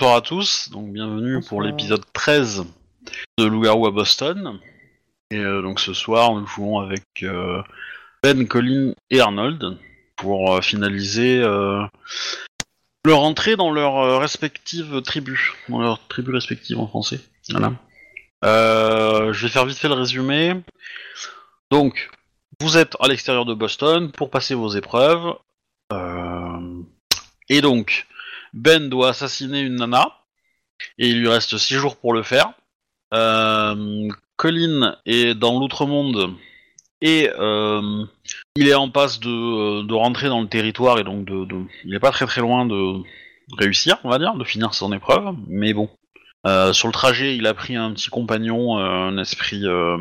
Bonsoir à tous, donc bienvenue pour l'épisode 13 de Loup-garou à Boston. Et euh, donc ce soir, nous jouons avec euh, Ben, Colin et Arnold pour euh, finaliser leur entrée dans leurs respectives tribus, dans leurs tribus respectives en français. Voilà. Je vais faire vite fait le résumé. Donc, vous êtes à l'extérieur de Boston pour passer vos épreuves. Et donc, Ben doit assassiner une nana. Et il lui reste 6 jours pour le faire. Euh, Colin est dans l'outre-monde. Et euh, il est en passe de, de rentrer dans le territoire. Et donc, de, il n'est pas très très loin de réussir, on va dire, de finir son épreuve. Mais bon. Euh, sur le trajet, il a pris un petit compagnon, euh, un esprit euh,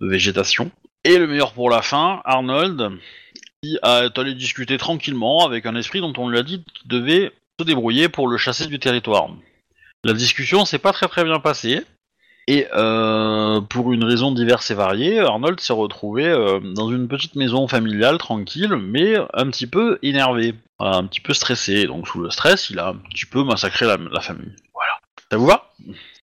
de végétation. Et le meilleur pour la fin, Arnold, qui est allé discuter tranquillement avec un esprit dont on lui a dit qu'il devait se débrouiller pour le chasser du territoire. La discussion s'est pas très très bien passée. Et euh, pour une raison diverse et variée, Arnold s'est retrouvé euh, dans une petite maison familiale tranquille, mais un petit peu énervé, un petit peu stressé. Donc sous le stress, il a un petit peu massacré la, la famille. Voilà. Ça vous va?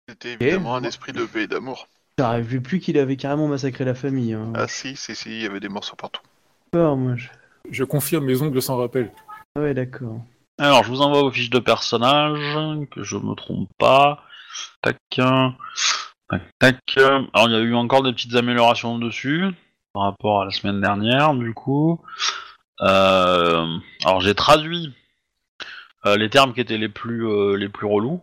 C'était évidemment un esprit de paix et d'amour. J'aurais vu plus qu'il avait carrément massacré la famille. Hein. Ah si, si, si, il y avait des morceaux partout. Peur, moi. je- Je confirme, mes ongles s'en rappellent. Ah ouais, d'accord. Alors, je vous envoie vos fiches de personnage, que je me trompe pas. Tac, tac, tac. Alors, il y a eu encore des petites améliorations dessus, par rapport à la semaine dernière, du coup. Euh, alors, j'ai traduit euh, les termes qui étaient les plus, euh, les plus relous.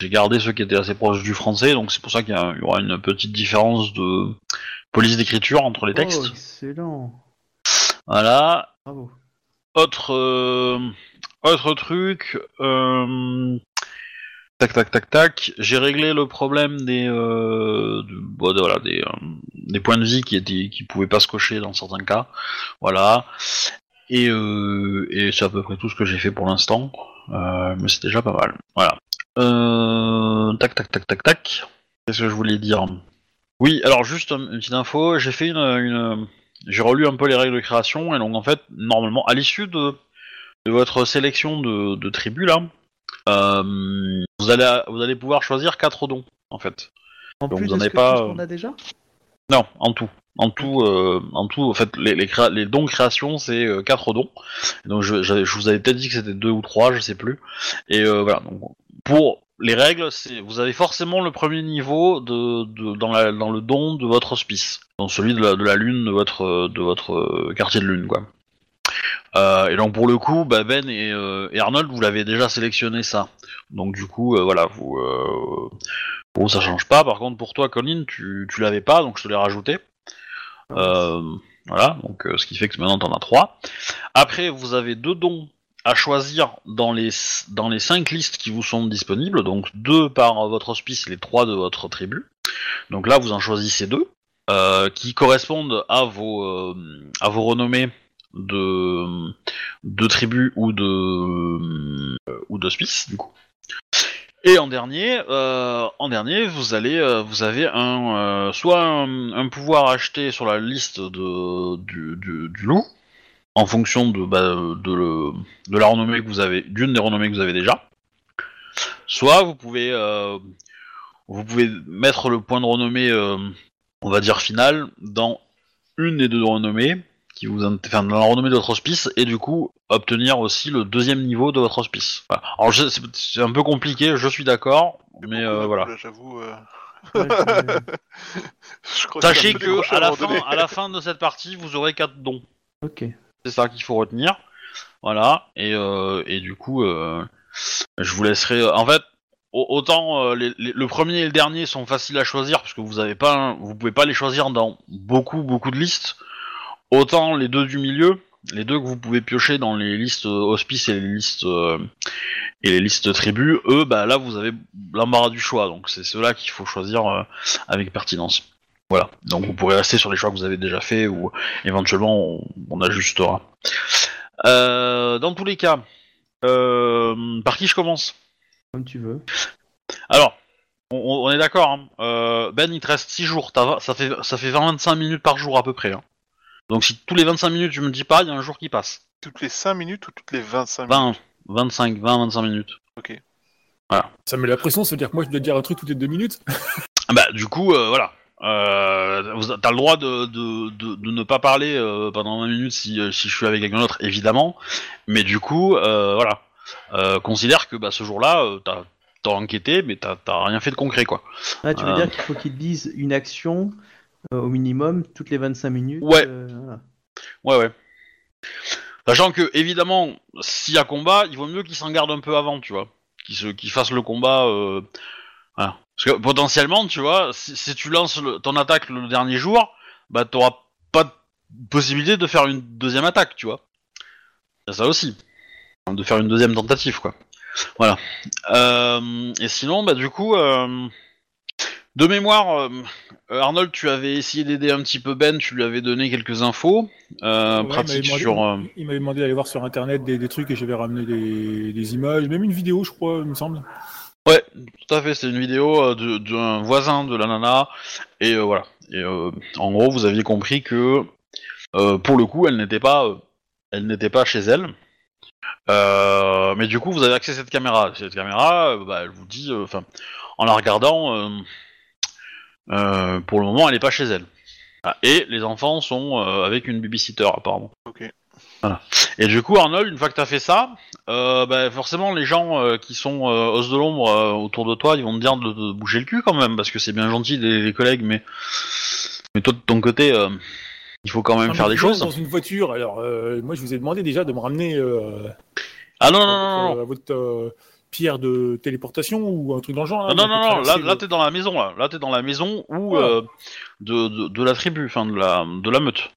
J'ai gardé ceux qui étaient assez proches du français, donc c'est pour ça qu'il y, aura une petite différence de police d'écriture entre les textes. Oh, excellent. Voilà. Bravo. Autre, autre truc. euh, tac tac tac tac. J'ai réglé le problème des, euh, des, euh, des points de vie qui étaient, pouvaient pas se cocher dans certains cas. Voilà. Et, c'est à peu près tout ce que j'ai fait pour l'instant. Mais c'est déjà pas mal. Voilà. Tac tac tac tac tac. Qu'est-ce que je voulais dire? Oui, alors juste une petite info. J'ai fait une j'ai relu un peu les règles de création et donc en fait normalement à l'issue de, de votre sélection de, de tribus là, euh, vous allez vous allez pouvoir choisir quatre dons en fait. En Donc, plus vous en de ce avez que- pas, tout ce qu'on euh, a déjà Non, en tout, en tout, euh, en tout en fait les les, créa- les dons création c'est euh, quatre dons. Donc je, j'avais- je vous avais peut-être dit que c'était deux ou trois, je sais plus. Et euh, voilà donc pour les règles, c'est vous avez forcément le premier niveau de, de- dans, la, dans le don de votre hospice, dans celui de la, de la lune de votre de votre euh, quartier de lune quoi. Euh, et donc pour le coup, bah, Ben et, euh, et Arnold, vous l'avez déjà sélectionné ça. Donc du coup, euh, voilà, vous pour vous ça change pas. Par contre pour toi, Colin, tu tu l'avais pas, donc je te l'ai rajouté. Voilà, donc ce qui fait que maintenant t'en as trois. Après, vous avez deux dons à choisir dans les dans les cinq listes qui vous sont disponibles, donc deux par votre hospice, les trois de votre tribu. Donc là, vous en choisissez deux qui correspondent à vos à vos renommées de de tribu ou de ou du coup. Et en dernier, euh, en dernier, vous allez, euh, vous avez un, euh, soit un, pouvoir acheté sur la liste de, du, du, loup, en fonction de, bah, de, la renommée que vous avez, d'une des renommées que vous avez déjà. Soit vous pouvez, vous pouvez mettre le point de renommée, on va dire final, dans une des deux renommées qui vous, int- enfin, dans la renommée de votre hospice, et du coup obtenir aussi le deuxième niveau de votre hospice. Voilà. Alors je- c'est un peu compliqué, je suis d'accord, mais euh, voilà. Là, J'avoue. euh, Ouais, je- que Sachez que à la fin, donné. à la fin de cette partie, vous aurez quatre dons. Ok. C'est ça qu'il faut retenir. Voilà. Et, euh, et du coup, euh, je vous laisserai. En fait, au- autant euh, les- les- le premier et le dernier sont faciles à choisir parce que vous avez pas, un- vous pouvez pas les choisir dans beaucoup beaucoup de listes. Autant les deux du milieu, les deux que vous pouvez piocher dans les listes euh, hospice et les listes euh, et les listes tribus, eux, bah là vous avez l'embarras du choix. Donc c'est ceux-là qu'il faut choisir euh, avec pertinence. Voilà. Donc vous pourrez rester sur les choix que vous avez déjà fait ou éventuellement on, on ajustera. Euh, dans tous les cas, euh, par qui je commence? Comme tu veux. Alors, on, on est d'accord. hein. Euh, ben, il te reste 6 jours. Ça fait ça fait 25 minutes par jour à peu près. hein. Donc si tous les 25 minutes tu me dis pas, il y a un jour qui passe. Toutes les 5 minutes ou toutes les 25 minutes 25, 20-25 minutes. Ça me met la pression, ça veut dire que moi je dois dire un truc toutes les deux minutes? Ah Bah, du coup, euh, voilà. Euh, T'as le droit de, de, de, de ne pas parler euh, pendant 20 minutes si, euh, si je suis avec quelqu'un d'autre, évidemment. Mais du coup, euh, voilà. Euh, considère que bah, ce jour-là, euh, t'as t'as enquêté, mais t'as t'as rien fait de concret, quoi. Ah, tu veux Euh. dire qu'il faut qu'ils disent une action euh, au minimum toutes les 25 minutes Ouais. euh, voilà. Ouais, ouais. Sachant que, évidemment, s'il y a combat, il vaut mieux qu'ils s'en gardent un peu avant, tu vois. Qu'ils qu'ils fassent le combat. euh, voilà. Parce que potentiellement, tu vois, si, si tu lances le- ton attaque le dernier jour, bah t'auras pas de possibilité de faire une deuxième attaque, tu vois. Ça aussi. De faire une deuxième tentative, quoi. Voilà. Euh, et sinon, bah du coup, euh, de mémoire, euh, euh, Arnold, tu avais essayé d'aider un petit peu Ben, tu lui avais donné quelques infos euh, Ouais, pratiques il sur. demandé- Il m'avait demandé d'aller voir sur internet des, des trucs et j'avais ramené des, des images, même une vidéo, je crois, il me semble. Ouais, tout à fait. C'est une vidéo d'un voisin de la nana et voilà. Et en gros, vous aviez compris que pour le coup, elle n'était pas, elle n'était pas chez elle. Euh, mais du coup, vous avez accès à cette caméra. Cette caméra, euh, bah, elle vous dit, euh, en la regardant, euh, pour le moment, elle n'est pas chez elle. Ah, Et les enfants sont euh, avec une babysitter apparemment. Ok. Et du coup, Arnold, une fois que t'as fait ça, euh, bah, forcément, les gens euh, qui sont euh, os de l'ombre euh, autour de toi, ils vont te dire de, de bouger le cul quand même, parce que c'est bien gentil les, les collègues, mais mais toi de ton côté, euh, il faut quand même Ah, faire des choses. Dans une voiture, alors euh, moi je vous ai demandé déjà de me ramener euh, Ah non non à non votre, euh, pierre de téléportation ou un truc dans le genre. non non on non, là, traverser là le- t'es dans la maison là, là t'es dans la maison ou Ouais. euh, de, de de la tribu, enfin de la de la meute.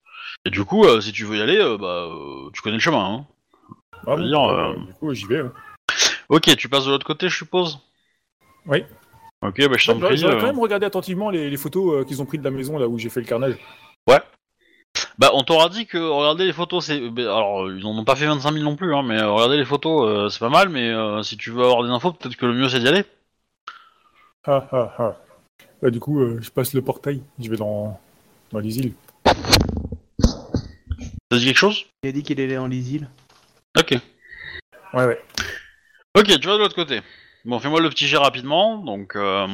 Et du coup, euh, si tu veux y aller, euh, bah tu connais le chemin. Hein. Ah bon, dire, bah, euh, Du coup, j'y vais. ouais. Ok, tu passes de l'autre côté, je suppose? Oui. Ok, bah je t'en J'aurais prie. j'aurais quand même regardé attentivement les, les photos qu'ils ont prises de la maison là où j'ai fait le carnage. Bah, on t'aura dit que regarder les photos, c'est. bah, Alors, euh, ils en ont pas fait 25 000 non plus, hein, mais euh, regarder les photos, euh, c'est pas mal, mais euh, si tu veux avoir des infos, peut-être que le mieux c'est d'y aller. Ah ah ah. Bah, du coup, euh, je passe le portail, je vais dans, dans les îles. T'as dit quelque chose? Il a dit qu'il allait en Lysil. Ok. Ouais, ouais. Ok, tu vas de l'autre côté. Bon, fais-moi le petit jet rapidement. Donc, euh,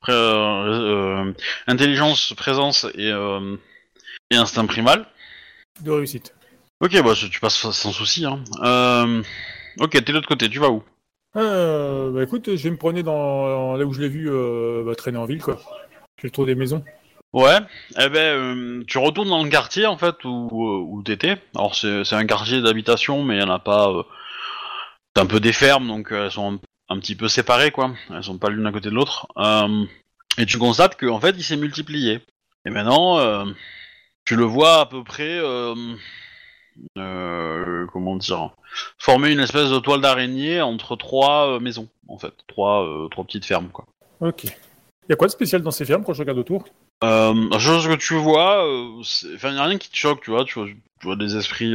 après, euh, euh, intelligence, présence et, euh, et instinct primal. De réussite. Ok, bah tu passes sans souci. Hein. Euh, ok, t'es de l'autre côté, tu vas où? Euh, bah écoute, je vais me promener dans, là où je l'ai vu euh, bah, traîner en ville, quoi. Je tour des maisons. Ouais, eh ben, tu retournes dans le quartier en fait où, où t'étais. Alors c'est un quartier d'habitation, mais il y en a pas. C'est un peu des fermes, donc elles sont un, un petit peu séparées quoi. Elles sont pas l'une à côté de l'autre. Et tu constates qu'en fait il s'est multiplié. Et maintenant, tu le vois à peu près. Euh, euh, comment dire Former une espèce de toile d'araignée entre trois euh, maisons en fait, trois trois petites fermes quoi. Ok. Y a quoi de spécial dans ces fermes quand je regarde autour? La chose que tu vois, enfin, il n'y a rien qui te choque, tu vois, tu vois, tu vois des esprits,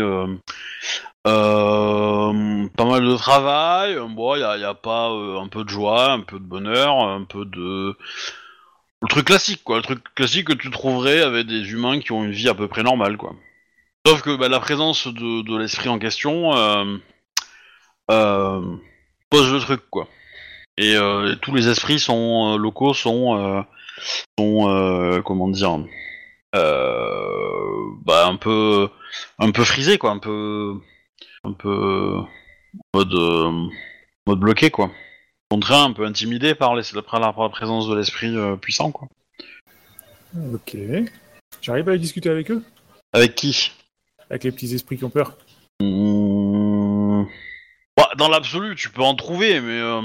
pas mal de travail, bon, il n'y a, y a pas un peu de joie, un peu de bonheur, un peu de... Le truc classique, quoi, le truc classique que tu trouverais avec des humains qui ont une vie à peu près normale, quoi. Sauf que bah, la présence de, de l'esprit en question euh, euh, pose le truc, quoi. Et euh, tous les esprits sont euh, locaux sont... euh, sont euh, comment dire bah un peu un peu frisé quoi un peu un peu mode mode bloqué quoi contraint un peu intimidé par, les, par, la, par la présence de l'esprit euh, puissant quoi. Ok. J'arrive à discuter avec eux? Avec qui? Avec les petits esprits qui ont peur. Mmh. Bah, dans l'absolu tu peux en trouver mais euh,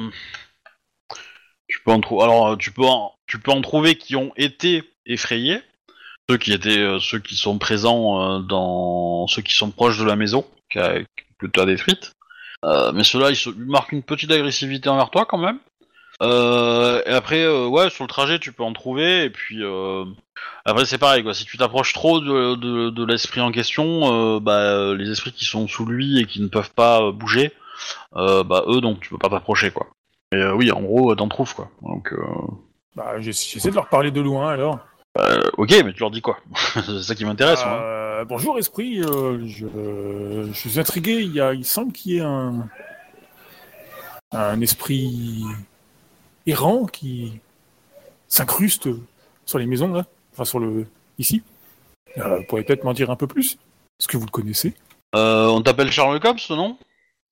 tu peux en trouver alors tu peux en, tu peux en trouver qui ont été effrayés ceux qui étaient euh, ceux qui sont présents euh, dans ceux qui sont proches de la maison que tu as détruite Euh, mais ceux-là ils, marquent une petite agressivité envers toi quand même. Euh, et après euh, ouais sur le trajet tu peux en trouver et puis après c'est pareil quoi. Si tu t'approches trop de, de, de l'esprit en question bah les esprits qui sont sous lui et qui ne peuvent pas bouger bah eux donc tu peux pas t'approcher quoi. Et oui en gros t'en trouves quoi. Donc Bah, j'ess- j'essaie de leur parler de loin alors. Euh, ok mais tu leur dis quoi c'est ça qui m'intéresse moi. Euh, bonjour esprit, euh, je, je suis intrigué, il, y a, il semble qu'il y ait un, un esprit errant qui s'incruste sur les maisons, là, enfin sur le ici. Vous pourriez peut-être m'en dire un peu plus. Est-ce que vous le connaissez? On t'appelle Charles Cops, non?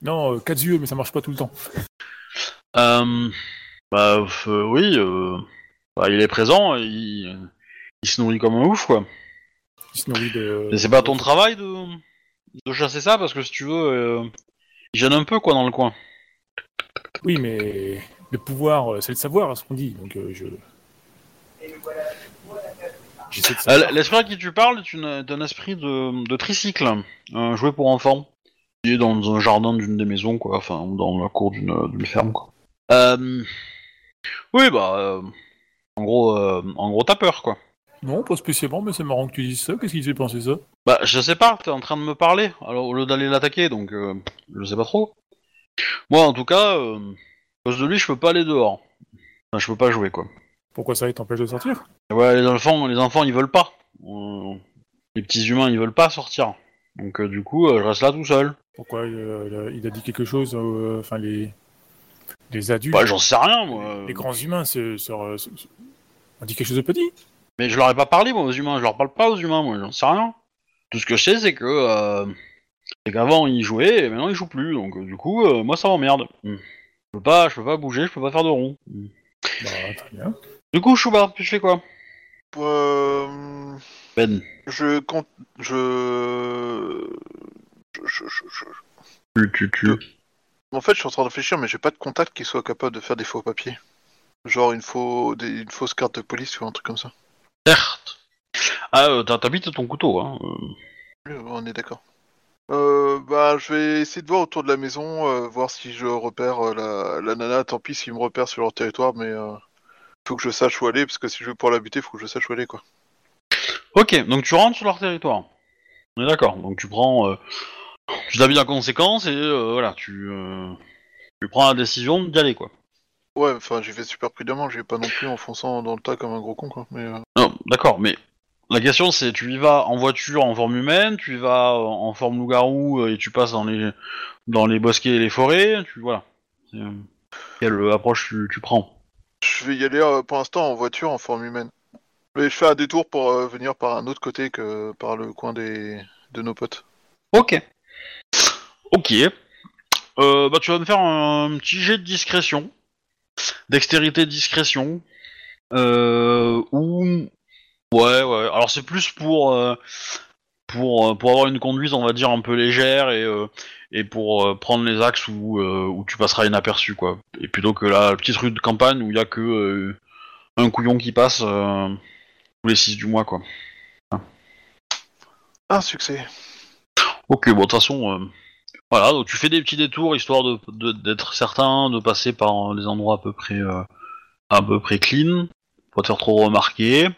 Non, quatre yeux, mais ça marche pas tout le temps. euh, Bah oui, bah, il est présent, il, il se nourrit comme un ouf, quoi. Il se nourrit de. Mais c'est pas ton travail de, de chasser ça, parce que si tu veux, euh, il gêne un peu, quoi, dans le coin. Oui, mais le pouvoir, euh, c'est le savoir, ce qu'on dit. Donc euh, je. J'essaie de Euh, savoir. L'esprit à qui tu parles est, une- est un esprit de, de tricycle, un jouet pour enfants. Il est dans un jardin d'une des maisons, quoi, enfin, ou dans la cour d'une d'une ferme, quoi. Euh, oui, bah, euh, en gros, euh, en gros, t'as peur, quoi. Non, pas spécialement, mais c'est marrant que tu dises ça. Qu'est-ce qui te fait penser ça? Bah, je sais pas, t'es en train de me parler, alors au lieu d'aller l'attaquer, donc euh, je sais pas trop. Moi, en tout cas, euh, à cause de lui, je peux pas aller dehors. Enfin, je peux pas jouer, quoi. Pourquoi ça il t'empêche de sortir? Ouais, les enfants, les enfants, ils veulent pas. Euh, les petits humains, ils veulent pas sortir. Donc, euh, du coup, euh, je reste là tout seul. Pourquoi il a- dit quelque chose Enfin, les les adultes, Bah, j'en sais rien, moi. les grands humains, se- on dit quelque chose de petit. Mais je leur ai pas parlé, moi, aux humains. Je leur parle pas aux humains, moi. J'en sais rien. Tout ce que je sais, c'est que... Euh, c'est qu'avant, ils jouaient, et maintenant, ils jouent plus. Donc, euh, du coup, euh, moi, ça m'emmerde. Hmm. Je peux pas, je peux pas bouger, je peux pas faire de rond. Hmm. Bah, très bien. Du coup, Chouba, tu fais quoi? Euh, Ben. je compte. Je. je, je, je- je- Tu, tu, tu. En fait, je suis en train de réfléchir, mais j'ai pas de contact qui soit capable de faire des faux papiers. Genre une, faux... des- une fausse carte de police ou un truc comme ça. Certes. Ah, euh, t'as ton couteau, hein. euh. Oui, On est d'accord. Euh, bah, je vais essayer de voir autour de la maison, euh, voir si je repère euh, la... la nana. Tant pis s'ils me repèrent sur leur territoire, mais euh, faut que je sache où aller, parce que si je veux pouvoir la buter, faut que je sache où aller, quoi. Ok, donc tu rentres sur leur territoire. On est d'accord. Donc tu prends, euh, tu t'habilles en conséquence et euh, voilà, tu, euh, tu prends la décision d'y aller quoi. Ouais, enfin, j'y vais super prudemment, j'y vais pas non plus en fonçant dans le tas comme un gros con, quoi. Mais euh, Non, d'accord, mais la question c'est, tu y vas en voiture en forme humaine, tu y vas en forme loup-garou euh, et tu passes dans les dans les bosquets et les forêts, tu voilà. Euh, Quelle euh, approche tu, tu prends? Je vais y aller euh, pour l'instant en voiture, en forme humaine. Mais je fais un détour pour euh, venir par un autre côté que par le coin des de nos potes. Ok. Ok. Euh, bah tu vas me faire un petit jet de discrétion. Dextérité discrétion. Euh, ou... Ouais, ouais. Alors c'est plus pour, euh, pour, euh, pour avoir une conduite, on va dire, un peu légère et, euh, et pour prendre les axes où, où tu passeras inaperçu, quoi. Et plutôt que la petite rue de campagne où il y a que un couillon qui passe tous les 6 du mois, quoi. Un succès. Ok, bon, de toute façon, voilà, donc tu fais des petits détours histoire de de- d'être certain de passer par des endroits à peu près, euh, à peu près clean, pour te faire trop remarquer.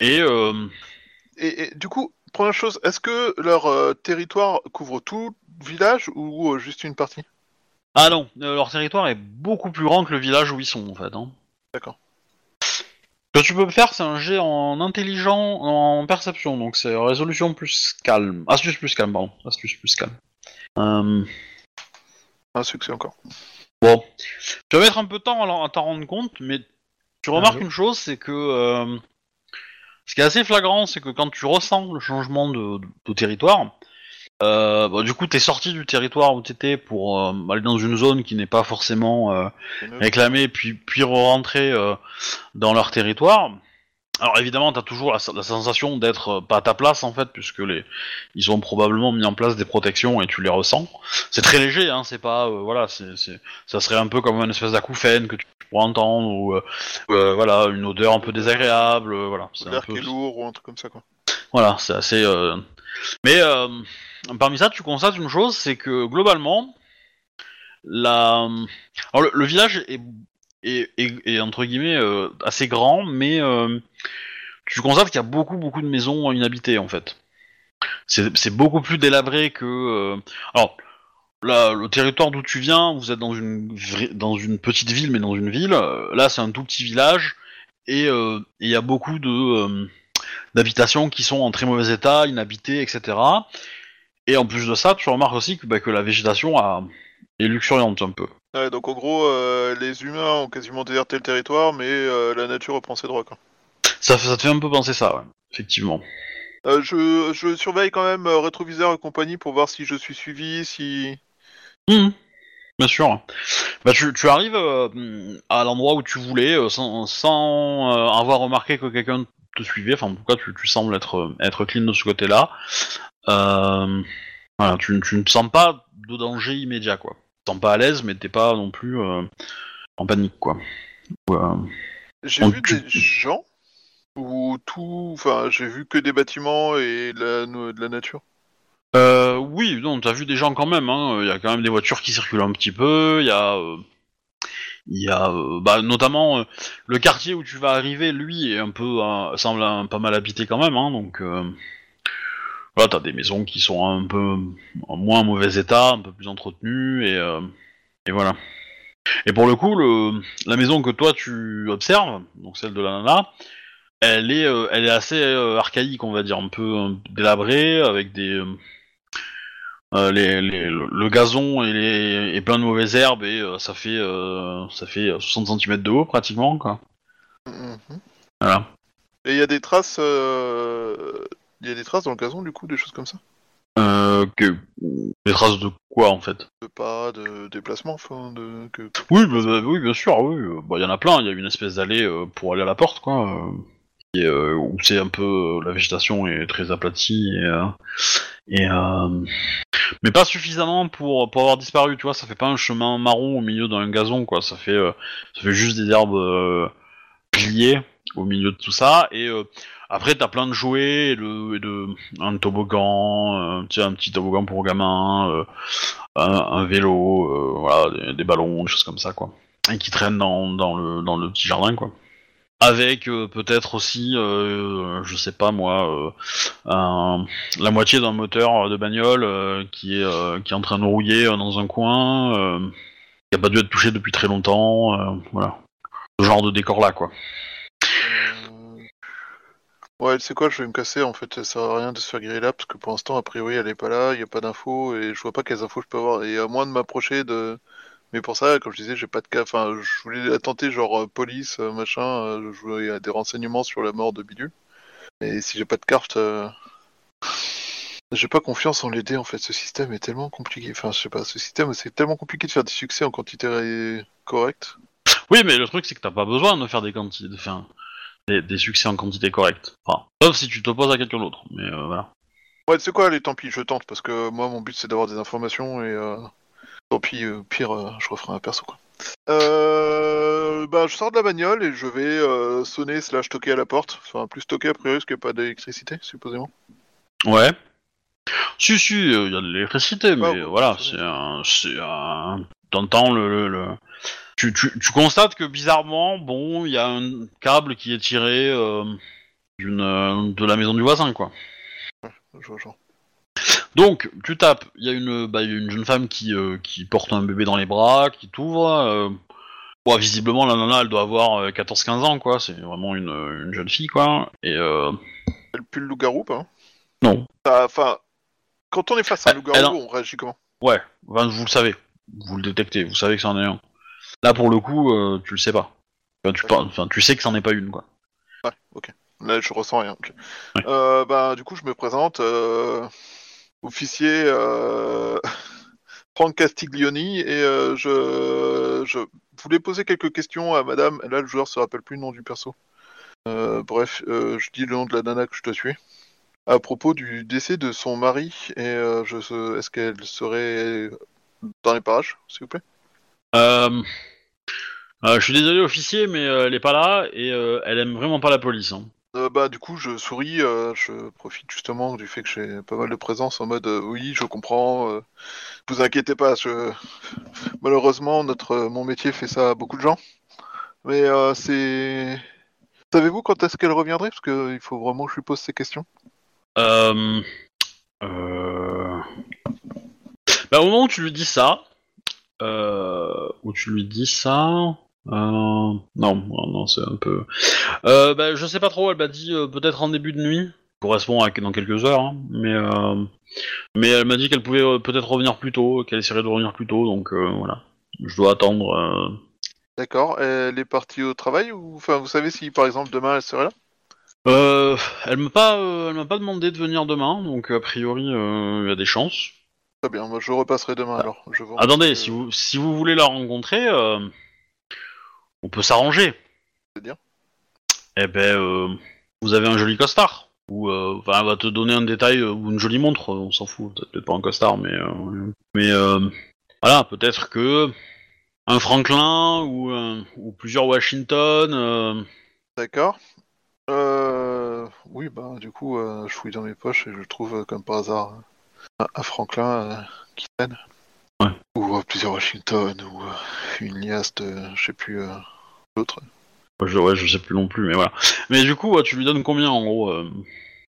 Et euh, Et, et du coup, première chose, est-ce que leur euh, territoire couvre tout le village ou euh, juste une partie? Ah non, euh, leur territoire est beaucoup plus grand que le village où ils sont en fait. Hein. D'accord. Ce que tu peux faire, c'est un jet en intelligent, en perception, donc c'est résolution plus calme, astuce plus calme, pardon, astuce plus calme. Euh, Un succès encore. Bon, tu vas mettre un peu de temps à t'en rendre compte, mais tu remarques oui. une chose, c'est que euh, ce qui est assez flagrant, c'est que quand tu ressens le changement de, de- de territoire, euh, bah, du coup, t'es sorti du territoire où t'étais pour euh, aller dans une zone qui n'est pas forcément euh, réclamée, puis puis rentrer dans leur territoire. Alors évidemment, t'as toujours la, la sensation d'être euh, pas à ta place en fait, puisque les ils ont probablement mis en place des protections et tu les ressens. C'est très léger, hein, c'est pas euh, voilà, c'est c'est ça serait un peu comme une espèce d'acouphène que tu pourrais entendre ou euh, euh, voilà une odeur un peu désagréable, euh, voilà. C'est un L'air peu qui est lourd ou un truc comme ça, quoi. voilà, c'est assez. euh, Mais euh, parmi ça, tu constates une chose, c'est que globalement, la. Alors le, le village est, est, entre guillemets euh, assez grand, mais euh, tu constates qu'il y a beaucoup beaucoup de maisons inhabitées en fait. C'est beaucoup plus délabré que. euh, Alors. Là, le territoire d'où tu viens, vous êtes dans une dans une petite ville, mais dans une ville. Là, c'est un tout petit village et il y a beaucoup de d'habitations qui sont en très mauvais état, inhabitées, etc. Et en plus de ça, tu remarques aussi que, bah, que la végétation est luxuriante un peu. Ouais, donc en gros, euh, les humains ont quasiment déserté le territoire, mais euh, la nature reprend ses droits. Quoi. Ça, ça te fait un peu penser ça, ouais. Effectivement. Euh, je, je surveille quand même rétroviseur et compagnie pour voir si je suis suivi, si. Mhm. Bien sûr. Bah, tu, tu arrives à l'endroit où tu voulais sans, sans avoir remarqué que quelqu'un te suivait. Enfin, pourquoi tu, tu sembles être, être clean de ce côté-là. Voilà, tu, tu ne sens pas de danger immédiat, quoi. Sens pas à l'aise, mais t'es pas non plus euh, en panique, quoi. Euh, J'ai vu tu- des gens ou tout. Enfin, j'ai vu que des bâtiments et de la, de la nature. Euh, oui, non, t'as vu des gens quand même. hein. Il y a quand même des voitures qui circulent un petit peu. Il y a, euh, il y a, euh, bah, notamment le quartier où tu vas arriver. Lui est un peu, semble un- pas mal habité quand même. Hein, donc, euh, voilà, t'as des maisons qui sont un peu en moins mauvais état, un peu plus entretenues et, euh, et voilà. Et pour le coup, le, la maison que toi tu observes, donc celle de la nana, elle est, euh, elle est assez euh, archaïque, on va dire, un peu délabrée, avec des, les, les- le, le gazon est, les- est plein de mauvaises herbes et euh, ça fait, euh, ça fait 60 cm de haut pratiquement, quoi. Mhm. Voilà. Et il y a des traces. Il y a des traces dans le gazon, du coup, des choses comme ça? Euh, que, des traces de quoi en fait? De pas, de déplacement, enfin, de. Que... Oui, bah, bah, oui, bien sûr, oui. bah, Il y en a plein. Il y a une espèce d'allée euh, pour aller à la porte, quoi. euh, et, euh, où c'est un peu la végétation est très aplatie et, et mais pas suffisamment pour pour avoir disparu. Tu vois, ça fait pas un chemin marron au milieu d'un gazon, quoi. Ça fait ça fait juste des herbes pliées au milieu de tout ça. Et après, t'as plein de jouets et de, un toboggan, euh, un petit toboggan pour gamin. euh, un, vélo, euh, voilà, des, ballons, des choses comme ça, quoi. Et qui traînent dans, dans, le, dans le petit jardin, quoi. Avec peut-être aussi, je sais pas moi, la moitié d'un moteur de bagnole qui, est, qui est en train de rouiller dans un coin, qui a pas dû être touché depuis très longtemps, voilà. Ce genre de décor-là, quoi. Ouais, c'est quoi, je vais me casser en fait, ça sert à rien de se faire griller là parce que pour l'instant, a priori, elle est pas là, il y a pas d'infos et je vois pas quelles infos je peux avoir. Et à moins de m'approcher de. Mais pour ça, comme je disais, j'ai pas de cas. Enfin, je voulais la tenter genre euh, police, euh, machin, euh, je voulais des renseignements sur la mort de Bilu. Et si j'ai pas de carte. J'ai pas confiance en l'aider en fait, ce système est tellement compliqué. Enfin, je sais pas, ce système c'est tellement compliqué de faire des succès en quantité correcte. Oui, mais le truc, c'est que t'as pas besoin de faire des quantités, de faire des, des succès en quantité correcte. Enfin, sauf si tu t'opposes à quelqu'un d'autre, mais euh, voilà. Ouais, c'est quoi, allez, tant pis, je tente, parce que moi, mon but, c'est d'avoir des informations, et euh, tant pis, euh, pire, euh, je referai un perso, quoi. Euh, bah, je sors de la bagnole, et je vais sonner slash toquer à la porte. Enfin, plus toquer, a priori, parce qu'il n'y a pas d'électricité, supposément. Ouais. Si, si, il y a de l'électricité, mais ouais, voilà, c'est un. C'est un. T'entends le. le, le- Tu, tu, tu constates que bizarrement, bon, il y a un câble qui est tiré euh, d'une, euh, de la maison du voisin, quoi. Je vois, genre. Donc, tu tapes, il y a une, bah, il y a une jeune femme qui, euh, qui porte un bébé dans les bras, qui t'ouvre. Euh, bon, visiblement, la nana, elle doit avoir euh, 14-15 ans, quoi. C'est vraiment une, une jeune fille, quoi. Et euh, Elle pue le loup-garou, pas hein? Non, Ah, Enfin, quand on est face à un Elle- loup-garou, on réagit comment? Ouais, vous le savez. Vous le détectez, vous savez que c'en est un. Là, pour le coup, euh, tu le sais pas. Enfin, tu, par- enfin, tu sais que c'en est pas une, quoi. Ouais, ok. Là, je ressens rien. Ouais. Euh, bah, du coup, je me présente. euh, officier Franck Castiglioni. Et je, je voulais poser quelques questions à madame. Là, le joueur se rappelle plus le nom du perso. Bref, je dis le nom de la nana que je dois tuer. À propos du décès de son mari. Et euh, je est-ce qu'elle serait dans les parages, s'il vous plaît? Euh, euh, je suis désolé, officier, mais euh, elle est pas là et euh, elle aime vraiment pas la police. Hein. Euh, bah du coup je souris, euh, je profite justement du fait que j'ai pas mal de présence en mode euh, oui je comprends, euh, vous inquiétez pas, je... malheureusement notre euh, mon métier fait ça à beaucoup de gens, mais euh, c'est savez-vous quand est-ce qu'elle reviendrait? Parce que il faut vraiment que je lui pose ces questions. Euh, euh... Bah, au moment où tu lui dis ça, où tu lui dis ça, euh, non, non, c'est un peu. Euh, bah, je sais pas trop. Elle m'a dit euh, peut-être en début de nuit. Correspond à dans quelques heures, hein, mais euh, mais elle m'a dit qu'elle pouvait euh, peut-être revenir plus tôt, qu'elle essaierait de revenir plus tôt, donc euh, voilà. je dois attendre. euh. D'accord. Elle est partie au travail ou enfin vous savez si par exemple demain elle serait là? Euh, elle m'a pas, euh, elle m'a pas demandé de venir demain, donc a priori euh, il y a des chances. Très bien. Moi je repasserai demain alors. Je vous Attendez, si vous si vous voulez la rencontrer, euh, on peut s'arranger. C'est-à-dire? Eh ben, euh, vous avez un joli costard. Ou euh, enfin, elle va te donner un détail ou une jolie montre. On s'en fout. Peut-être pas un costard, mais mais voilà, peut-être que un Franklin ou ou plusieurs Washington. D'accord. Euh... Oui, bah du coup, euh, je fouille dans mes poches et je trouve euh, comme par hasard un, un Franklin euh, qui traîne. Ouais. Ou plusieurs Washington, ou euh, une liasse de, je sais plus, euh, l'autre. je, ouais, je sais plus non plus, mais voilà. Mais du coup, tu lui donnes combien en gros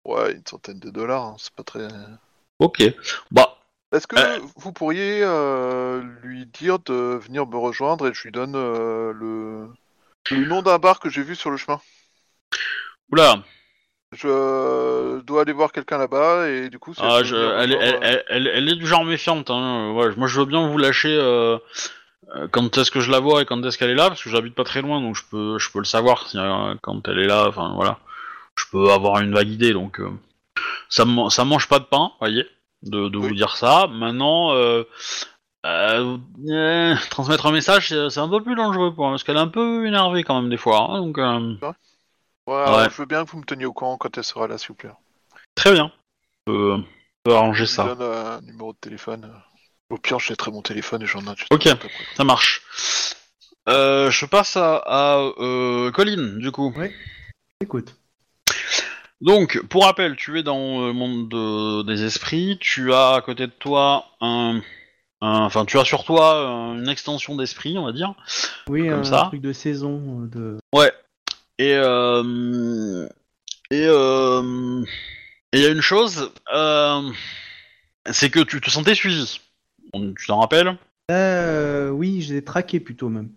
Ouais, une centaine de dollars, hein, c'est pas très... Ok. Bah, Est-ce que Euh. vous pourriez euh, lui dire de venir me rejoindre et je lui donne euh, le... le nom d'un bar que j'ai vu sur le chemin? Oula. Je dois aller voir quelqu'un là-bas et du coup... Ah, je- elle, est- rejoindre, elle, elle, elle- elle est du genre méfiante. Hein. Ouais, moi, je veux bien vous lâcher euh, euh, quand est-ce que je la vois et quand est-ce qu'elle est là, parce que j'habite pas très loin, donc je peux, je peux le savoir si, euh, quand elle est là. Enfin, voilà. Je peux avoir une vague idée, donc euh, ça, ça mange pas de pain, voyez, de, de Oui. vous dire ça. Maintenant, transmettre un message, c'est un peu plus dangereux pour elle, parce qu'elle est un peu énervée quand même des fois. hein, donc, Ouais, Ouais. je veux bien que vous me teniez au courant quand elle sera là, s'il vous plaît. très bien. On peut, on peut arranger Je ça. donne euh, un numéro de téléphone. Au pire, je très mon téléphone et j'en ai un Ok. après. Ça marche. Euh, je passe à, à euh, Colline, du coup. Écoute. Donc, pour rappel, tu es dans le monde de- des esprits. Tu as à côté de toi un, un- enfin, tu as sur toi euh, une extension d'esprit, on va dire. Oui, Comme un ça. truc de saison. euh, De... Ouais. Et euh, et euh, et il y a une chose, euh, c'est que tu te sentais suivi. Tu t'en rappelles? Euh, oui, je l'ai traqué plutôt même.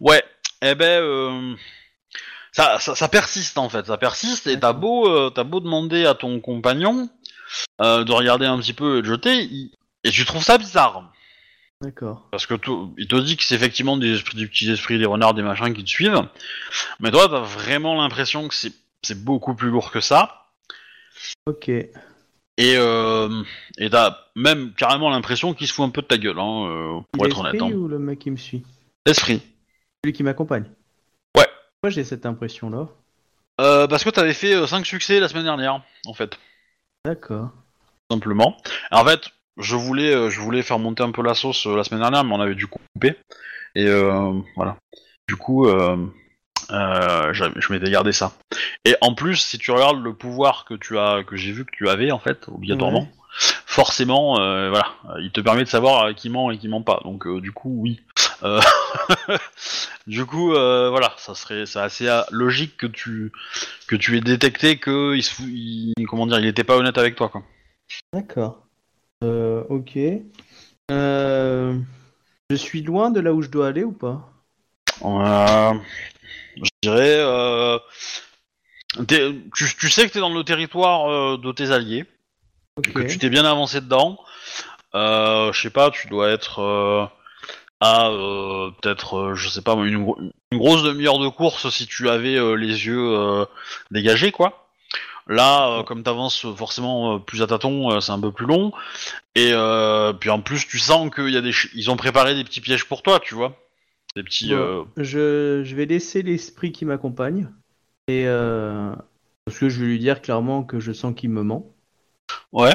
Ouais, eh ben, euh, ça, ça, ça persiste en fait, ça persiste et t'as beau, euh, t'as beau demander à ton compagnon euh, de regarder un petit peu et de jeter, il- et tu trouves ça bizarre. D'accord. Parce que tout- il te dit que c'est effectivement des, esprits, des petits esprits, des renards, des machins qui te suivent, mais toi t'as vraiment l'impression que c'est, c'est beaucoup plus lourd que ça, Ok. et euh, et t'as même carrément l'impression qu'il se fout un peu de ta gueule, hein, euh, pour être honnête. esprit Hein. ou le mec qui me suit? Esprit. Celui qui m'accompagne? Ouais. Moi j'ai cette impression-là. Euh, parce que t'avais fait 5 succès la semaine dernière, en fait. D'accord. simplement. En fait, je voulais, euh, je voulais faire monter un peu la sauce euh, la semaine dernière, mais on avait dû couper. Et euh, voilà. Du coup, je m'étais gardé ça. Et en plus, si tu regardes le pouvoir que tu as, que j'ai vu que tu avais en fait, obligatoirement, Ouais. forcément, voilà, il te permet de savoir qui ment et qui ment pas. Donc, du coup, oui. Du coup, euh, voilà, ça serait, c'est assez logique que tu, que tu aies détecté que il, se fou- il- comment dire, il était pas honnête avec toi, quoi. D'accord. Euh, ok. Euh, je suis loin de là où je dois aller ou pas? Euh, je dirais. euh, tu, tu sais que tu es dans le territoire de tes alliés, que tu t'es bien avancé dedans. Je sais pas, tu dois être à peut-être, je sais pas, une, gro- une grosse demi-heure de course si tu avais les yeux dégagés, quoi. Là, euh, comme t'avances forcément euh, plus à tâtons, euh, c'est un peu plus long. Et euh, puis en plus, tu sens qu'ils y a des, ch- ils ont préparé des petits pièges pour toi, tu vois. Des petits. Bon. euh, Je, je vais laisser l'esprit qui m'accompagne. Et euh, parce que je vais lui dire clairement que je sens qu'il me ment. Ouais.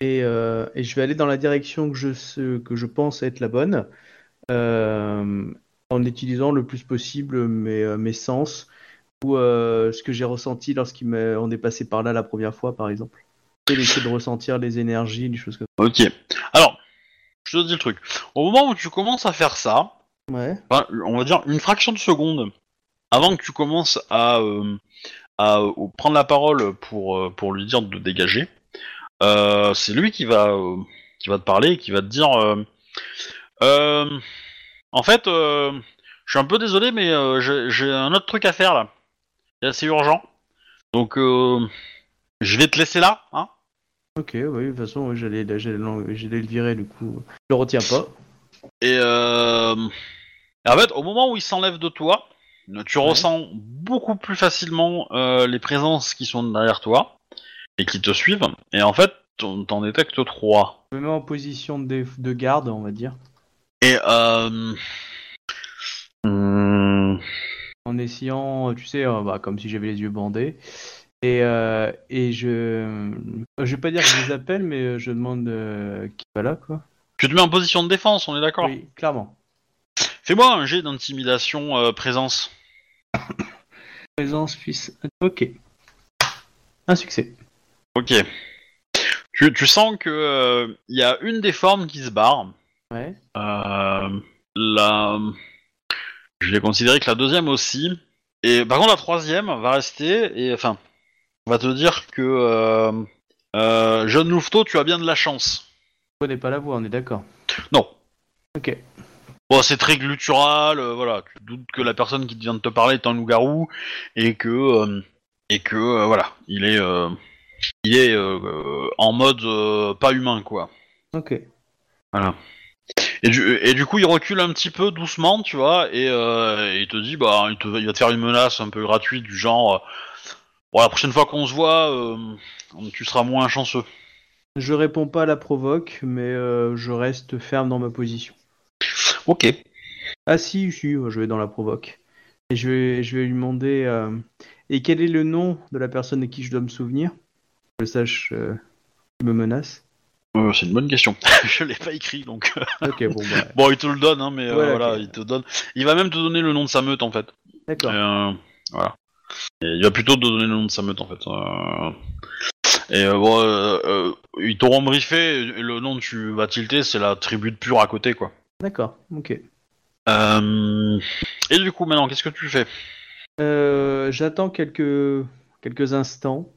Et, euh, et je vais aller dans la direction que je, que je pense être la bonne. euh, en utilisant le plus possible mes, euh, mes sens ou euh, ce que j'ai ressenti lorsqu'on est passé par là la première fois, par exemple. Et essayer de ressentir les énergies, les choses comme Ok. Alors, je te dis le truc. Au moment où tu commences à faire ça, ça. Ouais. on va dire une fraction de seconde avant que tu commences à, euh, à euh, prendre la parole pour, euh, pour lui dire de dégager, euh, c'est lui qui va, euh, qui va te parler et qui va te dire euh, euh, En fait, euh, je suis un peu désolé, mais euh, j'ai un autre truc à faire là. C'est assez urgent. Donc, euh, je vais te laisser là, hein Ok, oui, de toute façon, oui, j'allais j'allais le virer, du coup. Je le retiens pas. et, euh, et en fait, au moment où il s'enlève de toi, tu Ouais. ressens beaucoup plus facilement euh, les présences qui sont derrière toi et qui te suivent. Et en fait, t'en t'en détectes trois. Je me mets en position de, garde, on va dire, Et euh, hum, en essayant, tu sais, euh, bah, comme si j'avais les yeux bandés. Et, euh, et je, euh, je vais pas dire que je les appelle, mais je demande euh, qui va là, quoi. tu te mets en position de défense, on est d'accord? Oui, clairement. Fais-moi un jet d'intimidation présence. Présence fils. Ok. Un succès. Ok. Tu, tu sens que il y a une des formes qui se barre. Ouais. Euh, la... Je vais considérer que la deuxième aussi. Et par contre, la troisième va rester et enfin, on va te dire que euh, euh, jeune Louveteau, tu as bien de la chance. Je connais pas la voix, on est d'accord. Non. Ok. Bon, c'est très glutural, euh, voilà. Tu doutes que la personne qui vient de te parler est un loup-garou et que euh, et que voilà, il est il est en mode pas humain quoi. Ok. Voilà. Et du, et du coup, il recule un petit peu doucement, tu vois, et, euh, et il te dit, bah, il, te, il va te faire une menace un peu gratuite du genre, euh, bon, la prochaine fois qu'on se voit, euh, tu seras moins chanceux. Je réponds pas à la provoque, mais euh, je reste ferme dans ma position. Ok. Ah si, si, je vais dans la provoque. Et je vais, je vais lui demander. euh, Et quel est le nom de la personne de qui je dois me souvenir Que je sache euh, qui me menace? Euh, c'est une bonne question. je l'ai pas écrit, donc. Ok, bon, bah, bon, il te le donne, hein, mais euh, voilà, il te donne. Il va même te donner le nom de sa meute, en fait. d'accord. Euh, voilà. Et il va plutôt te donner le nom de sa meute, en fait. Euh, Et euh, bon, euh, euh, ils t'auront briefé, et le nom que tu vas tilter, c'est la tribu de Pure à côté, quoi. D'accord, ok. Euh... Et du coup, maintenant, qu'est-ce que tu fais? Euh, J'attends quelques, quelques instants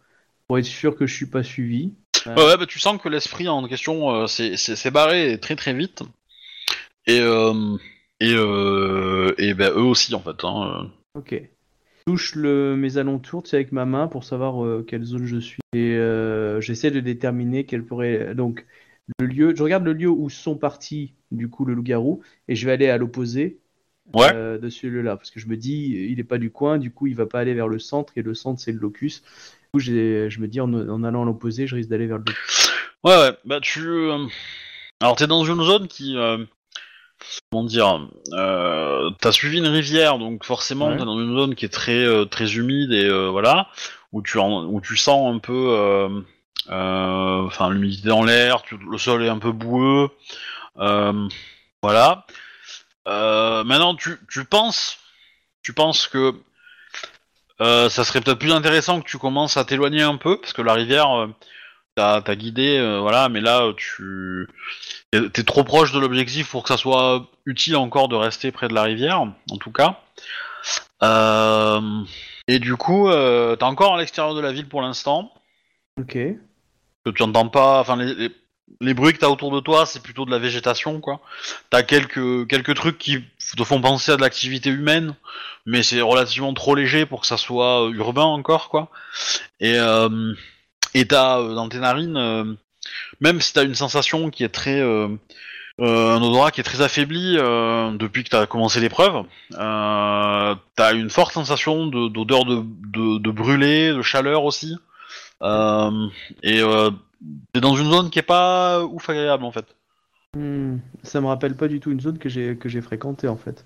pour être sûr que je suis pas suivi. Ouais, ouais, bah, tu sens que l'esprit en question euh, s'est- barré très très vite. Et, euh, et, euh, et ben, eux aussi, en fait. Hein. Ok. Je touche le, mes alentours tu sais, avec ma main pour savoir euh, quelle zone je suis. Et euh, j'essaie de déterminer quel pourrait. Donc, le lieu. Je regarde le lieu où sont partis, du coup, le loup-garou. Et je vais aller à l'opposé Ouais. euh, de celui-là. Parce que je me dis, il est pas du coin. Du coup, il va pas aller vers le centre. Et le centre, c'est le locus. Coup, je me dis, en, en allant à l'opposé, je risque d'aller vers le locus. Ouais, ouais, bah tu. euh, Alors, t'es dans une zone qui. euh, Comment dire euh, T'as suivi une rivière, donc forcément, Ouais. t'es dans une zone qui est très euh, très humide et voilà, où tu, en- où tu sens un peu. Enfin, l'humidité dans l'air, tu- le sol est un peu boueux. voilà. Maintenant, tu, tu penses. Tu penses que. Euh, ça serait peut-être plus intéressant que tu commences à t'éloigner un peu, parce que la rivière. euh, t'as t'as guidé, euh, voilà, mais là tu t'es trop proche de l'objectif pour que ça soit utile encore de rester près de la rivière, en tout cas. Et du coup, t'es encore à l'extérieur de la ville pour l'instant, Ok. que tu entends pas, enfin les, les, les bruits que t'as autour de toi, c'est plutôt de la végétation, quoi. T'as quelques quelques trucs qui te font penser à de l'activité humaine, mais c'est relativement trop léger pour que ça soit euh, urbain encore, quoi. Et euh, et t'as euh, dans tes narines, euh, même si t'as une sensation qui est très, un odorat qui est très affaibli depuis que t'as commencé l'épreuve, euh, t'as une forte sensation de- d'odeur de, de, de brûlé, de chaleur aussi, et t'es dans une zone qui est pas ouf agréable en fait. Hmm, Ça me rappelle pas du tout une zone que j'ai que j'ai fréquentée en fait.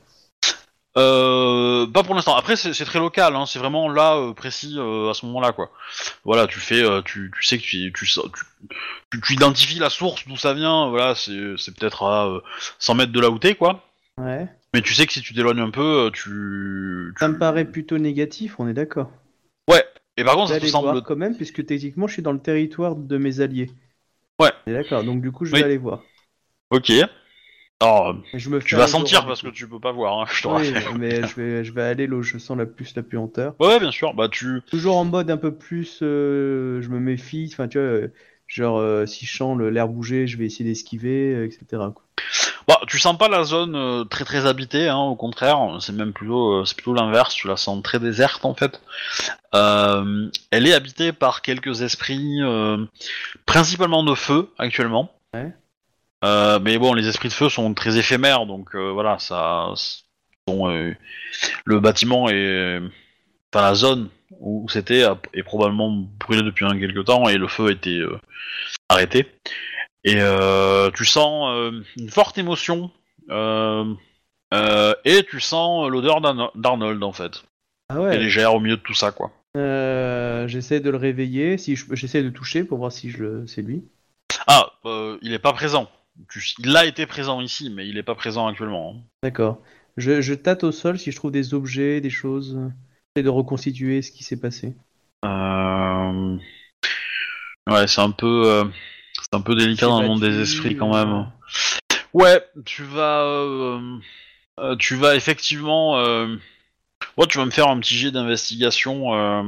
Euh, pas pour l'instant. Après, c'est très local. Hein. C'est vraiment là euh, précis euh, à ce moment-là, quoi. Voilà, tu fais, tu, tu sais que tu, tu, tu, tu, tu identifies la source d'où ça vient. Voilà, c'est peut-être à euh, 100 mètres de là où t'es, quoi. Ouais. Mais tu sais que si tu t'éloignes un peu, tu, tu- Ça me paraît plutôt négatif, on est d'accord. Et par contre, ça te semble. voir quand même, puisque techniquement je suis dans le territoire de mes alliés. Ouais. D'accord, donc du coup je vais Oui. aller voir. Ok. Alors, Je me tu vas sentir parce que tu peux pas voir. Hein, je te Oui, mais je vais, je vais aller là où je sens la plus la puanteur. Ouais, ouais, bien sûr. Bah tu. Toujours en mode un peu plus, euh, je me méfie. Enfin, tu vois, euh, genre euh, si je sens l'air bouger, je vais essayer d'esquiver, euh, etc. quoi. Bah, tu sens pas la zone euh, très très habitée, hein, au contraire, c'est même plutôt euh, c'est plutôt l'inverse, tu la sens très déserte en fait. Euh, elle est habitée par quelques esprits, principalement de feu actuellement. Ouais. Mais bon, les esprits de feu sont très éphémères, donc voilà, ça. Bon, le bâtiment est. Enfin, la zone où c'était est probablement brûlée depuis un quelque temps et le feu a été arrêté. Et euh, tu sens euh, une forte émotion euh, et tu sens l'odeur d'Arno- d'Arnold en fait, Ah ouais. légère au milieu de tout ça quoi. J'essaie de le réveiller. Si je- j'essaie de toucher pour voir si je c'est lui. Ah, il est pas présent. Il a été présent ici, mais il est pas présent actuellement. hein. D'accord. Je, je tâte au sol si je trouve des objets, des choses. J'essaie de reconstituer ce qui s'est passé. Euh... Ouais, c'est un peu, euh, c'est un peu délicat dans le monde des esprits quand euh, même. Ouais, tu vas, euh, euh, tu vas effectivement, euh... ouais, tu vas me faire un petit jet d'investigation, euh...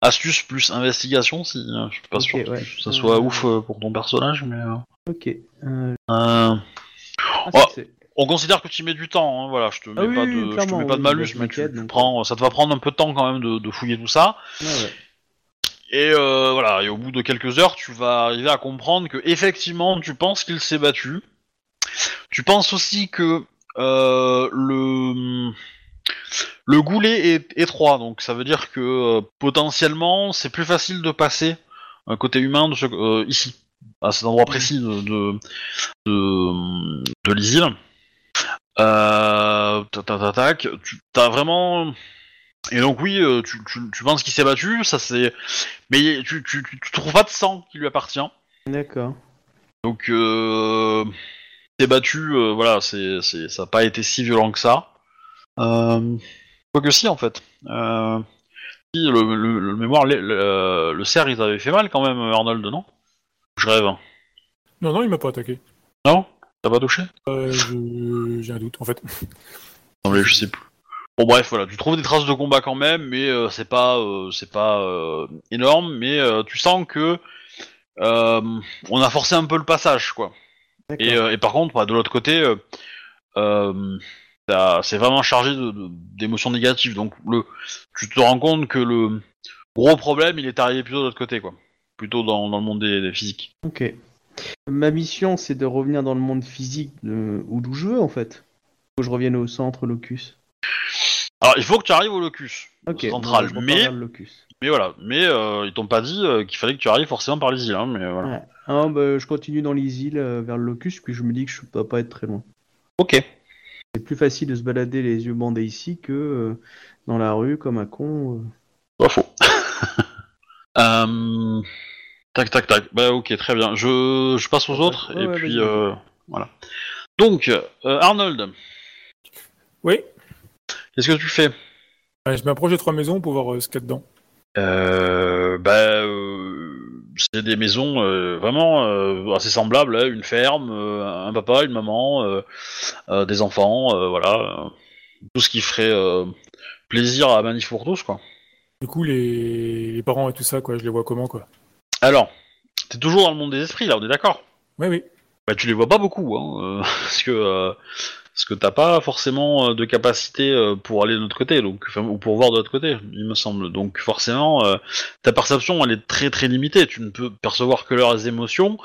astuce plus investigation, si euh, je suis pas sûr ouais. que ça soit ouf euh, pour ton personnage, mais. euh, Ok. Euh, euh, un Oh. On considère que tu mets du temps, hein, voilà, je te mets Ah oui, pas oui, de, je te mets pas de malus, je mais tu, m'inquiète, tu donc, prends, ça te va prendre un peu de temps quand même de, de fouiller tout ça. Ouais. Et euh, voilà, et au bout de quelques heures, tu vas arriver à comprendre que effectivement, tu penses qu'il s'est battu. Tu penses aussi que euh, le le goulet est étroit, donc ça veut dire que euh, potentiellement, c'est plus facile de passer un côté humain de ce, ici, à cet endroit précis de de de, de l'isile. Tac, tac, tac, tu as vraiment et donc oui, euh, tu, tu, tu penses qu'il s'est battu, ça c'est, mais tu, tu, tu, tu trouves pas de sang qui lui appartient. D'accord. Donc euh, s'est battu, euh, voilà, c'est, c'est, ça a pas été si violent que ça. Euh, Quoique si en fait. Euh, si, le, le, le mémoire, le, le, le cerf, il avait fait mal quand même, Arnold, non? Je rêve. Non, non, il m'a pas attaqué. Non? T'as pas touché? Euh, je- J'ai un doute, en fait. Non mais je sais plus. Bon bref voilà, tu trouves des traces de combat quand même, mais euh, c'est pas euh, c'est pas euh, énorme, mais tu sens que on a forcé un peu le passage quoi. Et, et par contre, bah, de l'autre côté, c'est vraiment chargé de- de- d'émotions négatives. Donc le, tu te rends compte que le gros problème, il est arrivé plutôt de l'autre côté quoi, plutôt dans, dans le monde des, des physiques. Ok. Ma mission, c'est de revenir dans le monde physique de... ou d'où je veux en fait. Faut que je revienne au centre locus. Alors il faut que tu arrives au locus Ok. central, bon, je repars mais vers le locus. mais voilà, mais euh, ils t'ont pas dit euh, qu'il fallait que tu arrives forcément par les îles, hein, mais voilà. Ouais. Ah, bah, je continue dans les îles euh, vers le locus, puis je me dis que je peux pas être très loin. Ok. C'est plus facile de se balader les yeux bandés ici que euh, dans la rue comme un con. euh. Pas faux. Euh, Tac, tac, tac. Bah, ok, très bien. Je, je passe aux autres, ouais, et ouais, puis, vas-y, euh, voilà. Donc, euh, Arnold, Oui, qu'est-ce que tu fais Ouais, je m'approche des trois maisons pour voir euh, ce qu'il y a dedans. euh, Bah, euh, c'est des maisons euh, vraiment euh, assez semblables, hein, une ferme, euh, un papa, une maman, euh, euh, des enfants, euh, voilà. euh, tout ce qui ferait euh, plaisir à Manif pour tous, quoi. Du coup, les... les parents et tout ça, quoi, je les vois comment, quoi? Alors, t'es toujours dans le monde des esprits, là, on est d'accord? Oui, oui. Bah tu les vois pas beaucoup, hein, euh, parce que euh, parce que t'as pas forcément euh, de capacité euh, pour aller de l'autre côté, donc ou pour voir de l'autre côté, il me semble. Donc forcément, euh, ta perception elle est très très limitée. Tu ne peux percevoir que leurs émotions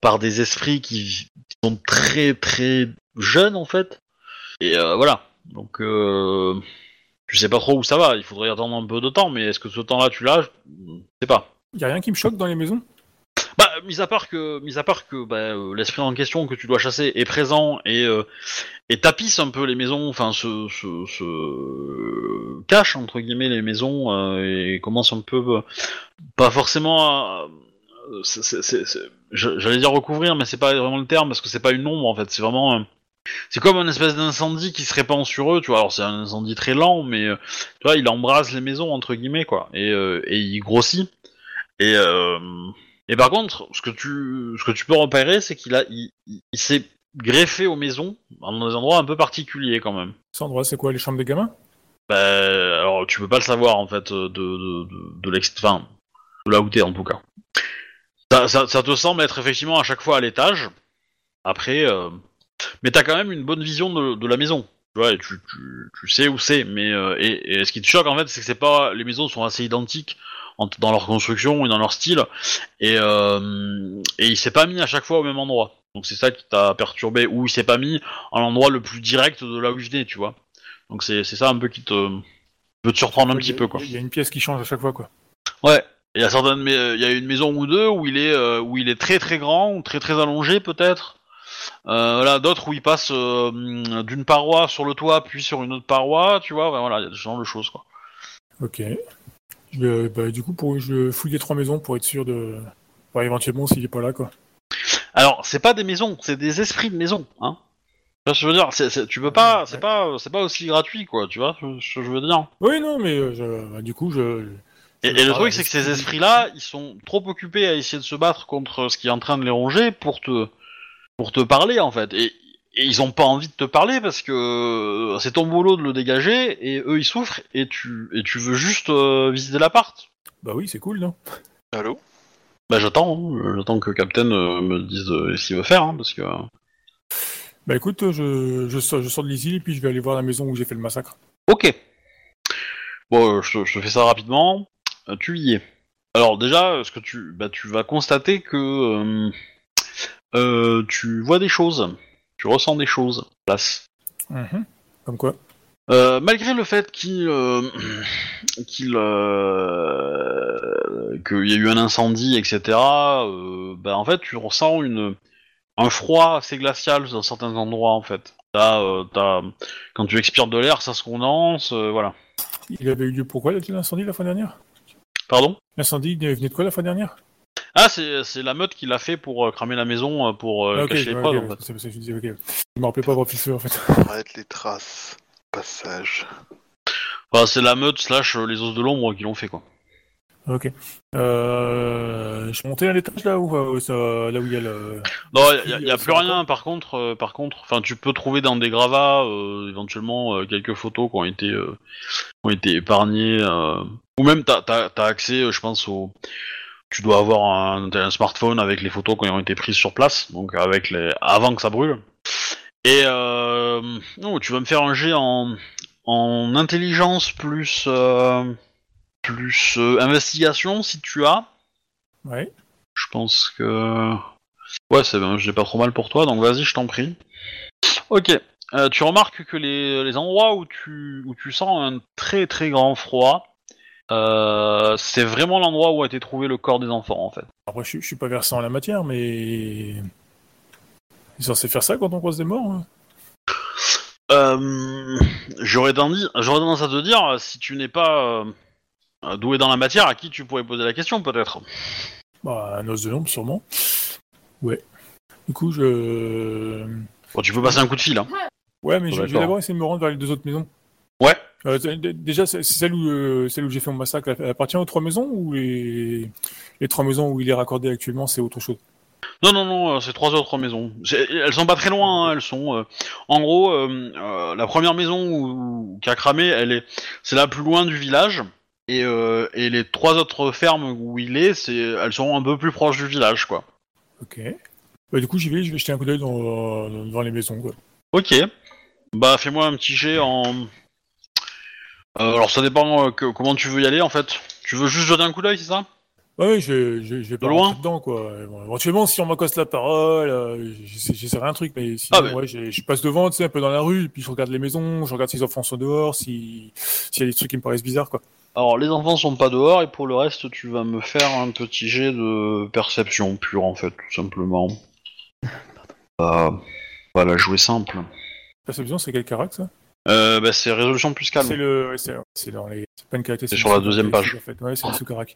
par des esprits qui, sont très très jeunes en fait. Et voilà. Donc euh, tu sais pas trop où ça va. Il faudrait attendre un peu de temps, mais est-ce que ce temps-là tu l'as? Je sais pas. Y a rien qui me choque dans les maisons? Bah, mis à part que, mis à part que bah, euh, l'esprit en question que tu dois chasser est présent et, euh, et tapisse un peu les maisons, enfin se, se, cache entre guillemets les maisons euh, et commence un peu, pas forcément à, j'allais dire recouvrir, mais c'est pas vraiment le terme parce que c'est pas une ombre en fait, c'est vraiment, c'est comme une espèce d'incendie qui se répand sur eux, tu vois. Alors c'est un incendie très lent, mais tu vois, il embrase les maisons entre guillemets quoi, et, et il grossit. Et et par contre, ce que tu, ce que tu peux repérer, c'est qu'il a, il, il- il s'est greffé aux maisons dans des endroits un peu particuliers quand même. Cet endroit, c'est quoi Les chambres des gamins? Bah, alors tu peux pas le savoir en fait de de de, de l'ex, enfin, de là où t'es en tout cas. Ça, ça, ça te semble être effectivement à chaque fois à l'étage. Après, euh, mais t'as quand même une bonne vision de, de la maison. Tu vois, et tu, tu, tu sais où c'est. Mais euh, et, et ce qui te choque en fait, c'est que c'est pas les maisons sont assez identiques en- dans leur construction et dans leur style. Et euh, et il s'est pas mis à chaque fois au même endroit. Donc c'est ça qui t'a perturbé, ou il s'est pas mis à l'endroit le plus direct de là où il venait, tu vois. Donc c'est c'est ça un peu qui te peut te surprendre un petit a- peu, quoi. Il y a une pièce qui change à chaque fois, quoi. Ouais. Il y a certaines, mais euh, il y a une maison ou deux où il est euh, où il est très très grand, ou très très allongé peut-être. Euh, voilà, d'autres où il passe euh, d'une paroi sur le toit puis sur une autre paroi, tu vois. ben voilà, il y a ce genre de choses quoi. Ok. Je bah, du coup, pour, je fouille les trois maisons pour être sûr de. Pour éventuellement s'il est pas là, quoi. Alors, c'est pas des maisons, c'est des esprits de maison, hein. Tu vois ce que je veux dire, c'est, c'est- tu peux pas, c'est pas, c'est pas aussi gratuit quoi, tu vois ce ce que je veux dire? Oui, non, mais euh, je- bah, du coup, je. Et, je et le truc, c'est que ces esprits-là, ils sont trop occupés à essayer de se battre contre ce qui est en train de les ronger pour te, pour te parler, en fait. Et, et ils ont pas envie de te parler parce que euh, c'est ton boulot de le dégager et eux ils souffrent et tu, et tu veux juste euh, visiter l'appart. Bah oui, c'est cool, non? Allô? Bah j'attends, hein. j'attends que Captain euh, me dise euh, ce qu'il veut faire, hein, parce que. Bah écoute, je, je, sors, je sors de l'île et puis je vais aller voir la maison où j'ai fait le massacre. Ok. Bon, je, te- je fais ça rapidement. Tu y es. Alors déjà, ce que tu, bah, tu vas constater que euh, euh, tu vois des choses, tu ressens des choses. Place. Mhm. Comme quoi Euh, malgré le fait qu'il euh, qu'il euh, qu'il y a eu un incendie, etc. bah, en fait, tu ressens une un froid assez glacial dans certains endroits en fait. T'as, t'as- quand tu expires de l'air, ça se condense, voilà. Il avait eu lieu pourquoi l'incendie la fois dernière? Pardon? L'incendie il venait de quoi la fois dernière? Ah, c'est c'est la meute qui l'a fait pour euh, cramer la maison, euh, pour euh, Ah, cacher les preuves, ok, en fait. c'est parce que je disais, ok. Je me rappelais pas avoir en fait. Arrête les traces. Passage. Enfin, c'est la meute slash les os de l'ombre qui l'ont fait, quoi. Ok. Euh, je suis monté à l'étage là où, euh, ça- là où il y a le. Non, il y, a- y a c'est plus rien. Par contre, euh, par contre, enfin, tu peux trouver dans des gravats euh, éventuellement euh, quelques photos qui ont été euh, qui ont été épargnées, euh, ou même t'as t'as t'as accès, euh, je pense au. Tu dois avoir un, smartphone avec les photos qui ont été prises sur place, donc avec les avant que ça brûle. Et euh, non, tu vas me faire un jet en en intelligence plus euh, plus euh, investigation si tu as. Ouais. Je pense que. Ouais, c'est ben, j'ai pas trop mal pour toi, donc vas-y, je t'en prie. Ok. Tu remarques que les, les endroits où tu, où tu sens un très très grand froid, c'est vraiment l'endroit où a été trouvé le corps des enfants en fait. Après, je, suis- je suis pas versé en la matière, mais. Il est censé faire ça quand on croise des morts hein Euh, j'aurais tendance, à te dire, si tu n'es pas euh, doué dans la matière, à qui tu pourrais poser la question peut-être? Bah, un os de l'ombre, sûrement. Ouais. Du coup, je. Bon, tu peux passer un coup de fil. Hein. Ouais, mais je, je vais d'abord essayer de me rendre vers les deux autres maisons. Ouais. Euh, déjà, celle où, euh, celle où j'ai fait mon massacre, elle appartient aux trois maisons ou les, les trois maisons où il est raccordé actuellement, c'est autre chose? Non, non, non, euh, c'est trois autres maisons. Elles sont pas très loin, hein, elles sont... euh, en gros, euh, euh, la première maison où, qui a cramé, elle est, c'est la plus loin du village. Et, et les trois autres fermes où il est, c'est, elles sont un peu plus proches du village, quoi. Ok. Bah, du coup, j'y vais, je vais jeter un coup d'œil dans, dans, dans les maisons. Quoi. Ok. Bah, fais-moi un petit jet en... Euh, alors, ça dépend euh, que- comment tu veux y aller, en fait. Tu veux juste jeter un coup d'œil, c'est ça? Ouais, ouais, je, je, je vais pas De loin dedans, quoi. Bon, éventuellement, si on m'accoste la parole, euh, j'essa- j'essaierai un truc, mais sinon, Ah, mais- ouais, je passe devant, tu sais, un peu dans la rue, puis je regarde les maisons, je regarde si les enfants sont dehors, si s'il y a des trucs qui me paraissent bizarres, quoi. Alors, les enfants sont pas dehors, et pour le reste, tu vas me faire un petit jet de perception pure, en fait, tout simplement. Euh, voilà, jouer simple. Perception, c'est quel caractère, ça? Euh, bah, c'est résolution plus calme. C'est le, ouais, c'est c'est dans les, c'est pas une caractéristique. C'est sur la deuxième caractéristique, En fait. Ouais, c'est le sous-carac.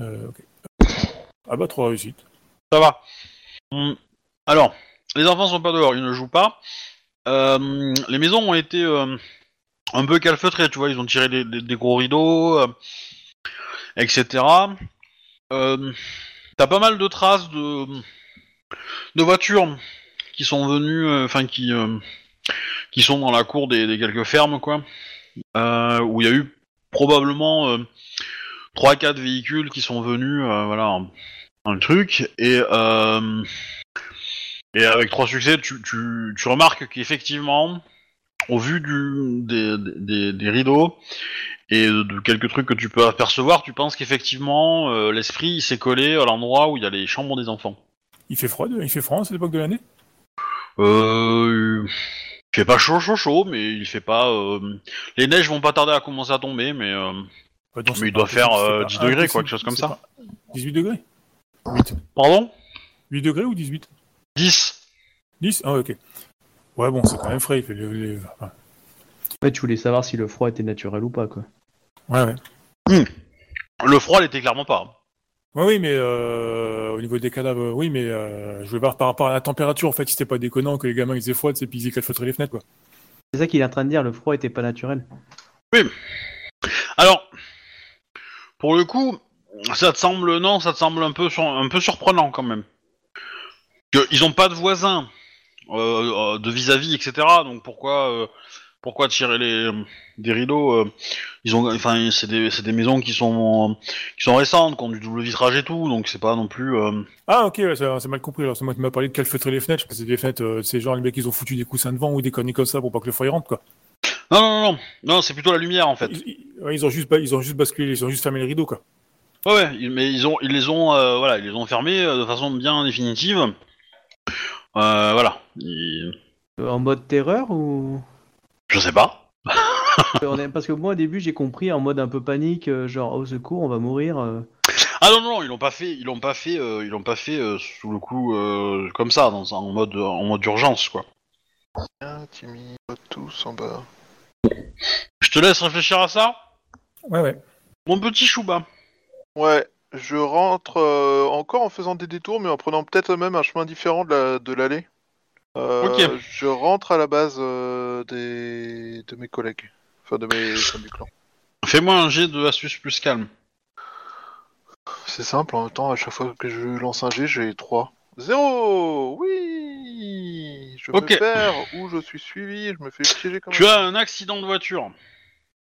Euh. Ah bah, trois réussites. Ça va. Hum, Alors, les enfants sont pas dehors, ils ne jouent pas. Euh, les maisons ont été un peu calfeutrées, tu vois, ils ont tiré des, des- des gros rideaux, etc. T'as pas mal de traces de, de voitures qui sont venues, enfin qui, qui sont dans la cour des, des quelques fermes, quoi, euh, où il y a eu probablement euh, 3-4 véhicules qui sont venus, euh, voilà, dans le truc, et, et avec trois succès, tu, tu, tu remarques qu'effectivement, au vu du, des, des, des rideaux et de quelques trucs que tu peux apercevoir, tu penses qu'effectivement, euh, l'esprit il s'est collé à l'endroit où il y a les chambres des enfants. Il fait froid, il fait froid à cette époque de l'année? Euh, fait pas chaud, chaud, chaud, mais il fait pas. euh, Les neiges vont pas tarder à commencer à tomber, mais euh, c'est Mais il doit faire, impossible, euh, c'est 10 pas degrés, quoi, quelque chose comme ça. pas- 18 degrés 8. pardon? 8 degrés ou 18 10 10 Ah, ok. Ouais, bon, c'est quand même frais. Il fait le- le- ouais. Ouais, tu voulais savoir si le froid était naturel ou pas, quoi. Ouais, ouais. Le froid l'était clairement pas. Ouais, oui, mais euh, au niveau des cadavres, euh, oui, mais euh, je veux voir par rapport à la température, en fait, si c'était pas déconnant que les gamins ils faisaient froid, c'est puis ils calfeutraient les fenêtres, quoi. C'est ça qu'il est en train de dire, le froid était pas naturel. Alors, pour le coup, ça te semble non, ça te semble un peu sur- un peu surprenant quand même. Que ils ont pas de voisins euh, de vis-à-vis, etc. Donc pourquoi euh, pourquoi tirer les des rideaux euh, Ils ont, enfin, c'est des c'est des maisons qui sont qui sont récentes, qui ont du double vitrage et tout, donc c'est pas non plus. euh, Ah, ok, ouais, c'est c'est mal compris. Alors, c'est moi qui m'a parlé de calfeutrer les fenêtres. Je pensais que des fenêtres, euh, c'est genre les mecs, ils ont foutu des coussins devant ou des conneries comme ça pour pas que le y rentre, quoi. Non non non non, non c'est plutôt la lumière en fait. Ils, ils- ouais, ils ont juste, ba- ils ont juste basculé, ils ont juste fermé les rideaux, quoi. Ouais, ouais, ils- mais ils ont, ils les ont, euh, voilà, ils les ont fermés euh, de façon bien définitive. Euh, voilà. Ils- Euh, En mode terreur ou? Je sais pas. Parce que moi au début j'ai compris en mode un peu panique, euh, genre au secours on va mourir. euh. Ah non non, non, ils l'ont pas fait, ils l'ont pas fait, euh, ils l'ont pas fait euh, sous le coup euh, comme ça, dans, en mode, en mode urgence quoi. Bien, Timmy, tous en bas. Je te laisse réfléchir à ça, Ouais, ouais. mon petit chouba. Ouais, je rentre euh, encore en faisant des détours, mais en prenant peut-être même un chemin différent de la- de l'allée. Euh, Ok. Je rentre à la base euh, des... de mes collègues. Enfin, de mes du clan. Fais-moi un jet de astuce plus calme. C'est simple, en même temps, à chaque fois que je lance un G, j'ai 3. Zéro Oui Je Ok. me perds où je suis suivi, je me fais piéger comme Tu as un accident de voiture.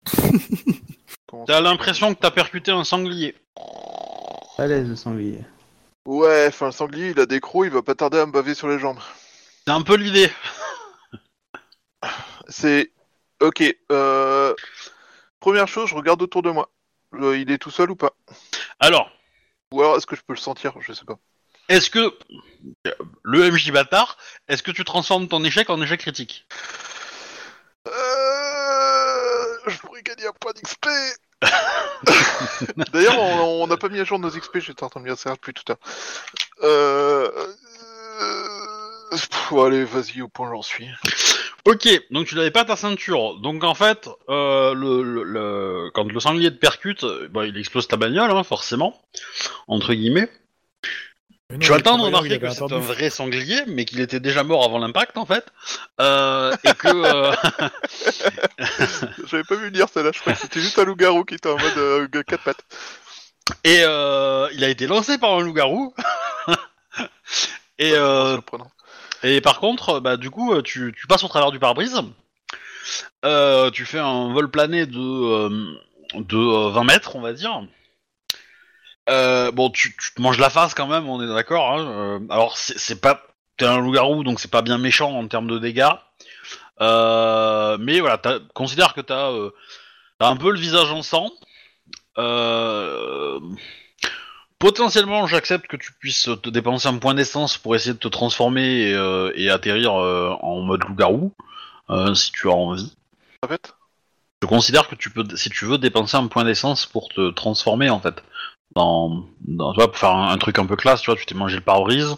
T'as l'impression que t'as percuté un sanglier. À l'aise le sanglier. Ouais, enfin, le sanglier, il a des crocs, il va pas tarder à me baver sur les jambes. C'est un peu l'idée. C'est... Ok, euh... Première chose, je regarde autour de moi. Euh, il est tout seul ou pas? Alors, Ou alors, est-ce que je peux le sentir? Je sais pas. est-ce que le MJ bâtard, est-ce que tu transformes ton échec en échec critique? Euh... Je pourrais gagner un point d'XP D'ailleurs, on n'a pas mis à jour nos XP, j'étais en train de me dire ça depuis tout à l'heure. Euh... pff, allez, vas-y, au point j'en suis. Ok, donc tu n'avais pas ta ceinture. Donc en fait, euh, le, le- le- quand le sanglier te percute, euh, bah, il explose ta bagnole, hein, forcément, entre guillemets. Mais non, tu as il le temps de il remarquer avait que un c'est un vrai sanglier, mais qu'il était déjà mort avant l'impact en fait, euh, et que euh, J'avais pas vu lire celle-là, je crois que c'était juste un loup-garou qui était en mode euh, 4 pattes. et euh, il a été lancé par un loup-garou. et euh, Surprenant. Et par contre, bah du coup, tu, tu passes au travers du pare-brise. Euh, tu fais un vol plané de, euh, de euh, 20 mètres, on va dire. Euh, bon, tu, te manges la face quand même, on est d'accord. Hein. Euh, alors, c'est pas. T'es un loup-garou, donc c'est pas bien méchant en termes de dégâts. Euh, mais voilà, considère que t'as euh, t'as un peu le visage en sang. Potentiellement, j'accepte que tu puisses te dépenser un point d'essence pour essayer de te transformer et, euh, et atterrir euh, en mode loup-garou, euh, si tu as envie. En fait Je considère que tu peux, si tu veux, dépenser un point d'essence pour te transformer, en fait. Dans, dans- tu vois, pour faire un, un truc un peu classe, tu vois, tu t'es mangé le pare-brise,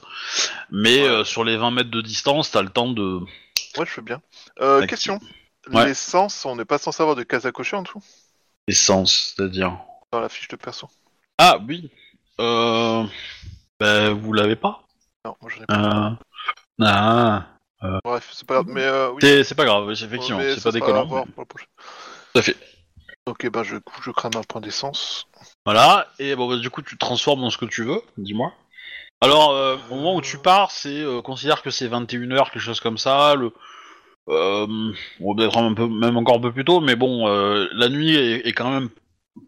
mais Ouais. sur les 20 mètres de distance, t'as le temps de... Ouais, je fais bien. Question. Ouais. L'essence, on n'est pas censé avoir de case à cocher en dessous? Essence, c'est-à-dire... Dans la fiche de perso. Ah, oui. Euh... Ben, vous l'avez pas? Non, moi j'en ai pas. euh... Ah... Bref, c'est pas grave. Mais euh, oui. C'est pas grave, effectivement, c'est pas déconnant. mais-. Tout à fait. Ok, bah je, je crame un point d'essence. Voilà, et bon, bah, du coup, tu te transformes dans ce que tu veux, dis-moi. Alors, euh, au moment où tu pars, c'est euh, considère que c'est 21h, quelque chose comme ça. Le, euh, on va peut-être un peu, même encore un peu plus tôt, mais bon, euh, la nuit est, est quand même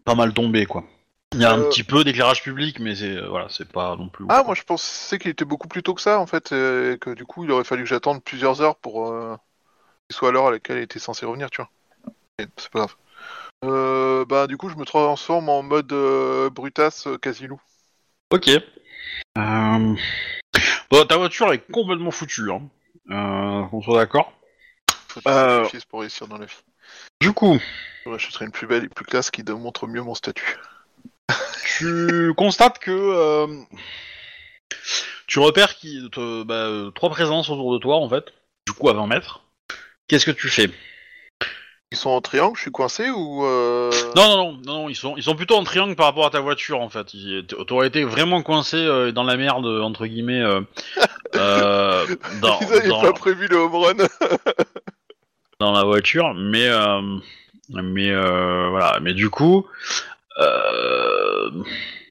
pas mal tombée, quoi. Il y a un Euh. petit peu d'éclairage public, mais c'est euh, voilà, c'est pas non plus. Ah, moi je pensais qu'il était beaucoup plus tôt que ça en fait, et que du coup il aurait fallu que j'attende plusieurs heures pour euh, qu'il soit à l'heure à laquelle il était censé revenir, tu vois. C'est pas grave. Euh, bah du coup je me transforme en mode euh, brutasse euh, quasi loup. Ok. Euh, Bon, ta voiture est complètement foutue, hein. Euh, qu'on soit d'accord. Faut Euh. pour réussir dans la vie. Du coup, Je rachèterai une plus belle et plus classe qui montre mieux mon statut. Tu constates que euh, tu repères qui, te- bah, euh, trois présences autour de toi en fait. Du coup, à 20 mètres. Qu'est-ce que tu fais? Ils sont en triangle, je suis coincé ou euh... Non, non, non, non, non, ils sont, ils sont plutôt en triangle par rapport à ta voiture en fait. Ils- T'aurais été vraiment coincé euh, dans la merde entre guillemets euh, euh, dans, Ils avaient dans- pas prévu le home run. dans la voiture, mais euh, mais euh, voilà, mais du coup, euh,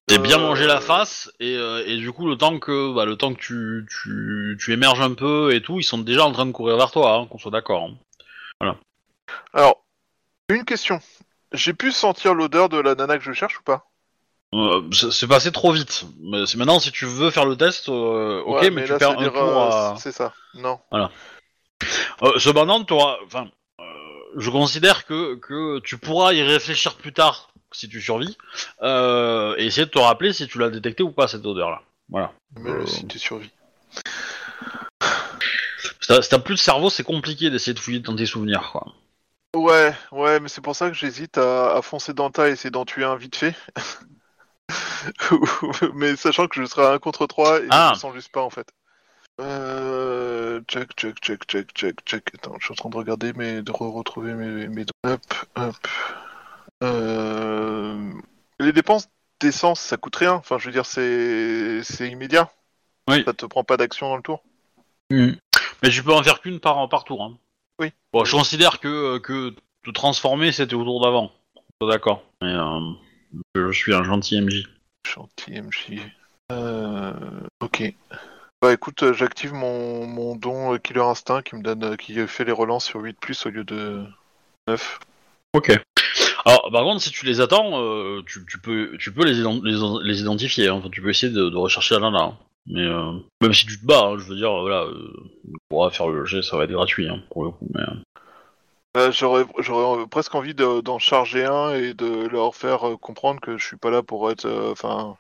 t'es bien mangé la face et, euh, et du coup le temps que bah, le temps que tu, tu tu émerges un peu et tout, ils sont déjà en train de courir vers toi, hein, qu'on soit d'accord. hein. Alors, une question. J'ai pu sentir l'odeur de la nana que je cherche ou pas? Euh, c'est passé trop vite. Mais c'est maintenant si tu veux faire le test, euh, ok, Ouais, mais, tu là, perds un tour à. C'est ça. Non. Euh, cependant, t'auras, enfin, je considère que que tu pourras y réfléchir plus tard si tu survis euh, et essayer de te rappeler si tu l'as détecté ou pas cette odeur-là. Voilà. Euh. si tu survis. Si t'as plus de cerveau, c'est compliqué d'essayer de fouiller dans tes souvenirs, quoi. Ouais, ouais, mais c'est pour ça que j'hésite à, à foncer dans le tas et essayer d'en tuer un vite fait. mais sachant que je serai à 1 contre 3 et Ah. je me sens juste pas en fait. Euh, check, check, check, check, check, check. Attends, je suis en train de regarder, mais de re- retrouver mes, mes. Hop, hop. Euh... Les dépenses d'essence, ça coûte rien. Enfin, je veux dire, c'est c'est immédiat. Oui. Ça te prend pas d'action dans le tour. Mais tu peux en faire qu'une par, par tour. Hein. Oui. Bon, je considère que, que te transformer, c'était au tour d'avant. D'accord. Mais euh, je suis un gentil MJ. Gentil MJ. Euh, ok. Bah écoute, j'active mon, mon don Killer Instinct qui me donne, qui fait les relances sur 8 plus au lieu de 9. Ok. Alors, par contre, si tu les attends, euh, tu, tu peux, tu peux les, ident- les, les identifier. hein. Enfin, tu peux essayer de, de rechercher la nana. hein. Mais euh, même si tu te bats, hein, je veux dire, voilà, euh, tu pourras faire le jet, ça va être gratuit hein, pour le coup. Mais, euh, Euh, J'aurais j'aurais, euh, presque envie de- d'en charger un et de leur faire euh, comprendre que je suis pas là pour être. euh, Enfin.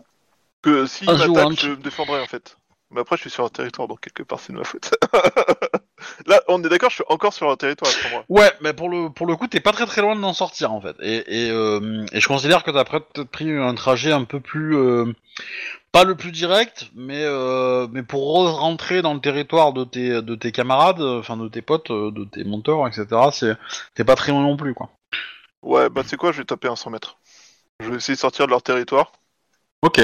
que s'ils m'attaquent, want. je me défendrai en fait. Mais après, je suis sur leur territoire, donc quelque part, c'est de ma faute. Là, on est d'accord, je suis encore sur leur territoire Ouais, mais pour le pour le coup, t'es pas très très loin d'en sortir en fait. Et et, euh, et je considère que t'as peut-être pris un trajet un peu plus euh, pas le plus direct, mais euh, mais pour rentrer dans le territoire de tes de tes camarades, euh, enfin de tes potes, euh, de tes monteurs, etc. C'est t'es pas très loin non plus quoi. Ouais, bah tu sais quoi, je vais taper un 100 mètres. Je vais essayer de sortir de leur territoire. Ok,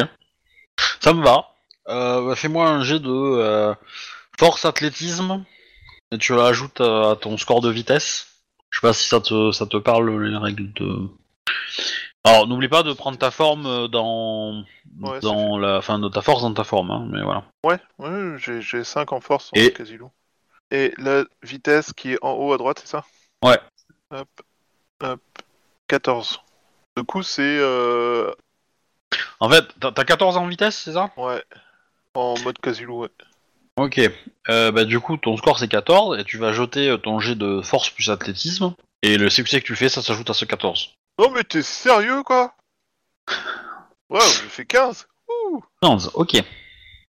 ça me va. Bah, Fais-moi un jet de force athlétisme et tu ajoutes à, à ton score de vitesse. Je sais pas si ça te ça te parle les règles de. Alors n'oublie pas de prendre ta forme euh, dans Ouais, dans la fin de ta force dans ta forme, hein, mais voilà. Ouais, ouais, j'ai j'ai 5 en force en Et- quasi-loup. Et la vitesse qui est en haut à droite, c'est ça? Ouais. Hop, hop, 14. Du coup, c'est... Euh... En fait, t'as t'as 14 en vitesse, c'est ça? Ouais, en mode quasi-loup, ouais. Ok. Euh, bah du coup ton score c'est 14 et tu vas jeter euh, ton jet de force plus athlétisme et le succès que tu fais ça s'ajoute à ce 14. Non mais t'es sérieux, quoi? Ouais, j'ai fait 15 Ouh 15, ok.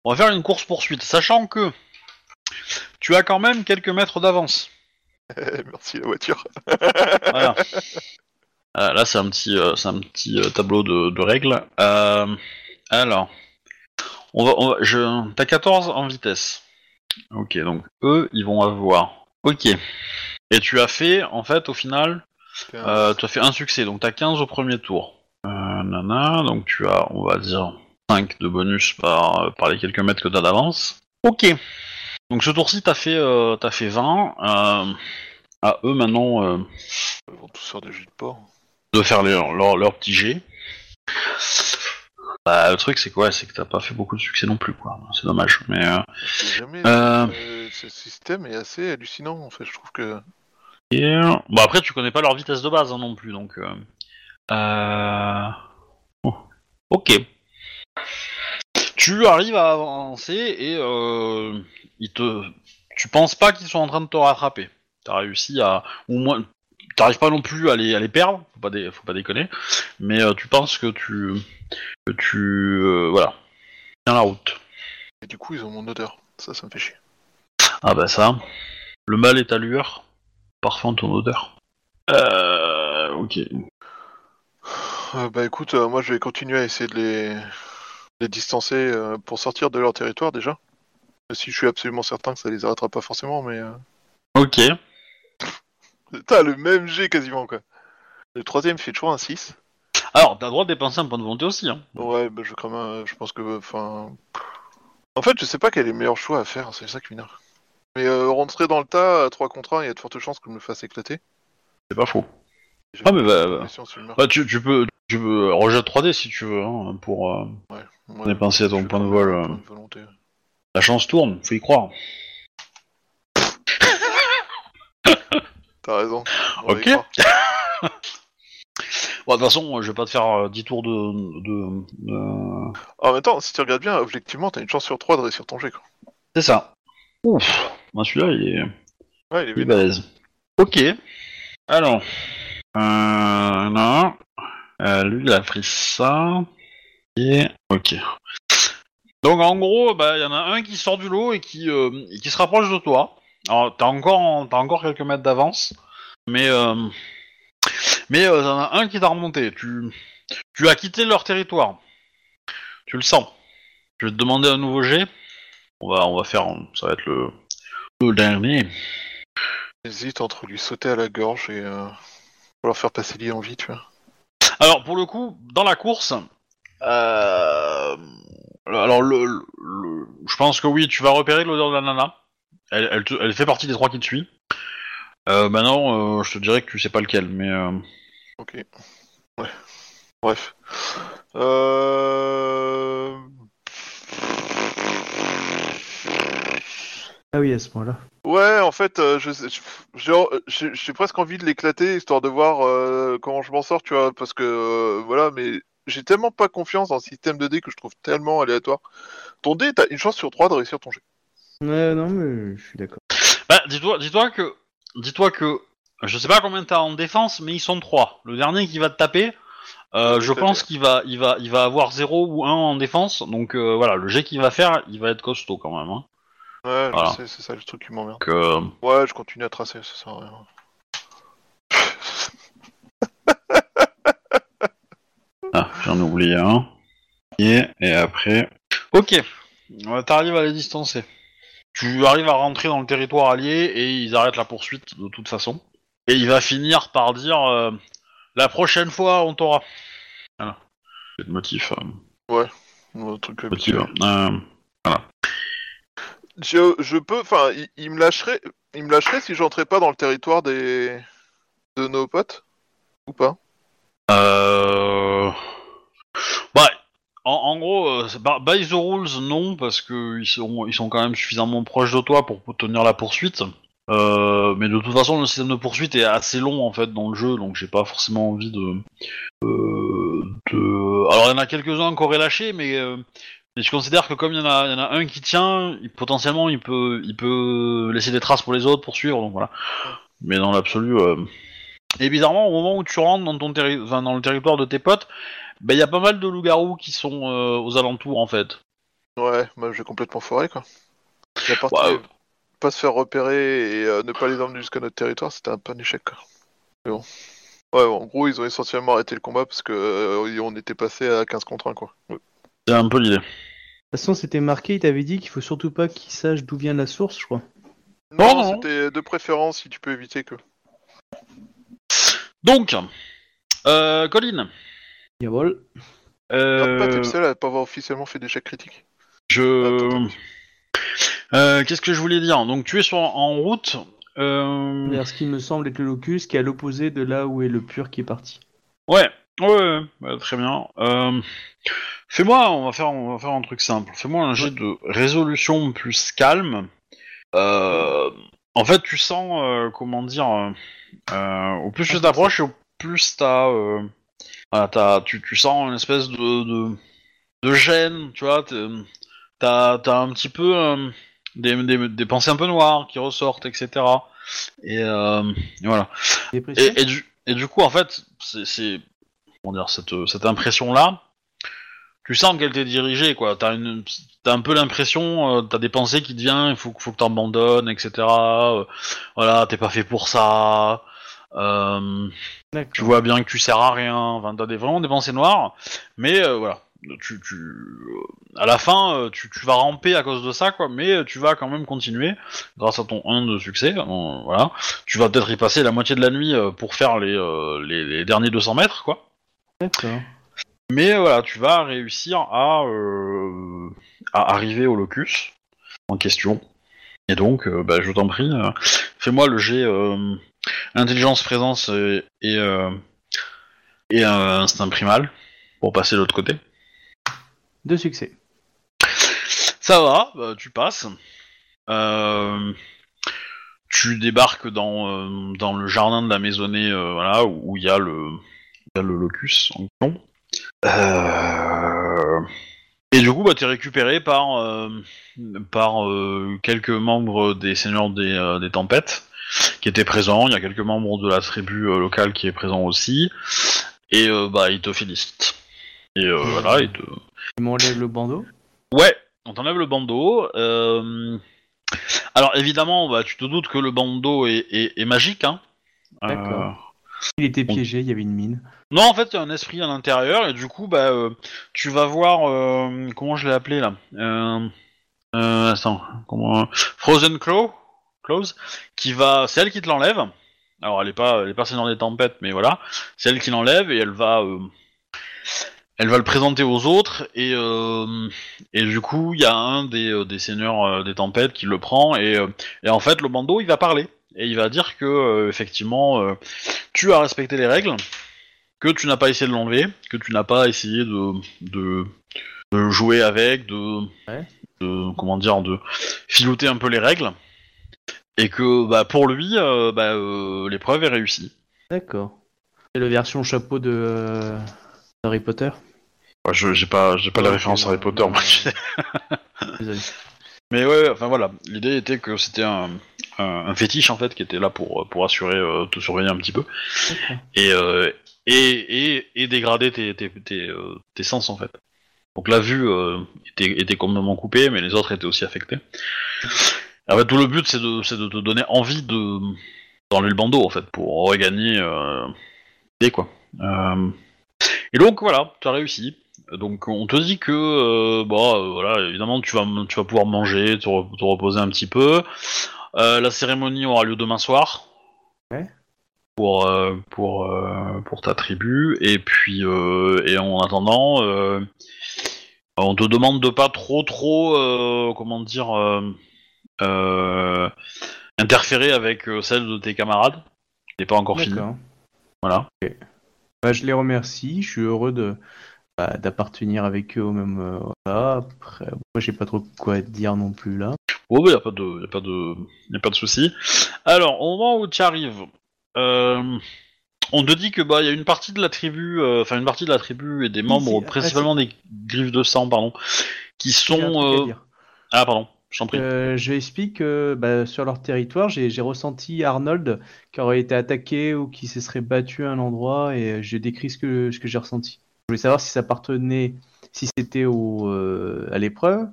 On va faire une course poursuite, sachant que tu as quand même quelques mètres d'avance. Merci la voiture. Voilà. Euh, là, c'est un petit, euh, c'est un petit euh, tableau de, de règles. Euh, alors, on va, on va- je, t'as 14 en vitesse. Ok, donc eux, ils vont avoir. Ok. Et tu as fait, en fait, au final, euh, tu as fait un succès, donc t'as 15 au premier tour. Euh, nana, donc tu as, on va dire, 5 de bonus par, par les quelques mètres que t'as d'avance. Ok. Donc ce tour-ci, t'as fait, euh, t'as fait 20. Euh, à eux maintenant Ils vont tous faire des jus de porc. de faire leur, leur, leur petit jet. Bah, le truc, c'est quoi? C'est que t'as pas fait beaucoup de succès non plus, quoi. C'est dommage. Mais euh, jamais... Euh. euh, ce système est assez hallucinant, en fait, je trouve que... et, bon, après, tu connais pas leur vitesse de base hein, non plus, donc. Euh... euh, oh, Ok. Tu arrives à avancer et euh, ils te. Tu penses pas qu'ils sont en train de te rattraper. T'as réussi à. Ou moins. T'arrives pas non plus à les, à les perdre, faut pas, dé- faut pas déconner, mais euh, tu penses que tu. que tu. euh, voilà. Tiens la route. Et du coup, ils ont mon odeur. Ça, ça me fait chier. Ah bah ça. Le mal est à lueur. Parfum ton odeur. Euh... Ok. Euh, bah écoute, euh, moi je vais continuer à essayer de les, les distancer euh, pour sortir de leur territoire déjà. Si je suis absolument certain que ça les arrêtera pas forcément, mais... euh, Ok. T'as le même G quasiment quoi. Le troisième fait toujours un 6. Alors, t'as le droit de dépenser un point de volonté aussi. Hein. Ouais, bah je crame un... Je pense que... Enfin... En fait, je sais pas quel est le meilleur choix à faire, c'est ça qui m'énerve. Mais euh, rentrer dans le tas à 3 contre 1, il y a de fortes chances que je me fasse éclater. C'est pas faux. J'ai Ah, mais bah, bah. question sur le meurtre. Bah, tu, tu peux, tu peux rejeter 3D si tu veux, hein, pour euh, Ouais, ouais, dépenser ton je vais point de vol. un euh. point de volonté. La chance tourne, faut y croire. T'as raison. on Ok. Bon, de toute façon, je vais pas te faire euh, 10 tours de. de, de- En même temps, si tu regardes bien, objectivement, t'as une chance sur 3 de réussir ton jet quoi. C'est ça. Ouf. Bah, celui-là, il est, Ouais, il est il est balèze. Ok. Alors. Euh. Non. Euh, lui, il a pris ça. Et. Ok. Donc, en gros, bah, il y en a un qui sort du lot et qui, euh, et qui se rapproche de toi. Alors, t'as encore, t'as encore quelques mètres d'avance. Mais. Euh, mais euh, t'en as un qui t'a remonté. Tu, tu as quitté leur territoire. Tu le sens. Je vais te demander un nouveau jet. On va, on va faire. Ça va être le, le dernier. J'hésite entre lui sauter à la gorge et euh, leur faire passer l'île en vie, tu vois. Alors pour le coup, dans la course, euh, alors le, le- le- je pense que oui, tu vas repérer l'odeur de la nana. Elle, elle, te- elle fait partie des trois qui te suivent. Euh, maintenant, euh, je te dirais que tu sais pas lequel, mais euh, Ok. Ouais. Bref. Euh... Ah oui, à ce point-là. Ouais, en fait, euh, je sais- j'ai j'ai- j'ai presque envie de l'éclater histoire de voir euh, comment je m'en sors, tu vois, parce que euh, voilà, mais j'ai tellement pas confiance dans le système de dés que je trouve tellement aléatoire. Ton dé, t'as une chance sur 3 de réussir ton jet. Ouais, non, mais je suis d'accord. bah, dis-toi, dis-toi que, dis-toi que, je sais pas combien t'as en défense, mais ils sont trois. Le dernier qui va te taper, euh, je pense qu'il va, il va, il va avoir 0 ou 1 en défense. Donc euh, voilà, le jet qu'il va faire, il va être costaud quand même. Hein. Ouais, Voilà. je sais, c'est ça le truc qui m'emmerde. Donc, euh, Ouais, je continue à tracer, ça sert à rien. Ah, j'en ai oublié un. Et, et après. Ok. Ouais, T'arrives à les distancer. Tu arrives à rentrer dans le territoire allié et ils arrêtent la poursuite de toute façon. Et il va finir par dire euh, la prochaine fois on t'aura. Voilà. C'est le motif. euh, Un truc motif, habituel. euh, Je, je peux, enfin, il, il me lâcherait, il me lâcherait si j'entrais pas dans le territoire des de nos potes ou pas? Euh... Bah, en, gros, euh, by the rules, non, parce que ils sont, ils sont quand même suffisamment proches de toi pour tenir la poursuite. Euh, mais de toute façon, le système de poursuite est assez long en fait dans le jeu, donc j'ai pas forcément envie de. euh. Alors il y en a quelques-uns auraient lâché, mais, mais je considère que comme il y, en a, y en a un qui tient, potentiellement il peut, il peut laisser des traces pour les autres, poursuivre, donc voilà. Mais dans l'absolu. et bizarrement, au moment où tu rentres dans, ton dans le territoire de tes potes, bah, il y a pas mal de loups-garous qui sont euh, aux alentours en fait. Ouais, moi j'ai complètement foiré quoi. La partie Ouais. pas se faire repérer et euh, ne pas les emmener jusqu'à notre territoire, c'était un peu un échec quoi. Mais bon. Ouais, en gros, ils ont essentiellement arrêté le combat parce que euh, on était passé à 15 contre 1 quoi. Ouais. C'est un peu l'idée. De toute façon, c'était marqué, il t'avait dit qu'il faut surtout pas qu'il sache d'où vient la source, je crois. Non, non. c'était de préférence si tu peux éviter que. Donc, euh, Colline, Yavol. euh, Pas t'es le seul à pas avoir officiellement fait d'échec critique. je... Euh, Qu'est-ce que je voulais dire? Donc tu es sur, en route. Euh... Vers ce qui me semble être le locus, qui est à l'opposé de là où est le pur qui est parti. Ouais, ouais, ouais, ouais, très bien. Euh, Fais-moi, on va faire, on va faire un truc simple. Fais-moi un jet de résolution plus calme. Euh, en fait, tu sens, euh, comment dire, au plus tu t'approches, et au plus t'as, euh, voilà, t'as- tu, tu sens une espèce de, de, de gêne, tu vois. T'as, t'as un petit peu euh, des, des, des pensées un peu noires qui ressortent, etc. Et, euh, et voilà. Et, et du, et du coup, en fait, c'est, c'est comment dire cette, cette impression-là. Tu sens qu'elle t'est dirigée, quoi. T'as une, t'as un peu l'impression, euh, t'as des pensées qui te viennent, il faut, faut que t'abandonnes, etc. Euh, voilà, t'es pas fait pour ça. Euh, tu vois bien que tu sers à rien. Enfin, t'as des, vraiment des pensées noires. Mais euh, voilà, tu, tu, à la fin, euh, tu, tu vas ramper à cause de ça, quoi. Mais tu vas quand même continuer grâce à ton 1 de succès. euh, voilà, tu vas peut-être y passer la moitié de la nuit euh, pour faire les, euh, les, les derniers 200 mètres, quoi. D'accord. Mais euh, voilà, tu vas réussir à, euh, à arriver au locus en question. Et donc, euh, bah, je t'en prie, euh, fais-moi le jet euh, intelligence, présence euh, et, euh, et instinct primal pour passer de l'autre côté. Deux succès. Ça va, bah, tu passes. Euh, tu débarques dans, euh, dans le jardin de la maisonnée, euh, voilà, où il y a le, il y a le locus en question. Euh, Et du coup, bah, t'es récupéré par, par quelques membres des seigneurs des, des tempêtes qui étaient présents. Il y a quelques membres de la tribu euh, locale qui est présent aussi. Et euh, bah, ils te félicitent. Et euh, voilà, ils te, Ils m'enlèvent le bandeau? Ouais, on t'enlève le bandeau. euh, Alors évidemment, bah, tu te doutes que le bandeau est, est- est magique. Hein. D'accord. Il était piégé, il y avait une mine. Non, en fait, il y a un esprit à l'intérieur et du coup, bah, euh, tu vas voir euh, comment je l'ai appelé là? Euh, euh, attends, comment Frozen Claw, Claws, qui va, c'est elle qui te l'enlève. Alors, elle est pas, elle est pas dans des tempêtes, mais voilà, c'est elle qui l'enlève et elle va, euh, elle va le présenter aux autres et euh, et du coup, il y a un des, euh, des seigneurs des tempêtes qui le prend et et en fait, le bandeau, il va parler et il va dire que euh, effectivement, euh, tu as respecté les règles que tu n'as pas essayé de l'enlever, que tu n'as pas essayé de, de, de jouer avec, de, Ouais. de- comment dire, de filouter un peu les règles, et que bah, pour lui, euh, bah, euh, l'épreuve est réussie. D'accord. C'est la version chapeau de euh, Harry Potter? Ouais, je j'ai pas j'ai pas la référence non, Harry Potter, moi. Désolé. mais ouais, ouais, enfin voilà, l'idée était que c'était un, un, un fétiche en fait qui était là pour pour assurer euh, te surveiller un petit peu D'accord. et euh, et, et, et dégrader tes, tes, tes, euh, tes sens en fait. Donc la vue euh, était, était complètement coupée, mais les autres étaient aussi affectés. En fait, tout le but c'est de, c'est de te donner envie de d'enlever le bandeau en fait pour regagner euh, l'idée, quoi. Euh, et donc voilà, tu as réussi. Donc on te dit que euh, bon euh, voilà évidemment tu vas tu vas pouvoir manger, te, re- te reposer un petit peu. Euh, la cérémonie aura lieu demain soir. Ouais. Pour euh, pour euh, pour ta tribu et puis euh, et en attendant euh, on te demande de pas trop trop euh, comment dire euh, interférer avec euh, celle de tes camarades. n'est pas encore fini. Voilà. Bah, je les remercie. Je suis heureux de bah, d'appartenir avec eux au même. euh. Après, moi, j'ai pas trop quoi dire non plus là. Oh, bah, y a pas de, y a pas de, y a pas de souci. Alors, au moment où tu arrives, euh, on te dit que bah, y a une partie de la tribu, euh, enfin une partie de la tribu et des membres, ah, principalement des griffes de sang, pardon, qui sont. euh. Ah, pardon, prie. Euh, je explique que bah, sur leur territoire, j'ai ressenti Arnold qui aurait été attaqué ou qui se serait battu à un endroit et euh, j'ai décrit ce que, ce que j'ai ressenti. Je voulais savoir si ça appartenait, si c'était euh, à l'épreuve,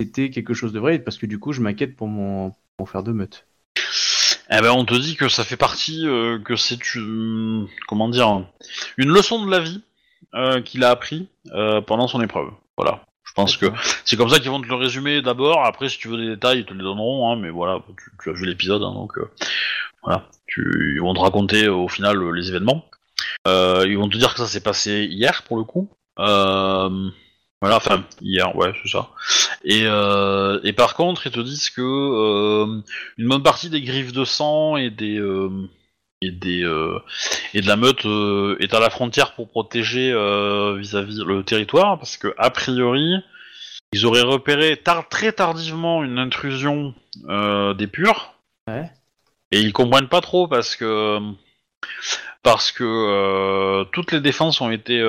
c'était quelque chose de vrai parce que du coup, je m'inquiète pour mon, mon frère de meute. Eh ben, on te dit que ça fait partie, euh, que c'est une, comment dire, une leçon de la vie euh, qu'il a appris euh, pendant son épreuve. Voilà. Je pense que c'est comme ça qu'ils vont te le résumer d'abord. Après, si tu veux des détails, ils te les donneront. Hein, mais voilà, tu, tu as vu l'épisode, hein, donc euh, voilà. Tu, ils vont te raconter au final les événements. Euh, ils vont te dire que ça s'est passé hier pour le coup. Euh, voilà, enfin hier, ouais, c'est ça. Et, euh, et par contre, ils te disent que euh, une bonne partie des griffes de sang et des euh, et des euh, et de la meute euh, est à la frontière pour protéger euh, vis-à-vis le territoire parce que a priori ils auraient repéré très tardivement une intrusion des purs Ouais. et ils comprennent pas trop parce que parce que toutes les défenses ont été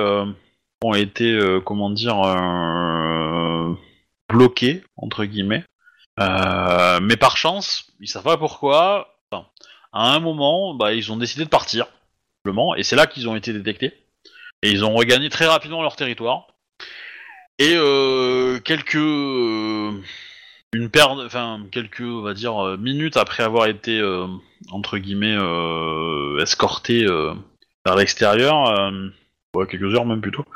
ont été comment dire bloquées entre guillemets mais par chance ils savent pas pourquoi à un moment, bah, ils ont décidé de partir, simplement, et c'est là qu'ils ont été détectés. Et ils ont regagné très rapidement leur territoire. et euh, quelques euh, une paire, enfin quelques, on va dire euh, minutes après avoir été entre guillemets escorté euh, vers l'extérieur, quelques heures même plutôt.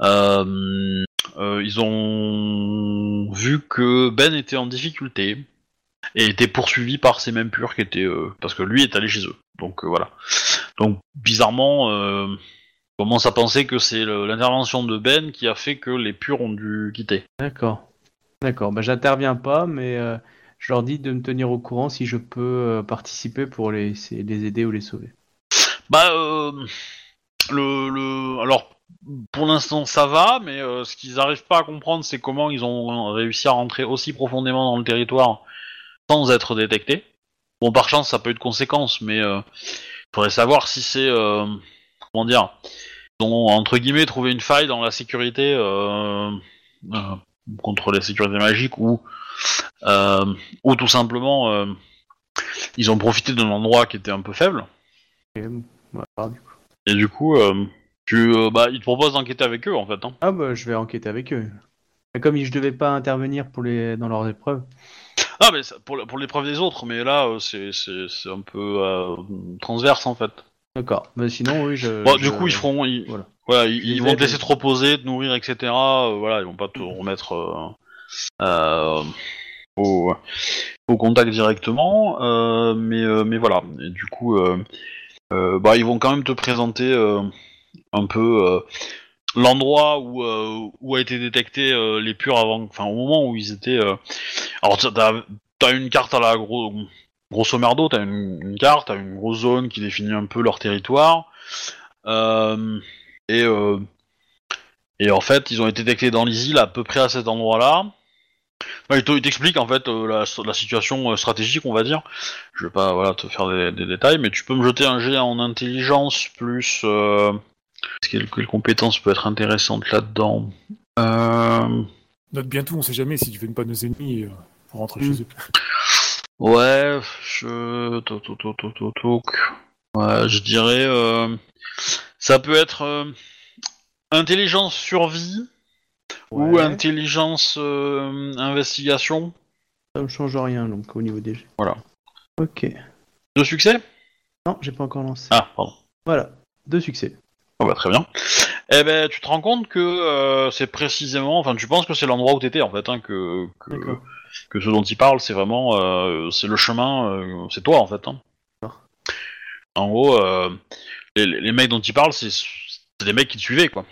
ils ont vu que Ben était en difficulté et était poursuivi par ces mêmes purs qui étaient euh, parce que lui est allé chez eux. Donc euh, voilà. Donc bizarrement, euh, on commence à penser que c'est l'intervention de Ben qui a fait que les purs ont dû quitter. D'accord. D'accord. Bah, j'interviens pas, mais euh, je leur dis de me tenir au courant si je peux euh, participer pour les, les aider ou les sauver. Bah euh, le, le alors pour l'instant ça va, mais euh, ce qu'ils arrivent pas à comprendre c'est comment ils ont réussi à rentrer aussi profondément dans le territoire sans être détectés. Bon par chance ça peut être de conséquences, mais euh, faudrait savoir si c'est euh, comment dire ils ont entre guillemets trouvé une faille dans la sécurité euh, contre les sécurités magiques ou ou tout simplement ils ont profité d'un endroit qui était un peu faible. Du coup. Et du coup, tu, bah, ils te proposent d'enquêter avec eux en fait. Hein. Ah bah je vais enquêter avec eux. Mais comme je devais pas intervenir pour les dans leurs épreuves. Ah, mais ça- pour, le- pour l'épreuve des autres, mais là, euh, c'est, c'est, c'est un peu euh, transverse en fait. D'accord. Mais sinon oui je. Bon, du coup, ils feront. Ils, voilà. voilà, ils, vont te laisser te reposer, te nourrir, etc. euh, voilà, ils vont pas te remettre euh, euh, au, au contact directement. euh, mais, euh, mais voilà. Et du coup, euh, euh, bah, ils vont quand même te présenter euh, un peu. euh, L'endroit où, euh, où a été détecté euh, les purs avant, enfin au moment où ils étaient. euh, Alors t'as- t'as une carte à la gros, grosso merdo, t'as une, une carte, t'as une grosse zone qui définit un peu leur territoire. Euh, et, euh, et en fait, ils ont été détectés dans les à peu près à cet endroit-là. Ouais, il te- il t'explique en fait euh, la, la situation stratégique, on va dire. Je vais pas voilà, te faire des, des détails, mais tu peux me jeter un jet en intelligence plus. Quelle, quelle compétence peut être intéressante là-dedans euh, Note bien tout, on sait jamais si tu veux pas nos ennemis euh, pour rentrer Mm. chez eux. Ouais, je. toc, toc, toc, toc, toc, toc. Ouais, je dirais. euh, Ça peut être euh, intelligence survie ou intelligence euh, investigation. Ça me change rien donc au niveau des jeux. Voilà. Ok. Deux succès? Non j'ai pas encore lancé. Ah, pardon. Voilà. Deux succès. Oh, bah, très bien. Eh ben, tu te rends compte que euh, c'est précisément. Enfin, tu penses que c'est l'endroit où t'étais en fait, hein, que, que, ce dont il parle, c'est vraiment. euh, c'est le chemin, euh, c'est toi en fait. Hein. En gros, les, les mecs dont il parle, c'est des mecs qui te suivaient quoi.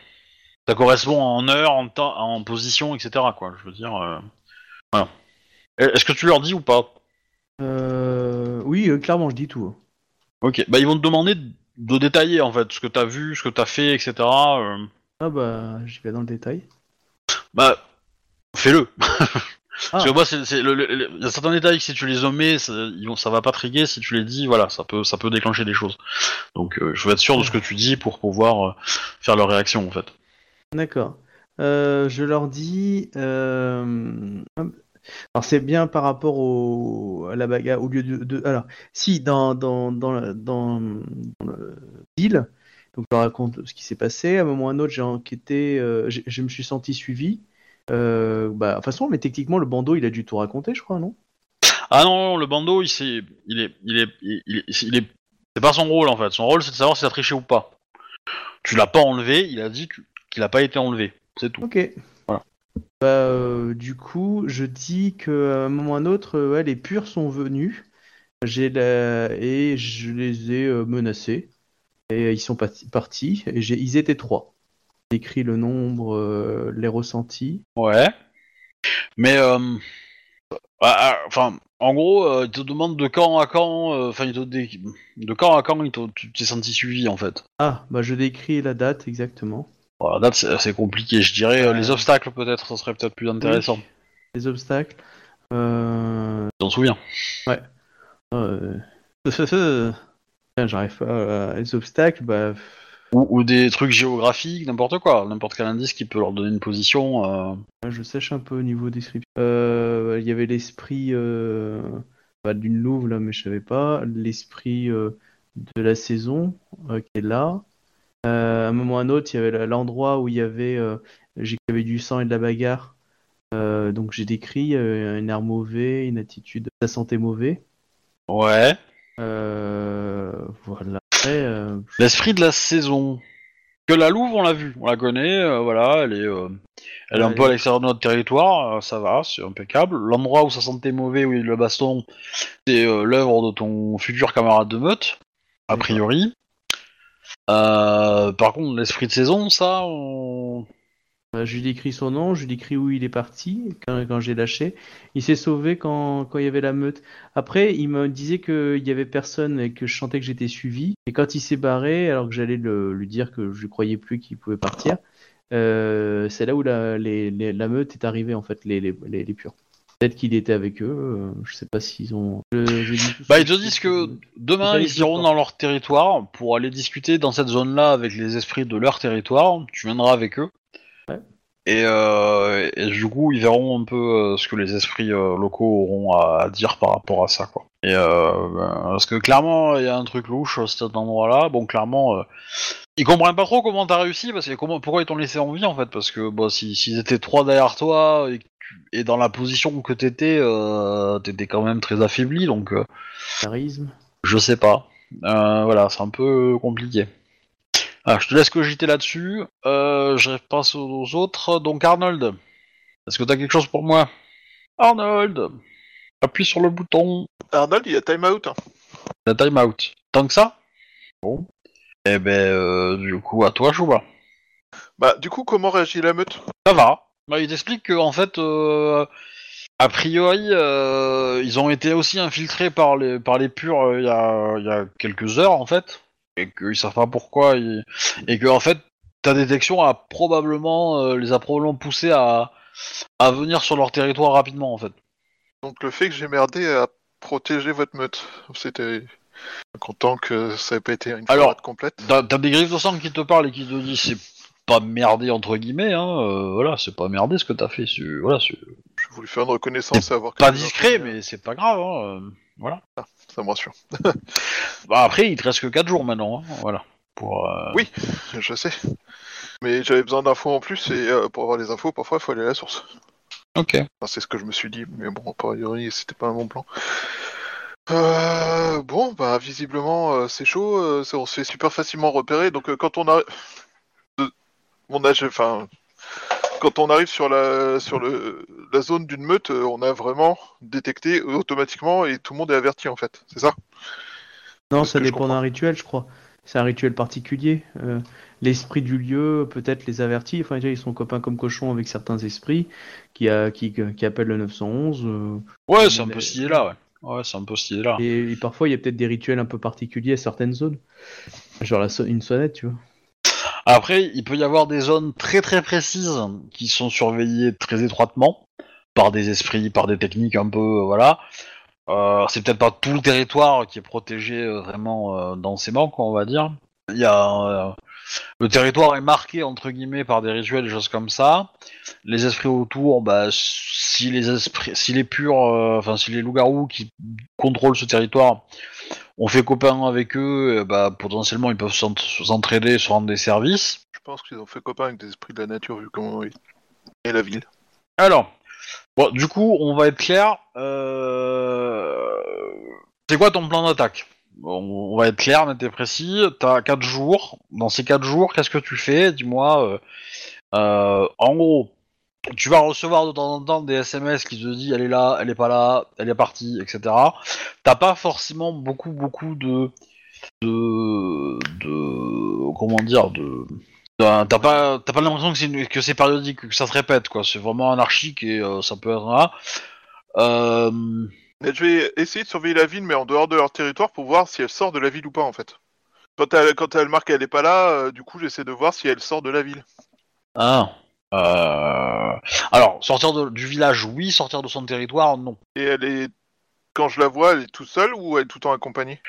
Ça correspond en heure, en temps, en position, etc. quoi. Je veux dire. Voilà. Est-ce que tu leur dis ou pas? Oui clairement je dis tout. Ok. Bah, ils vont te demander de, détailler en fait ce que t'as vu, ce que t'as fait, etc. euh, Ah bah j'y vais dans le détail. Bah, fais-le. Parce Ah. que moi, c'est, c'est le- le- le- il y a certains détails que si tu les omets, ça, ils vont, ça va pas triguer. Si tu les dis, voilà, ça peut, ça peut déclencher des choses. Donc, euh, je veux être sûr de ce que tu dis pour pouvoir euh, faire leur réaction, en fait. D'accord. Euh, je leur dis. euh, hop. Alors c'est bien par rapport au, à la bagarre, au lieu de, de- alors si dans dans dans la- dans, dans le deal, donc je raconte ce qui s'est passé. À un moment ou à un autre, j'ai enquêté, euh, je me suis senti suivi. Euh, bah, de toute façon, mais techniquement, le bandeau, il a dû tout raconter, je crois, non? Ah non, non, le bandeau, il, il est, il est, il, est, il est- c'est pas son rôle en fait. Son rôle, c'est de savoir si t'as triché ou pas. Tu l'as pas enlevé, il a dit qu'il a pas été enlevé. C'est tout. Ok. Bah, euh, du coup, je dis qu'à un moment ou à un autre, euh, ouais, les purs sont venus. J'ai la... Et je les ai euh, menacés. Et ils sont parti- partis. Et j'ai... ils étaient trois. J'ai écrit le nombre, euh, les ressentis. Ouais. Mais, euh, ah, ah, enfin, en gros, euh, il te demande de quand à quand, euh, enfin, il te dé- de quand à quand tu t'es senti suivi en fait. Ah, bah je décris la date exactement. Bon, la date, c'est assez compliqué. Je dirais euh, Ouais. les obstacles, peut-être, ça serait peut-être plus intéressant. Oui. Les obstacles. Euh... Tu t'en souviens euh, Putain, J'arrive pas. à- Les obstacles, bah. ou, ou des trucs géographiques, n'importe quoi. N'importe quel indice qui peut leur donner une position. euh. Ouais, Je sèche un peu au niveau description. Euh, Il y avait l'esprit euh, pas d'une louve là, mais je savais pas. L'esprit euh, de la saison euh, qui est là. Euh, à un moment ou à un autre, il y avait la- l'endroit où il y avait, euh, j'ai- il y avait du sang et de la bagarre. Euh, donc j'ai décrit un air mauvais, une attitude, sa santé mauvais. Ouais. Voilà. L'esprit de la saison. Que la Louve, on l'a vu, on la connaît, euh, voilà, elle est, euh, elle est un peu à l'extérieur de notre territoire, euh, ça va, c'est impeccable. L'endroit où ça sentait mauvais, où il y a eu le baston, c'est l'œuvre de ton futur camarade de meute, a priori. Euh, par contre, l'esprit de saison, ça, on... euh, je lui décris son nom, je lui décris où il est parti quand, j'ai lâché. Il s'est sauvé quand, quand il y avait la meute. Après, il me disait qu'il y avait personne et que je sentais que j'étais suivi. Et quand il s'est barré, alors que j'allais lui dire que je ne croyais plus qu'il pouvait partir, euh, c'est là où la, meute est arrivée, en fait, les, les, les purs. Peut-être qu'il était avec eux, euh, je sais pas s'ils ont. je- Bah, ils te disent que demain, ils iront dans leur territoire pour aller discuter dans cette zone-là avec les esprits de leur territoire. Tu viendras avec eux. Ouais. Et, euh, et du coup, ils verront un peu euh, ce que les esprits locaux auront à, à dire par rapport à ça, quoi. Et euh, ben, parce que clairement, il y a un truc louche à cet endroit-là. Bon, clairement, euh, ils comprennent pas trop comment t'as réussi, parce que comment, pourquoi ils t'ont laissé en vie, en fait, parce que bon, si s'ils étaient trois derrière toi et dans la position que t'étais, euh, t'étais quand même très affaibli, donc. euh, Charisme. je sais pas. Euh, voilà, c'est un peu compliqué. Ah, je te laisse cogiter là-dessus. Euh, je passe aux autres. Donc Arnold, est-ce que t'as quelque chose pour moi? Arnold Appuie sur le bouton. Arnold, il y a time out. hein. La time out. Tant que ça Bon. Eh ben, euh, du coup, à toi, Chouba. Bah, du coup, comment réagit la meute? Ça va. Bah, il t'explique que en fait, euh, a priori, euh, ils ont été aussi infiltrés par les par les purs euh, il y, a, il y a quelques heures en fait, et qu'ils savent pas pourquoi, ils- et que en fait, ta détection a probablement euh, les a probablement poussés à à venir sur leur territoire rapidement en fait. Donc, le fait que j'ai merdé protéger votre meute, c'était content que ça ait pas été une Alors, complète. T'as des griffes de sang qui te parlent et qui te disent c'est pas merdé entre guillemets, hein. euh, voilà, c'est pas merdé ce que t'as fait, voilà, J'ai voulu faire une reconnaissance et avoir pas discret, mais c'est pas grave, hein. euh, voilà. Ça me rassure. Bah après, il te reste que 4 jours maintenant, hein, voilà. Pour, euh, Oui. Je sais. Mais j'avais besoin d'infos en plus et pour avoir les infos, parfois, il faut aller à la source. Ok. Enfin, c'est ce que je me suis dit, mais bon, a priori, c'était pas un bon plan. Euh, bon, bah visiblement euh, c'est chaud, euh, on se fait super facilement repérer. Donc euh, quand on arrive, on a, enfin, quand on arrive sur la sur le la zone d'une meute, on a vraiment détecté automatiquement et tout le monde est averti en fait. C'est ça? Non, ça dépend d'un rituel, je crois. C'est un rituel particulier. Euh, L'esprit du lieu peut-être les avertit. Enfin, déjà, ils sont copains comme cochons avec certains esprits qui, a, qui, qui appellent le 911. euh, Ouais, c'est un peu stylé là, ouais. Ouais, c'est un peu stylé là. et, et parfois, il y a peut-être des rituels un peu particuliers à certaines zones. Genre la so- une sonnette, tu vois. Après, il peut y avoir des zones très très précises qui sont surveillées très étroitement par des esprits, par des techniques un peu, voilà. Euh, c'est peut-être pas tout le territoire qui est protégé euh, vraiment euh, densément, quoi, on va dire. Il y a le territoire est marqué entre guillemets par des rituels, des choses comme ça. Les esprits autour, bah, si les esprits, si les purs, euh, enfin si les loups-garous qui contrôlent ce territoire, on fait copain avec eux, bah potentiellement ils peuvent s'ent- s'entraider, se rendre des services. Je pense qu'ils ont fait copain avec des esprits de la nature vu comment ils... et la ville. Alors, bon, du coup, on va être clair. Euh... C'est quoi ton plan d'attaque? On va être clair, net et précis. T'as 4 jours. Dans ces 4 jours, qu'est-ce que tu fais? Dis-moi. euh, euh, en gros, tu vas recevoir de temps en temps des SMS qui te disent elle est là, elle est pas là, elle est partie, etc. T'as pas forcément beaucoup, beaucoup de. de. de. comment dire de. T'as pas, t'as pas l'impression que c'est une- que c'est périodique, que ça se répète, quoi. C'est vraiment anarchique et euh, ça peut être là. Euh, Mais je vais essayer de surveiller la ville, mais en dehors de leur territoire pour voir si elle sort de la ville ou pas en fait. Quand elle, quand elle marque qu'elle est pas là, euh, du coup j'essaie de voir si elle sort de la ville. ah. Euh, Alors, sortir de- du village, oui. Sortir de son territoire, non. Et elle est, quand je la vois, elle est toute seule ou elle est tout le temps accompagnée?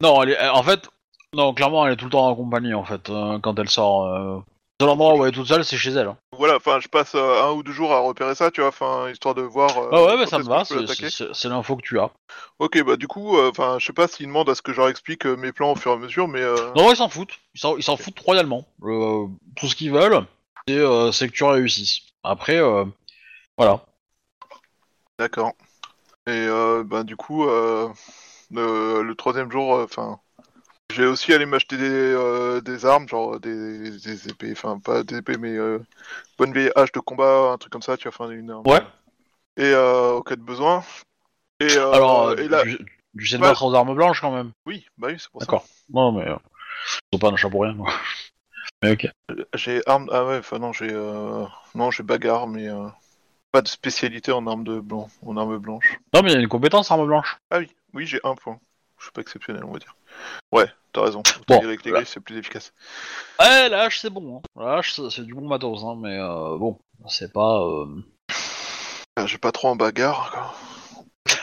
Non, elle est, en fait, non, clairement, elle est tout le temps accompagnée, en fait, euh, quand elle sort. euh. seul endroit où elle est toute seule, c'est chez elle. hein. Voilà, enfin, je passe euh, un ou deux jours à repérer ça, tu vois, enfin, histoire de voir. euh, Ah ouais, quand ça me est-ce va, que je peux c'est- l'attaquer. c'est c'est l'info que tu as. Ok, bah du coup, euh, enfin, je sais pas s'ils demandent à ce que je leur explique euh, mes plans au fur et à mesure, mais euh, Non, ils s'en foutent. Ils s'en, ils s'en foutent royalement. Tout ce qu'ils veulent, c'est, euh, c'est que tu réussisses. Après, euh, voilà. d'accord. Et euh, bah du coup, euh, le, le troisième jour, euh, enfin, je vais aussi aller m'acheter des, euh, des armes, genre des, des épées, enfin pas des épées, mais euh, bonne vieille hache de combat, un truc comme ça, tu vois, enfin une arme. Ouais. Et euh, au cas de besoin. Et, euh, Alors, euh, et là, du, du sais battre aux armes blanches quand même. oui, bah oui, c'est pour ça. D'accord. Non, mais euh, ils sont pas un chat pour rien. Mais ok. J'ai arme, ah ouais, enfin non, j'ai, euh... non, j'ai bagarre, mais euh, pas de spécialité en arme de blanc, en arme blanche. Non, mais il y a une compétence arme blanche. Ah oui, oui, j'ai un point. Je suis pas exceptionnel, on va dire. Ouais, t'as raison. Bon, avec les là. griffes, c'est plus efficace. Ouais, la hache c'est bon. Hein. La hache c'est du bon matos, hein, mais euh, bon, c'est pas. euh, Ah, j'ai pas trop en bagarre. Quoi.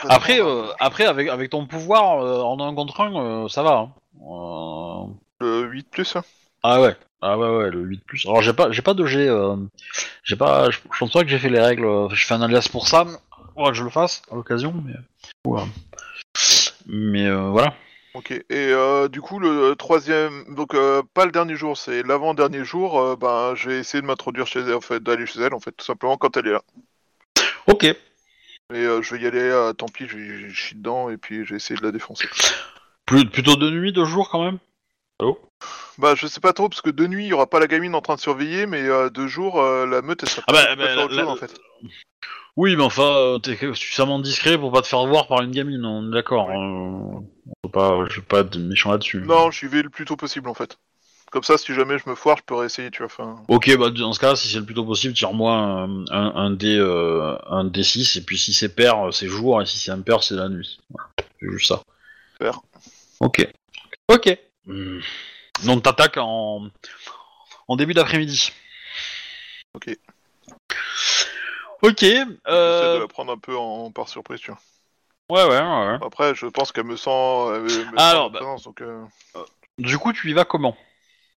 Après, euh, après avec, avec ton pouvoir euh, en un contre un, ça va. Hein. Le 8 plus hein. Ah ouais, ah ouais, ouais, le 8 plus. Alors j'ai pas, j'ai pas de G. euh, J'ai pas, je je pense pas que j'ai fait les règles. euh, Je fais un alias pour ça. Ouais, que je le fasse à l'occasion, mais. Ouais. Mais euh, voilà. Ok. Et euh, du coup, le troisième, donc euh, pas le dernier jour, c'est l'avant-dernier jour. euh, ben, j'ai essayé de m'introduire chez elle, en fait, d'aller chez elle, en fait, tout simplement quand elle est là. Ok. Et euh, je vais y aller. euh, tant pis, je, chie dedans et puis j'ai essayé de la défoncer. Plus, plutôt de nuit, de jour quand même? Bah, je sais pas trop parce que de nuit, il y aura pas la gamine en train de surveiller, mais euh, de jour, euh, la meute, elle sera Ah bah, bah, autre la- chose, en fait. Oui, mais enfin, euh, t'es suffisamment discret pour pas te faire voir par une gamine, on est d'accord. Euh, on peut pas, je suis pas être méchant là-dessus. Non, j'y vais le plus tôt possible en fait. Comme ça, si jamais je me foire, je peux réessayer, tu vois. Enfin, Ok, bah dans ce cas, si c'est le plus tôt possible, tire-moi un, un, un D, euh, un D6, et puis si c'est pair, c'est jour, et si c'est impair, c'est la nuit. Voilà, c'est juste ça. Pair. Ok. Ok. Hmm. Donc t'attaques en, en début d'après-midi. Ok. Ok. j'essaie Euh... de la prendre un peu en, par surprise, tu vois. Ouais, ouais, ouais. ouais. Après, je pense qu'elle me sent. elle me sent Alors, en bah- présence, donc euh, Du coup, tu y vas comment?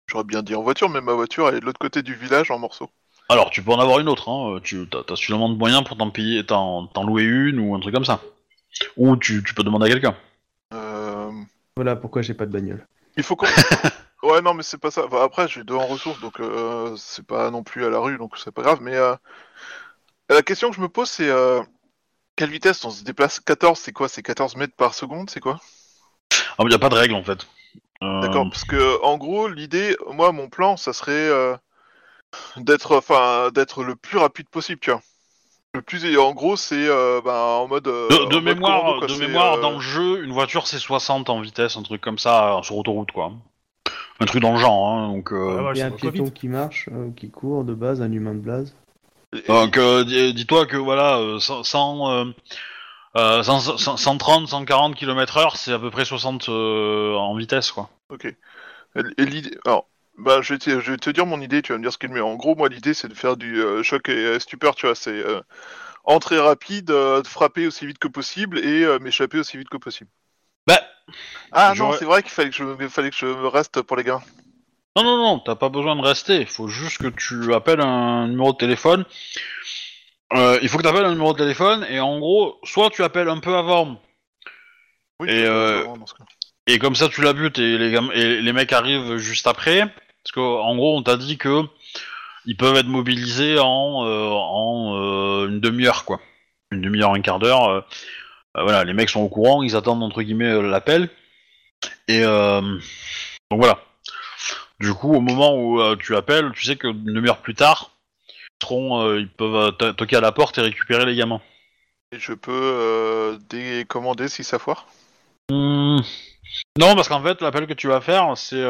j'aurais bien dit en voiture, mais ma voiture elle est de l'autre côté du village en morceaux. Alors, tu peux en avoir une autre, hein. Tu as, t'as suffisamment de moyens pour t'en payer, t'en, t'en louer une ou un truc comme ça. Ou tu, tu peux demander à quelqu'un. Euh, Voilà pourquoi j'ai pas de bagnole. Il faut qu'on. ouais, non, mais c'est pas ça. Enfin, après, j'ai deux en ressources, donc euh, c'est pas non plus à la rue, donc c'est pas grave. Mais euh, la question que je me pose, c'est euh, quelle vitesse on se déplace? 14, c'est quoi? C'est 14 mètres par seconde, c'est quoi? Ah, il n'y a pas de règle en fait. Euh, D'accord, parce que en gros, l'idée, moi, mon plan, ça serait euh, d'être, enfin, d'être le plus rapide possible, tu vois. Le plus, en gros, c'est euh, ben, en mode. euh, De, en de mode mémoire, commando, quoi, de mémoire euh, dans le jeu, une voiture c'est 60 en vitesse, un truc comme ça, sur autoroute quoi. Un truc dans le genre, hein, donc. euh, Il y a un piéton qui marche, euh, qui court de base, un humain de blase. Donc euh, dis- dis-toi que voilà, euh, 100, 100, euh, euh, 100, 100, 130, 140 km heure, c'est à peu près 60 euh, en vitesse quoi. Ok. Et l'idée, alors, bah, je vais, te, je vais te dire mon idée, tu vas me dire ce qu'il met. En gros, moi, l'idée, c'est de faire du euh, choc et euh, stupeur, tu vois, c'est euh, entrer rapide, euh, de frapper aussi vite que possible et euh, m'échapper aussi vite que possible. Bah, Ah non, c'est vrai qu'il fallait que je, fallait que je me reste pour les gars. Non non non, t'as pas besoin de rester, il faut juste que tu appelles un numéro de téléphone. Euh, il faut que tu appelles un numéro de téléphone et en gros, soit tu appelles un peu avant Oui, Et, euh, vraiment, dans ce cas. Et comme ça, tu la butes et les, et les mecs arrivent juste après. Parce qu'en gros, on t'a dit que ils peuvent être mobilisés en, euh, en une demi-heure, quoi. Une demi-heure, un quart d'heure. voilà, les mecs sont au courant, ils attendent entre guillemets l'appel. Et euh, donc voilà. Du coup, au moment où euh, tu appelles, tu sais que une demi-heure plus tard, ils, seront, euh, ils peuvent euh, to- toquer à la porte et récupérer les gamins. Et je peux euh, décommander si ça foire? Hmm. Non, parce qu'en fait, l'appel que tu vas faire, c'est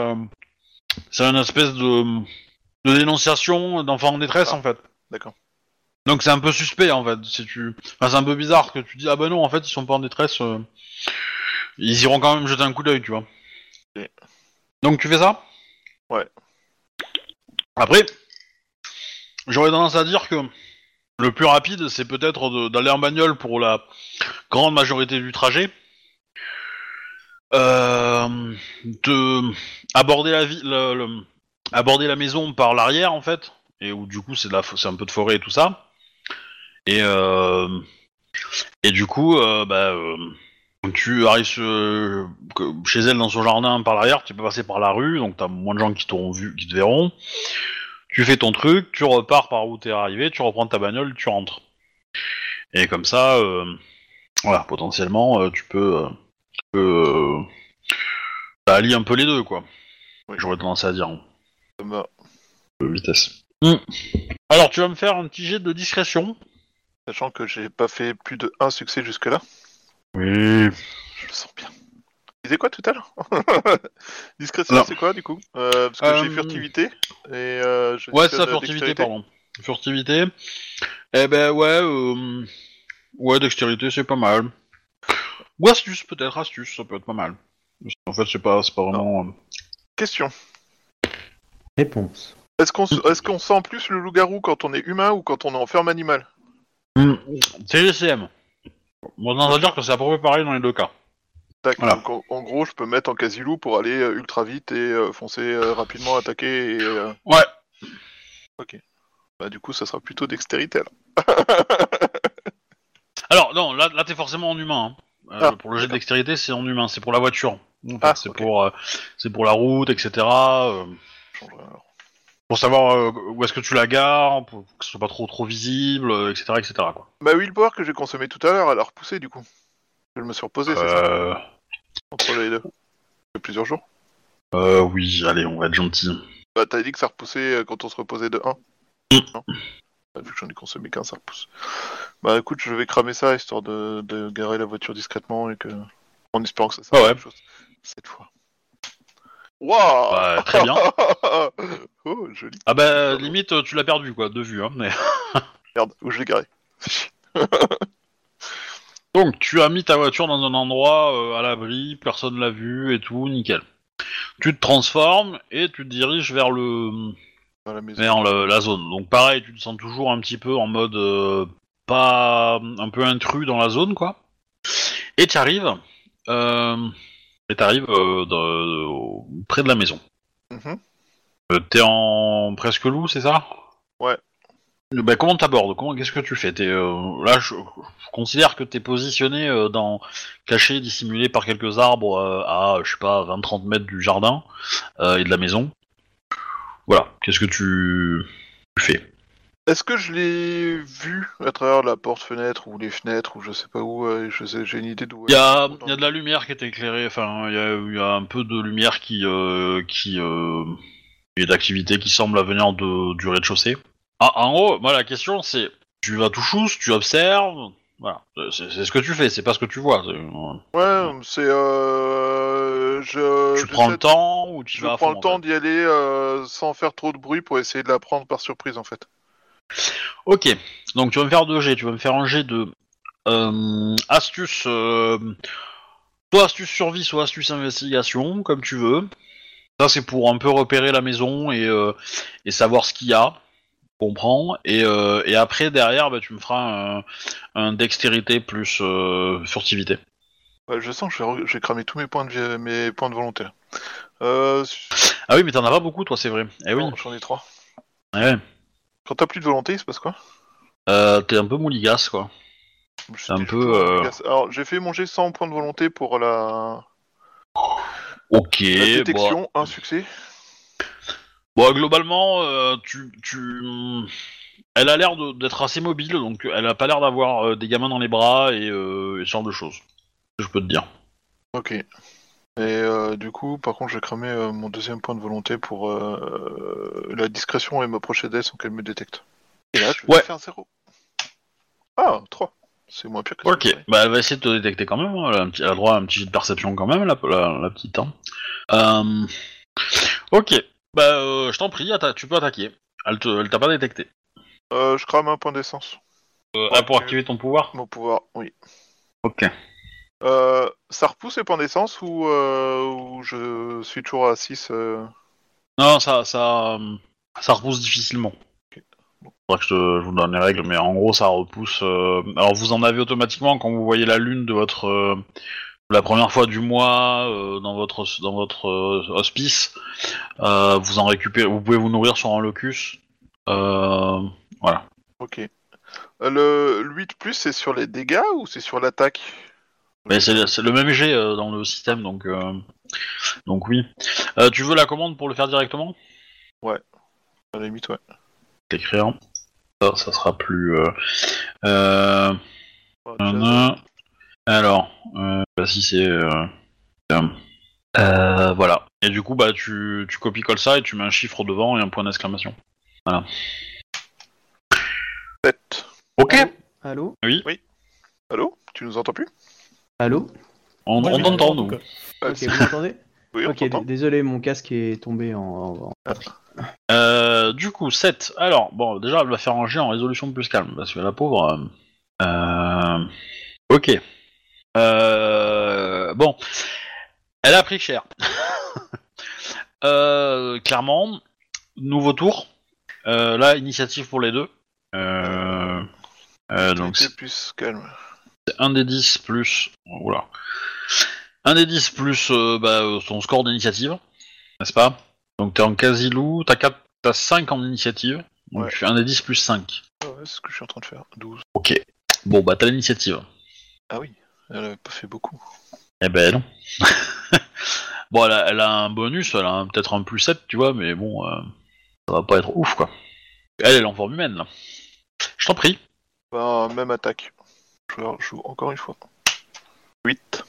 c'est une espèce de, de dénonciation d'enfants en détresse, Ah. en fait. D'accord. Donc c'est un peu suspect, en fait. Si tu... enfin, c'est un peu bizarre que tu dis, ah bah non, en fait, ils sont pas en détresse. Ils iront quand même jeter un coup d'œil, tu vois. Donc tu fais ça? Ouais. Après, j'aurais tendance à dire que le plus rapide, c'est peut-être d'aller en bagnole pour la grande majorité du trajet. Euh, de aborder la le- aborder la maison par l'arrière en fait, et où du coup c'est un peu de forêt et tout ça. Et euh, et du coup, euh, bah, euh, tu arrives que- chez elle dans son jardin par l'arrière, tu peux passer par la rue, donc t'as moins de gens qui t'auront vu, qui te verront. Tu fais ton truc, tu repars par où t'es arrivé, tu reprends ta bagnole, tu rentres. Et comme ça, euh, voilà, potentiellement, euh, tu peux, euh, tu peux euh, bah, allier un peu les deux, quoi. Oui. J'aurais tendance à dire. De vitesse. Hmm. Alors, tu vas me faire un petit jet de discrétion. Sachant que j'ai pas fait plus de un succès jusque-là. Oui. Je le sens bien. Tu disais quoi tout à l'heure Discrétion, c'est quoi du coup Euh, Parce que j'ai Euh, furtivité et euh, je Ouais, c'est ça, furtivité, pardon. Furtivité. Eh ben, ouais, euh... ouais, dextérité, c'est pas mal. Ou astuce, peut-être, astuce, ça peut être pas mal. En fait, c'est pas, c'est pas vraiment. Question. Réponse. Est-ce qu'on est-ce qu'on sent plus le loup-garou quand on est humain ou quand on est en ferme animale? Hmm, C'est les Moi, on va dire que c'est à peu près pareil dans les deux cas. Tac, Voilà. donc en, en gros, je peux mettre en quasi-loup pour aller euh, ultra vite et euh, foncer euh, rapidement, attaquer et... euh, Ouais. Bah du coup, ça sera plutôt dextérité alors. Alors, non, là, là t'es forcément en humain. hein. Euh, Ah, pour le jet de d'accord. dextérité, c'est en humain, c'est pour la voiture. En fait, Ah, c'est ok. pour, euh, c'est pour la route, etc. euh, Je changerai alors. Pour savoir euh, où est-ce que tu la gares, pour que ce soit pas trop trop visible, euh, etc., etc. Quoi. Ma willpower que j'ai consommée tout à l'heure, elle a repoussé du coup. Je me suis reposé, c'est ça Euh, Entre les deux. Il y a plusieurs jours. euh, oui, allez, on va être gentil. Bah t'as dit que ça repoussait euh, quand on se reposait de 1 Mm. Non Bah, Vu que j'en ai consommé qu'un, ça repousse. Bah écoute, je vais cramer ça histoire de, de garer la voiture discrètement et que. En espérant que ça serve Ah ouais. chose. Cette fois. Waouh Bah, très bien. Oh, joli. Ah bah, limite, tu l'as perdu, quoi, de vue. Hein, mais... Merde, où je l'ai garé Donc, tu as mis ta voiture dans un endroit euh, à l'abri, personne l'a vu et tout, nickel. Tu te transformes et tu te diriges vers le Dans la maison. vers le- la zone. Donc pareil, tu te sens toujours un petit peu en mode euh, pas un peu intrus dans la zone, quoi. Et tu arrives, euh, et t'arrives euh, de- au- près de la maison. Mhm. Euh, T'es en presque loup, c'est ça? Ouais. Euh, Bah, comment t'abordes? Comment qu'est-ce que tu fais? T'es euh, là, je, je considère que t'es positionné euh, dans caché, dissimulé par quelques arbres euh, à je sais pas 20-30 mètres du jardin euh, et de la maison. Voilà. Qu'est-ce que tu, tu fais? Est-ce que je l'ai vu à travers la porte-fenêtre ou les fenêtres ou je sais pas où euh, je sais- J'ai une idée d'où. Il y a, Dans il y a de la lumière qui est éclairée, enfin, il y a, il y a un peu de lumière qui, euh, qui, euh, et d'activité qui semble venir de, du rez-de-chaussée. Ah, en gros, moi la question c'est, tu vas tout chousse, tu observes, voilà, c'est c'est ce que tu fais, c'est pas ce que tu vois. c'est- euh, Ouais, c'est. Euh, je, tu prends le temps ou tu Je vas prends le temps d'y aller sans faire trop de bruit pour essayer de la prendre par surprise en fait. Ok, donc tu vas me faire deux G, tu vas me faire un G de euh, astuce, euh, soit astuce survie, soit astuce investigation, comme tu veux. Ça c'est pour un peu repérer la maison et, euh, et savoir ce qu'il y a, comprends. Et, euh, et après derrière, bah, tu me feras un, un dextérité plus euh, furtivité. Ouais, je sens que je vais, re- je vais cramer tous mes points de, vie- mes points de volonté. là. Euh, Ah oui, mais t'en as pas beaucoup toi, c'est vrai. Eh oui. non, j'en ai trois. Ouais. Quand t'as plus de volonté, il se passe quoi? Euh, T'es un peu mouligasse quoi. Je un peu, euh. Alors, j'ai fait manger 100 points de volonté pour la, Ok. la détection, un succès. Bon, globalement, euh, tu, tu, elle a l'air d'être assez mobile, donc elle a pas l'air d'avoir des gamins dans les bras et, euh, et ce genre de choses. Je peux te dire. Ok. Et euh, du coup, par contre, j'ai cramé euh, mon deuxième point de volonté pour euh, la discrétion et m'approcher d'elle sans qu'elle me détecte. Et là, je vais Ouais. faire 0. Ah, 3. C'est moins pire que que Ok. Bah, elle va essayer de te détecter quand même. hein. Elle a, un petit- elle a droit à un petit jet de perception quand même, la, la, la petite. Hein. Euh, Ok. Bah, euh, je t'en prie, atta- tu peux attaquer. Elle te- elle t'a pas détecté. Euh, je crame un point d'essence. Euh, ah, pour activer ton pouvoir? Mon pouvoir, oui. Ok. Euh, ça repousse les points d'essence ou, euh, ou je suis toujours à 6 euh... Non, ça, ça, euh, ça repousse difficilement. Faudra que je, te- je vous donne les règles, mais en gros, ça repousse. Alors, vous en avez automatiquement quand vous voyez la lune de votre la première fois du mois dans votre dans votre hospice, vous en récupérez, vous pouvez vous nourrir sur un locus. Voilà. Ok. Le, le 8 plus, c'est sur les dégâts ou c'est sur l'attaque? Mais c'est c'est le même jet euh, dans le système, donc euh, donc oui. Euh, tu veux la commande pour le faire directement? À la limite, ouais. T'écrire. Ça, ça sera plus. Euh, euh, Ouais, Nanana. Alors, euh, bah, si c'est. Euh, euh, euh, voilà. Et du coup, bah, tu, tu copies-colles ça et tu mets un chiffre devant et un point d'exclamation. sept. Ok. Allô? Allô? Tu nous entends plus? Allô On, on l'entends, nous. Ah, Ok, vous m'entendez Oui, on Ok, d- désolé, mon casque est tombé en. en- en- Euh, du coup, 7. Alors, bon, déjà, elle va faire un jet en résolution plus calme, parce que la pauvre... euh, euh, ok. Euh, bon. Elle a pris cher. Euh, clairement, nouveau tour. Euh, là, initiative pour les deux. Euh, euh, donc, C'est plus calme. C'est un des 10 plus... Oula. Un des 10 plus euh, bah, euh, ton score d'initiative, n'est-ce pas? Donc t'es en quasi-loup, t'as, 4, t'as 5 en initiative, donc Ouais. un des 10 plus 5. Ouais, c'est ce que je suis en train de faire. 12. Ok. Bon bah t'as l'initiative. Ah oui, elle avait pas fait beaucoup. Eh ben non. bon elle a, elle a un bonus, elle a un- peut-être un plus 7, tu vois, mais bon, euh, ça va pas être ouf quoi. Elle, elle est en forme humaine là. Je t'en prie. Ben, même attaque. Je joue encore une fois. 8.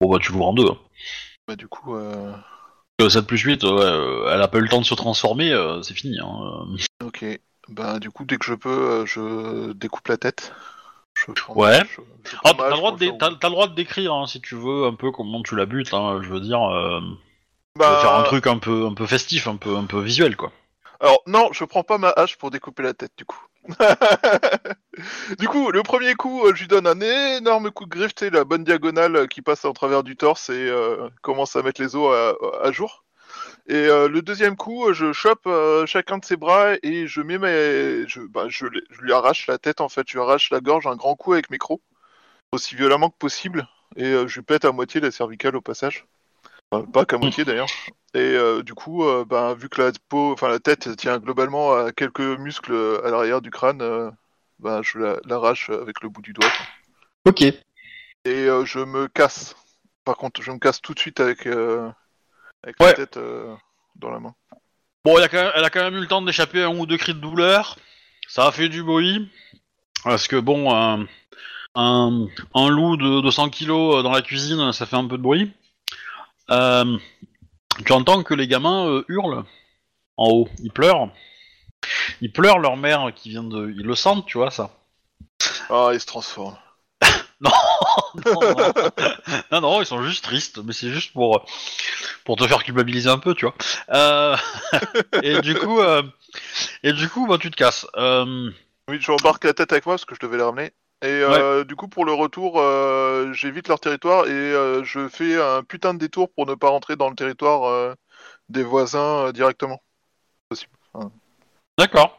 Bon bah tu l'ouvres en deux. hein. Bah du coup, euh... Euh, 7 plus 8, ouais, euh, elle a pas eu le temps de se transformer, euh, c'est fini. Hein. euh. ok. Ben du coup, dès que je peux, euh, je découpe la tête. Je Ouais. je- je Ah, prends t'as, le droit de dé- faire- t'as- t'as le droit de décrire hein, si tu veux un peu comment tu la butes, hein, je veux dire. Euh... Bah, faire un truc un peu, un peu festif, un peu, un peu visuel, quoi. Alors non, je prends pas ma hache pour découper la tête du coup. du coup, le premier coup, euh, je lui donne un énorme coup de griffe, la bonne diagonale euh, qui passe en travers du torse et euh, commence à mettre les os à, jour. Et le deuxième coup, je chope chacun de ses bras et je mets mes... je, bah, je, lui arrache la tête en fait, je lui arrache la gorge un grand coup avec mes crocs, aussi violemment que possible, et je lui pète à moitié la cervicale au passage. Pas qu'à moitié d'ailleurs. Et euh, du coup, euh, ben, vu que la peau, enfin la tête tient globalement à quelques muscles à l'arrière du crâne, euh, ben, je la- l'arrache avec le bout du doigt. quoi. Ok. Et euh, je me casse. Par contre, je me casse tout de suite avec, euh, avec la tête euh, dans la main. Bon, elle a, quand même, elle a quand même eu le temps d'échapper à un ou deux cris de douleur. Ça a fait du bruit. Parce que bon, un, un, un loup de 200 kilos dans la cuisine, ça fait un peu de bruit. Euh, tu entends que les gamins euh, hurlent en haut. Ils pleurent. Ils pleurent leur mère qui vient de. Ils le sentent, tu vois, ça. Ah, il se transforme. non, non. non, non, ils sont juste tristes, mais c'est juste pour, pour te faire culpabiliser un peu, tu vois. Euh, et du coup, euh, et du coup, bah, tu te casses. Euh, Oui, je rembarque la tête avec moi parce que je devais la ramener. Et euh, du coup, pour le retour, euh, j'évite leur territoire et euh, je fais un putain de détour pour ne pas rentrer dans le territoire des voisins directement. D'accord.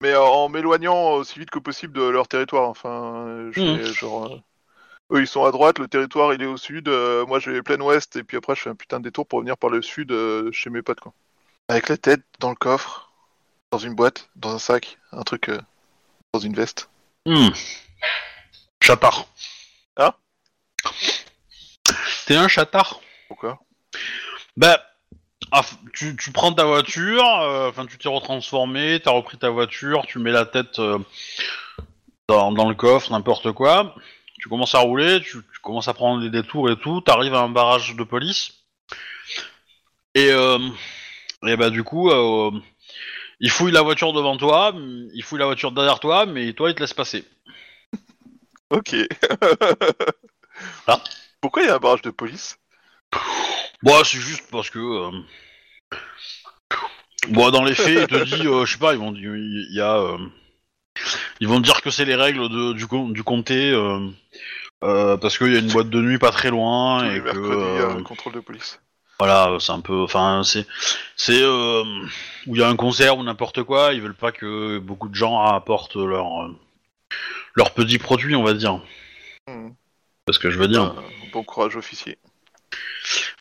Mais en m'éloignant aussi vite que possible de leur territoire. Enfin, je Mhm. genre. Eux, ils sont à droite, le territoire, il est au sud. moi, je vais plein ouest, et puis après, je fais un putain de détour pour venir par le sud chez mes potes, quoi. Avec la tête dans le coffre, dans une boîte, dans un sac, un truc dans une veste. Hmm. Chatard. Hein T'es un chatard Pourquoi Bah, ah, tu, tu prends ta voiture, euh, enfin tu t'es retransformé, t'as repris ta voiture, tu mets la tête euh, dans, dans le coffre, n'importe quoi. Tu commences à rouler, tu, tu commences à prendre des détours et tout, t'arrives à un barrage de police. Et, euh, et bah du coup, euh, il fouille la voiture devant toi, il fouille la voiture derrière toi, mais toi il te laisse passer. Ok. Ah. Pourquoi il y a un barrage de police? Bon, c'est juste parce que. euh, Bon, dans les faits, il te dit, euh, je sais pas, ils vont dire, il y a, euh, ils vont te dire que c'est les règles de, du, com- du comté, euh, euh, parce qu'il y a une boîte de nuit pas très loin et que, mercredis, euh, euh, contrôle de police. voilà, c'est un peu, enfin, c'est, c'est euh, où il y a un concert ou n'importe quoi, ils veulent pas que beaucoup de gens apportent leur, euh, leurs petits produits, on va dire. Hmm. Parce que je veux dire. Euh, bon courage, officier.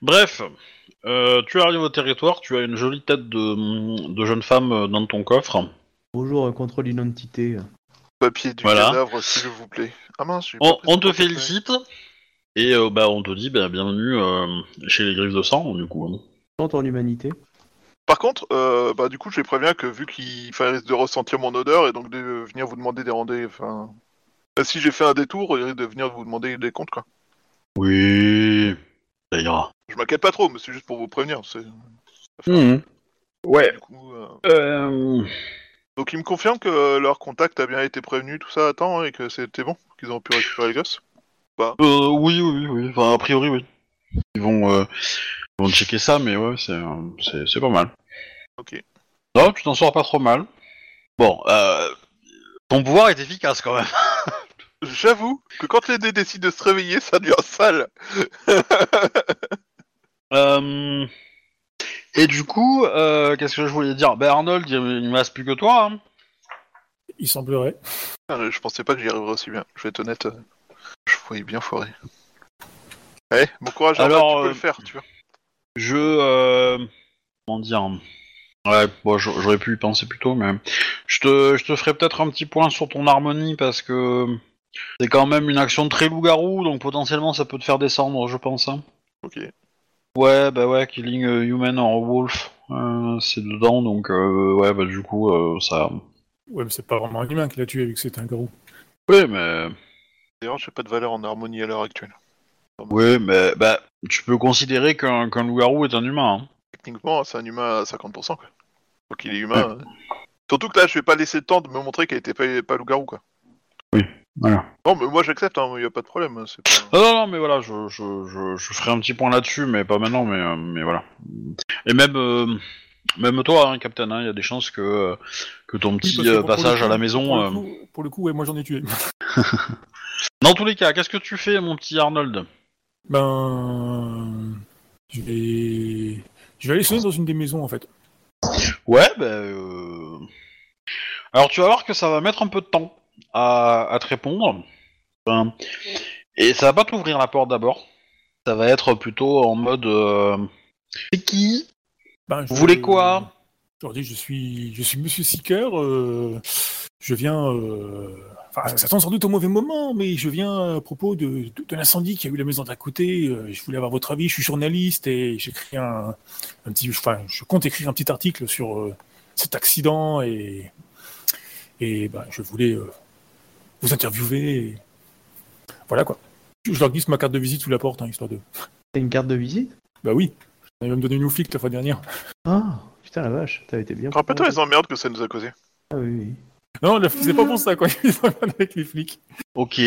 Bref, euh, tu arrives au territoire, tu as une jolie tête de, de jeune femme euh, dans ton coffre. Bonjour, un contrôle d'identité. Papier du Voilà. cadavre, s'il vous plaît. Ah mince, On, on te félicite et euh, bah, on te dit bah, bienvenue euh, chez les griffes de sang, du coup. hein. En humanité. Par contre, euh, bah du coup, je les préviens que vu qu'il risque de ressentir mon odeur et donc de venir vous demander des rendez Enfin, bah, si j'ai fait un détour, il risque de venir vous demander des comptes, quoi. Oui, ça ira. Je m'inquiète pas trop, mais c'est juste pour vous prévenir. c'est- Ouais. Du coup, euh, Euh, Donc ils me confirment que leur contact a bien été prévenu, tout ça à temps, et que c'était bon, qu'ils ont pu récupérer les gosses. euh, oui, oui, oui. Enfin, a priori, oui. Ils vont, euh, ils vont checker ça, mais ouais, c'est, c'est, c'est pas mal. Ok. Non, tu t'en sors pas trop mal. Bon, euh, ton pouvoir est efficace quand même. J'avoue que quand les dés décident de se réveiller, ça devient sale. Euh, Et du coup, euh, qu'est-ce que je voulais dire? Ben Arnold, il, il me reste plus que toi. Hein. Il semblerait. Ah, Je pensais pas que j'y arriverais aussi bien. Je vais être honnête, euh, je voyais bien foiré. Allez, bon courage, Arnaud, Alors, tu peux euh, le faire, tu vois. Je, euh, comment dire? Ouais, bon, j'aurais pu y penser plus tôt, mais je te, je te ferai peut-être un petit point sur ton harmonie parce que c'est quand même une action très loup-garou, donc potentiellement ça peut te faire descendre, je pense. hein. Ok. Ouais, bah ouais, Killing a Human or Wolf, euh, c'est dedans, donc euh, ouais, bah du coup, euh, ça. Ouais, mais c'est pas vraiment un humain qui l'a tué vu que c'était un garou. Oui, mais. D'ailleurs, j'ai pas de valeur en harmonie à l'heure actuelle. Oui, mais bah, tu peux considérer qu'un qu'un loup-garou est un humain. hein. Techniquement, c'est un humain à 50%, quoi. Donc il est humain. euh. Surtout que là, je vais pas laisser le temps de me montrer qu'elle était pas, pas loup-garou, quoi. Voilà. Non, mais moi j'accepte, hein, y a pas de problème. C'est pas... Non, non, non, mais voilà, je, je, je, je ferai un petit point là-dessus, mais pas maintenant, mais, euh, mais voilà. Et même, euh, même toi, hein, Captain, il y a des chances que, euh, que ton Oui, petit que passage coup- à la maison. Pour euh, le, coup, pour le coup, ouais, moi j'en ai tué. Dans tous les cas, qu'est-ce que tu fais, mon petit Arnold? Ben. Je vais. Je vais aller sonner dans une des maisons en fait. Ouais, ben. euh, Alors, tu vas voir que ça va mettre un peu de temps à, à te répondre. Enfin, et ça va pas t'ouvrir la porte d'abord. Ça va être plutôt en mode. euh, C'est qui? Ben, je- Vous voulez quoi? Je leur dis je suis, je suis Monsieur Seeker. euh, je viens. euh, Enfin, ça tombe sans doute au mauvais moment, mais je viens à propos de, de, de l'incendie qui a eu la maison d'à côté. euh, je voulais avoir votre avis. Je suis journaliste et j'écris un, un petit. Enfin, je compte écrire un petit article sur euh, cet accident et et ben, je voulais euh, vous interviewer. et Voilà quoi. Je leur glisse ma carte de visite sous la porte, hein, histoire de. T'as une carte de visite? Bah oui. On va me donner une flic la fois dernière. Ah, putain la vache, t'as été bien. Rappelle-toi les emmerdes que ça nous a causé. Ah oui, oui. Non, c'est pas pour ça, quoi. Ils sont avec les flics. Ok.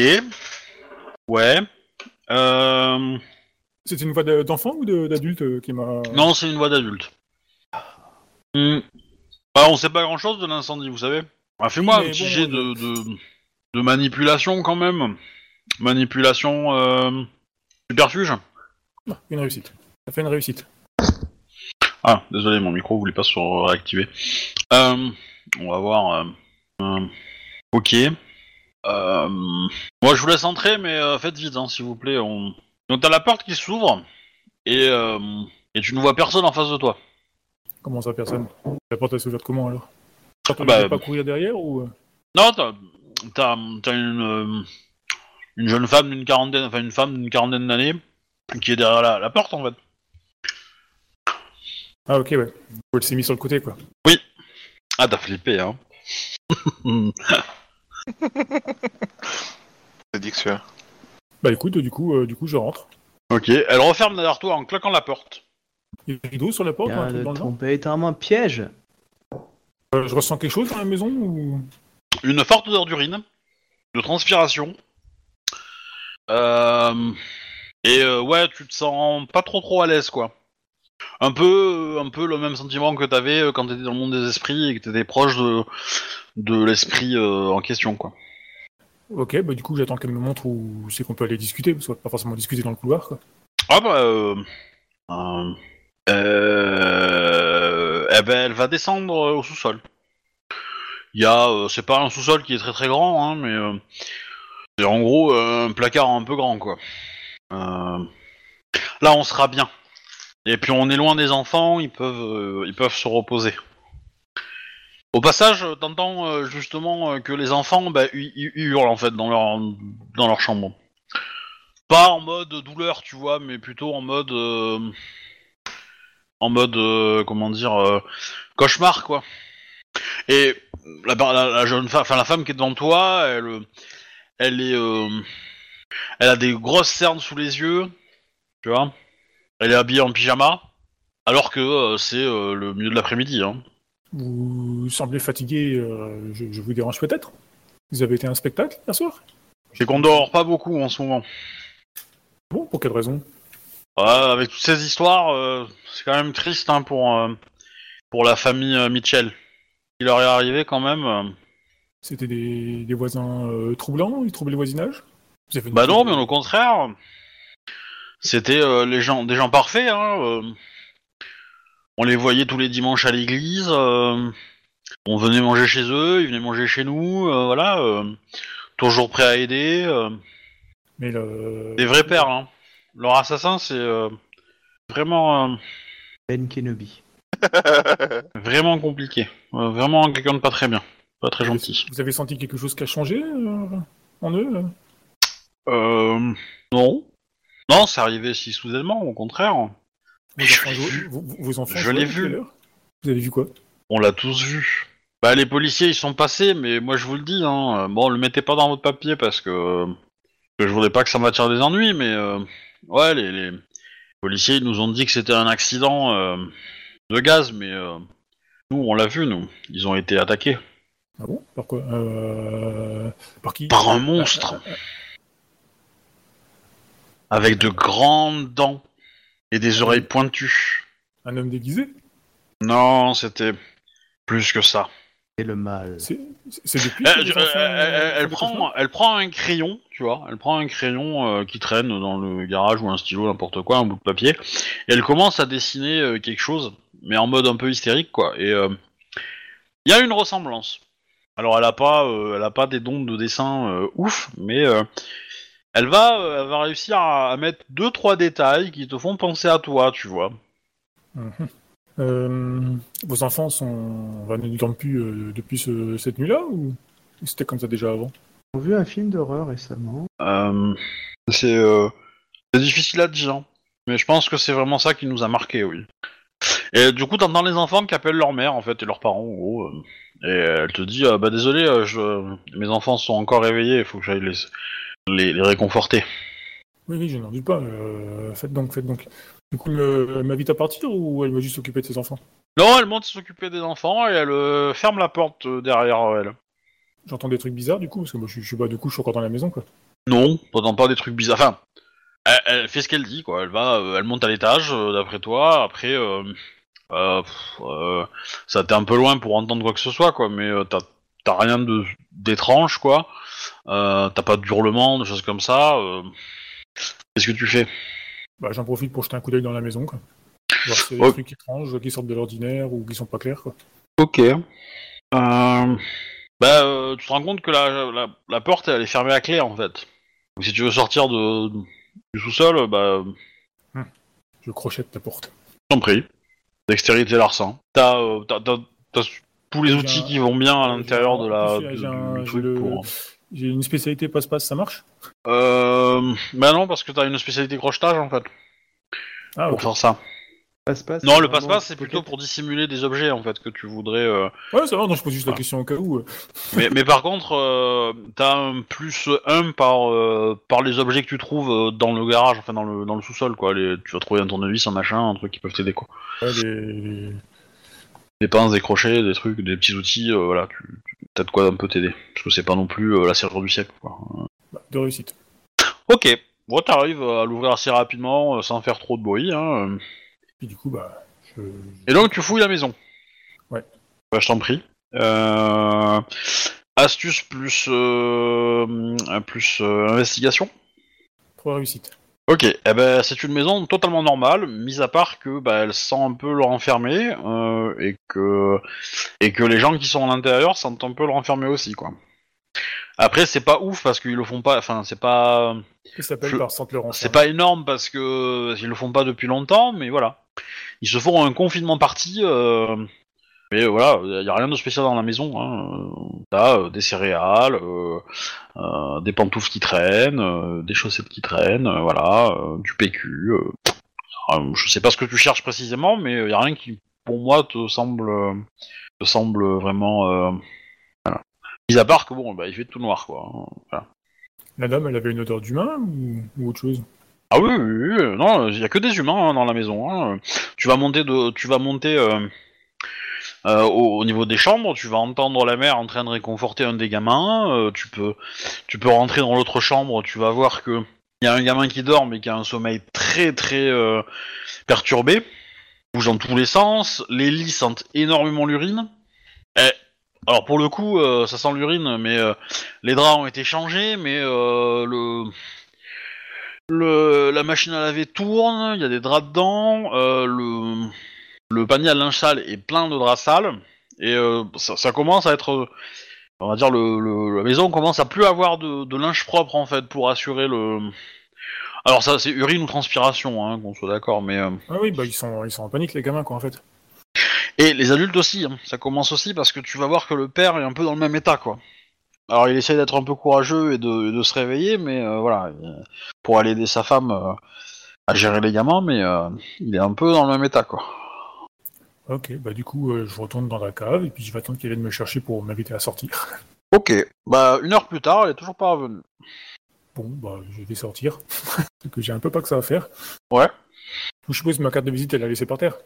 Ouais. Euh... C'est une voix de- d'enfant ou d'adulte euh, qui m'a. Non, c'est une voix d'adulte. Hmm. Ah, on sait pas grand chose de l'incendie, vous savez. Ah, Fais-moi un petit bon, jet de, de, de manipulation quand même. Manipulation euh, superfuge. Ah, Une réussite. Ça fait une réussite. Ah, désolé, mon micro voulait pas se réactiver. Euh, on va voir. Euh, ok. Euh, moi, je vous laisse entrer, mais euh, faites vite, hein, s'il vous plaît. On... Donc, t'as la porte qui s'ouvre et, euh, et tu ne vois personne en face de toi. Comment ça, personne? La porte elle s'ouvre comment alors? Quand on Bah, ne pas courir derrière ou. Non, t'as, t'as, t'as une, une jeune femme d'une quarantaine, enfin une femme d'une quarantaine d'années qui est derrière la, la porte en fait. Ah, ok, ouais. Elle s'est mis sur le côté, quoi. Ah, t'as flippé, hein. C'est dit que c'est- Bah écoute, du coup, euh, du coup, je rentre. ok, elle referme derrière toi en claquant la porte. Il y a un rideau sur la porte, un Bien truc de dans le genre tromper, t'as un piège. Euh, Je ressens quelque chose dans la maison ou? Une forte odeur d'urine, de transpiration. Euh, et euh, ouais, tu te sens pas trop trop à l'aise quoi. Un peu, un peu le même sentiment que t'avais euh, quand t'étais dans le monde des esprits et que t'étais proche de, de l'esprit euh, en question quoi. Ok, bah du coup, j'attends qu'elle me montre où c'est qu'on peut aller discuter, parce qu'on va pas forcément discuter dans le couloir, quoi. Ah bah euh, euh, eh ben, elle va descendre au sous-sol. Il y a, c'est pas un sous-sol qui est très très grand, hein, mais c'est en gros un placard un peu grand quoi. là, on sera bien. Et puis on est loin des enfants, ils peuvent, euh, ils peuvent se reposer. Au passage, t'entends euh, justement euh, que les enfants, bah, ils hurlent en fait dans leur dans leur chambre. Pas en mode douleur, tu vois, mais plutôt en mode euh, en mode euh, comment dire euh, cauchemar quoi. Et la, la, jeune femme, enfin la femme qui est devant toi, elle, euh, elle est, euh, elle a des grosses cernes sous les yeux, tu vois. Elle est habillée en pyjama, alors que euh, c'est euh, le milieu de l'après-midi. Hein. Vous semblez fatigué, euh, je, je vous dérange peut-être? Vous avez été à un spectacle hier soir? C'est qu'on dort pas beaucoup en ce moment. Bon, pour quelle raison? Avec toutes ces histoires, c'est quand même triste hein, pour pour la famille Mitchell. Il leur est arrivé quand même. C'était des, des voisins troublants Ils troublaient le voisinage? Vous avez Bah non, mais au contraire, c'était euh, les gens, des gens parfaits. Hein, euh. On les voyait tous les dimanches à l'église. euh, On venait manger chez eux, ils venaient manger chez nous. euh, voilà, euh, toujours prêts à aider. euh. Mais le... Des vrais pères. Hein. Leur assassin, c'est euh, vraiment, euh, Ben Kenobi. vraiment compliqué. Euh, vraiment quelqu'un de pas très bien, pas très gentil. Vous avez senti quelque chose qui a changé euh, en eux euh? Euh, non, non, c'est arrivé si soudainement, au contraire. Mais je l'ai vu. vos- vos- vos enfants Je l'ai vu. Vous avez vu quoi On l'a tous vu. Bah les policiers ils sont passés, mais moi je vous le dis, hein, bon le mettez pas dans votre papier parce que, que je voulais pas que ça m'attire des ennuis, mais euh, ouais les, les policiers ils nous ont dit que c'était un accident euh, de gaz, mais euh, nous on l'a vu nous, ils ont été attaqués Ah bon Par quoi euh... Par qui par un monstre avec de grandes dents et des oreilles pointues. Un homme déguisé? Non, c'était plus que ça. C'est le mal. C'est depuis Elle, elle- elle- euh, elle prend, elle prend un crayon, tu vois, elle prend un crayon euh, qui traîne dans le garage ou un stylo, n'importe quoi, un bout de papier, et elle commence à dessiner euh, quelque chose, mais en mode un peu hystérique, quoi. Et euh, il y a une ressemblance. Alors elle a pas, euh, elle a pas des dons de dessin euh, ouf, mais euh, elle va, euh, elle va réussir à, à mettre deux trois détails qui te font penser à toi, tu vois. Mhm. Euh, vos enfants sont... dorment plus euh, depuis ce- cette nuit-là ou c'était comme ça déjà avant? On a vu un film d'horreur récemment. Euh, c'est euh, difficile à dire, mais je pense que c'est vraiment ça qui nous a marqué, oui. Et du coup, t'entends les enfants qui appellent leur mère, en fait, et leurs parents, en gros, et elle te dit, euh, bah désolé, je... mes enfants sont encore réveillés, il faut que j'aille les... les, les réconforter. Oui, oui, je n'en doute pas. euh, faites donc, faites donc. Du coup, elle m'invite à partir ou elle va juste s'occuper de ses enfants? Non, elle monte s'occuper des enfants et elle euh, ferme la porte euh, derrière elle. J'entends des trucs bizarres du coup, parce que moi je, suis- je suis pas du coup, je suis encore dans la maison quoi. Non, t'entends pas des trucs bizarres. Enfin, elle, elle fait ce qu'elle dit, quoi. Elle va, euh, elle monte à l'étage, euh, d'après toi. Après, euh, euh, pff, euh, ça t'est un peu loin pour entendre quoi que ce soit, quoi. Mais euh, t'as t'as rien de d'étrange, quoi. Euh, t'as pas de hurlement, de choses comme ça. euh. Qu'est-ce que tu fais? Bah, j'en profite pour jeter un coup d'œil dans la maison quoi. Voir y a des trucs étranges qui sortent de l'ordinaire ou qui sont pas clairs quoi. Ok. Euh... Bah, tu te rends compte que la, la, la porte, elle est fermée à clé, en fait. Donc si tu veux sortir de, du sous-sol, bah, Je crochette ta porte. T'en prie. Dextérité larcin. T'as, tous les outils un- qui vont bien à l'intérieur de la j'ai- de- j'ai un- du j'ai truc le- pour. J'ai une spécialité passe-passe, ça marche? Euh, bah non parce que t'as une spécialité crochetage en fait Ah pour ok. faire ça. Passe-passe. Non c'est le passe-passe c'est plutôt pour dissimuler des objets en fait que tu voudrais. euh. Ouais, ça va, non, je pose juste la question au cas où. euh. mais, mais par contre euh, t'as un plus 1 par euh, par les objets que tu trouves dans le garage enfin dans le dans le sous-sol quoi. Les, tu vas trouver un tournevis un machin un truc qui peuvent t'aider quoi. Ouais, les- Des pinces, des crochets, des trucs, des petits outils euh, voilà tu, tu t'as de quoi un peu t'aider parce que c'est pas non plus euh, la serrure du siècle quoi. bah, de réussite. Ok, bon, t'arrives à l'ouvrir assez rapidement, euh, sans faire trop de bruit. Hein. euh. Puis du coup, bah, je... Et donc, tu fouilles la maison. Ouais. Bah, je t'en prie. Euh... Astuce plus, euh, plus euh, investigation. trois réussites. Ok, eh ben, c'est une maison totalement normale, mis à part que bah, elle sent un peu le renfermer euh, et que et que les gens qui sont à l'intérieur sentent un peu le renfermer aussi, quoi. Après, c'est pas ouf parce qu'ils le font pas. Enfin, c'est pas. Je- par C'est pas énorme parce que ils le font pas depuis longtemps, mais voilà. Ils se font un confinement parti. euh, Mais voilà, il y a rien de spécial dans la maison. Hein. Euh, T'as euh, des céréales, euh, euh, des pantoufles qui traînent, euh, des chaussettes qui traînent, euh, voilà, euh, du PQ. euh. Euh, je sais pas ce que tu cherches précisément, mais il y a rien qui, pour moi, te semble, euh, te semble vraiment. Euh... Voilà. Mis à part que bon, bah, il fait tout noir, quoi. hein. Voilà. La dame, elle avait une odeur d'humain ou... ou autre chose? Ah oui, oui, oui, non, il y a que des humains hein, dans la maison. hein. Tu vas monter de, tu vas monter euh, euh, au, au niveau des chambres. Tu vas entendre la mère en train de réconforter un des gamins. euh, tu peux, tu peux rentrer dans l'autre chambre. Tu vas voir que il y a un gamin qui dort mais qui a un sommeil très très euh, perturbé, bouge dans tous les sens. Les lits sentent énormément l'urine. Eh, alors pour le coup, ça sent l'urine, mais les draps ont été changés, mais le le, la machine à laver tourne, il y a des draps dedans, le panier à linge sale est plein de draps sales, et euh, ça, ça commence à être, euh, on va dire, le, le- la maison commence à plus avoir de, de linge propre en fait pour assurer le. Alors ça c'est urine ou transpiration, hein, qu'on soit d'accord, mais euh, Ah oui, bah ils sont, ils sont en panique les gamins quoi en fait. et les adultes aussi, hein. ça commence aussi parce que tu vas voir que le père est un peu dans le même état, quoi. Alors il essaye d'être un peu courageux et de, se réveiller, mais euh, voilà, il- pour aller aider sa femme à gérer les gamins, mais euh, il est un peu dans le même état, quoi. Ok, bah du coup euh, je retourne dans la cave et puis je vais attendre qu'elle vienne me chercher pour m'inviter à sortir. Ok, bah une heure plus tard, elle est toujours pas revenue. Bon, bah je vais sortir. Parce que j'ai un peu pas que ça à faire. Ouais. Je suppose que ma carte de visite elle l'a laissée par terre.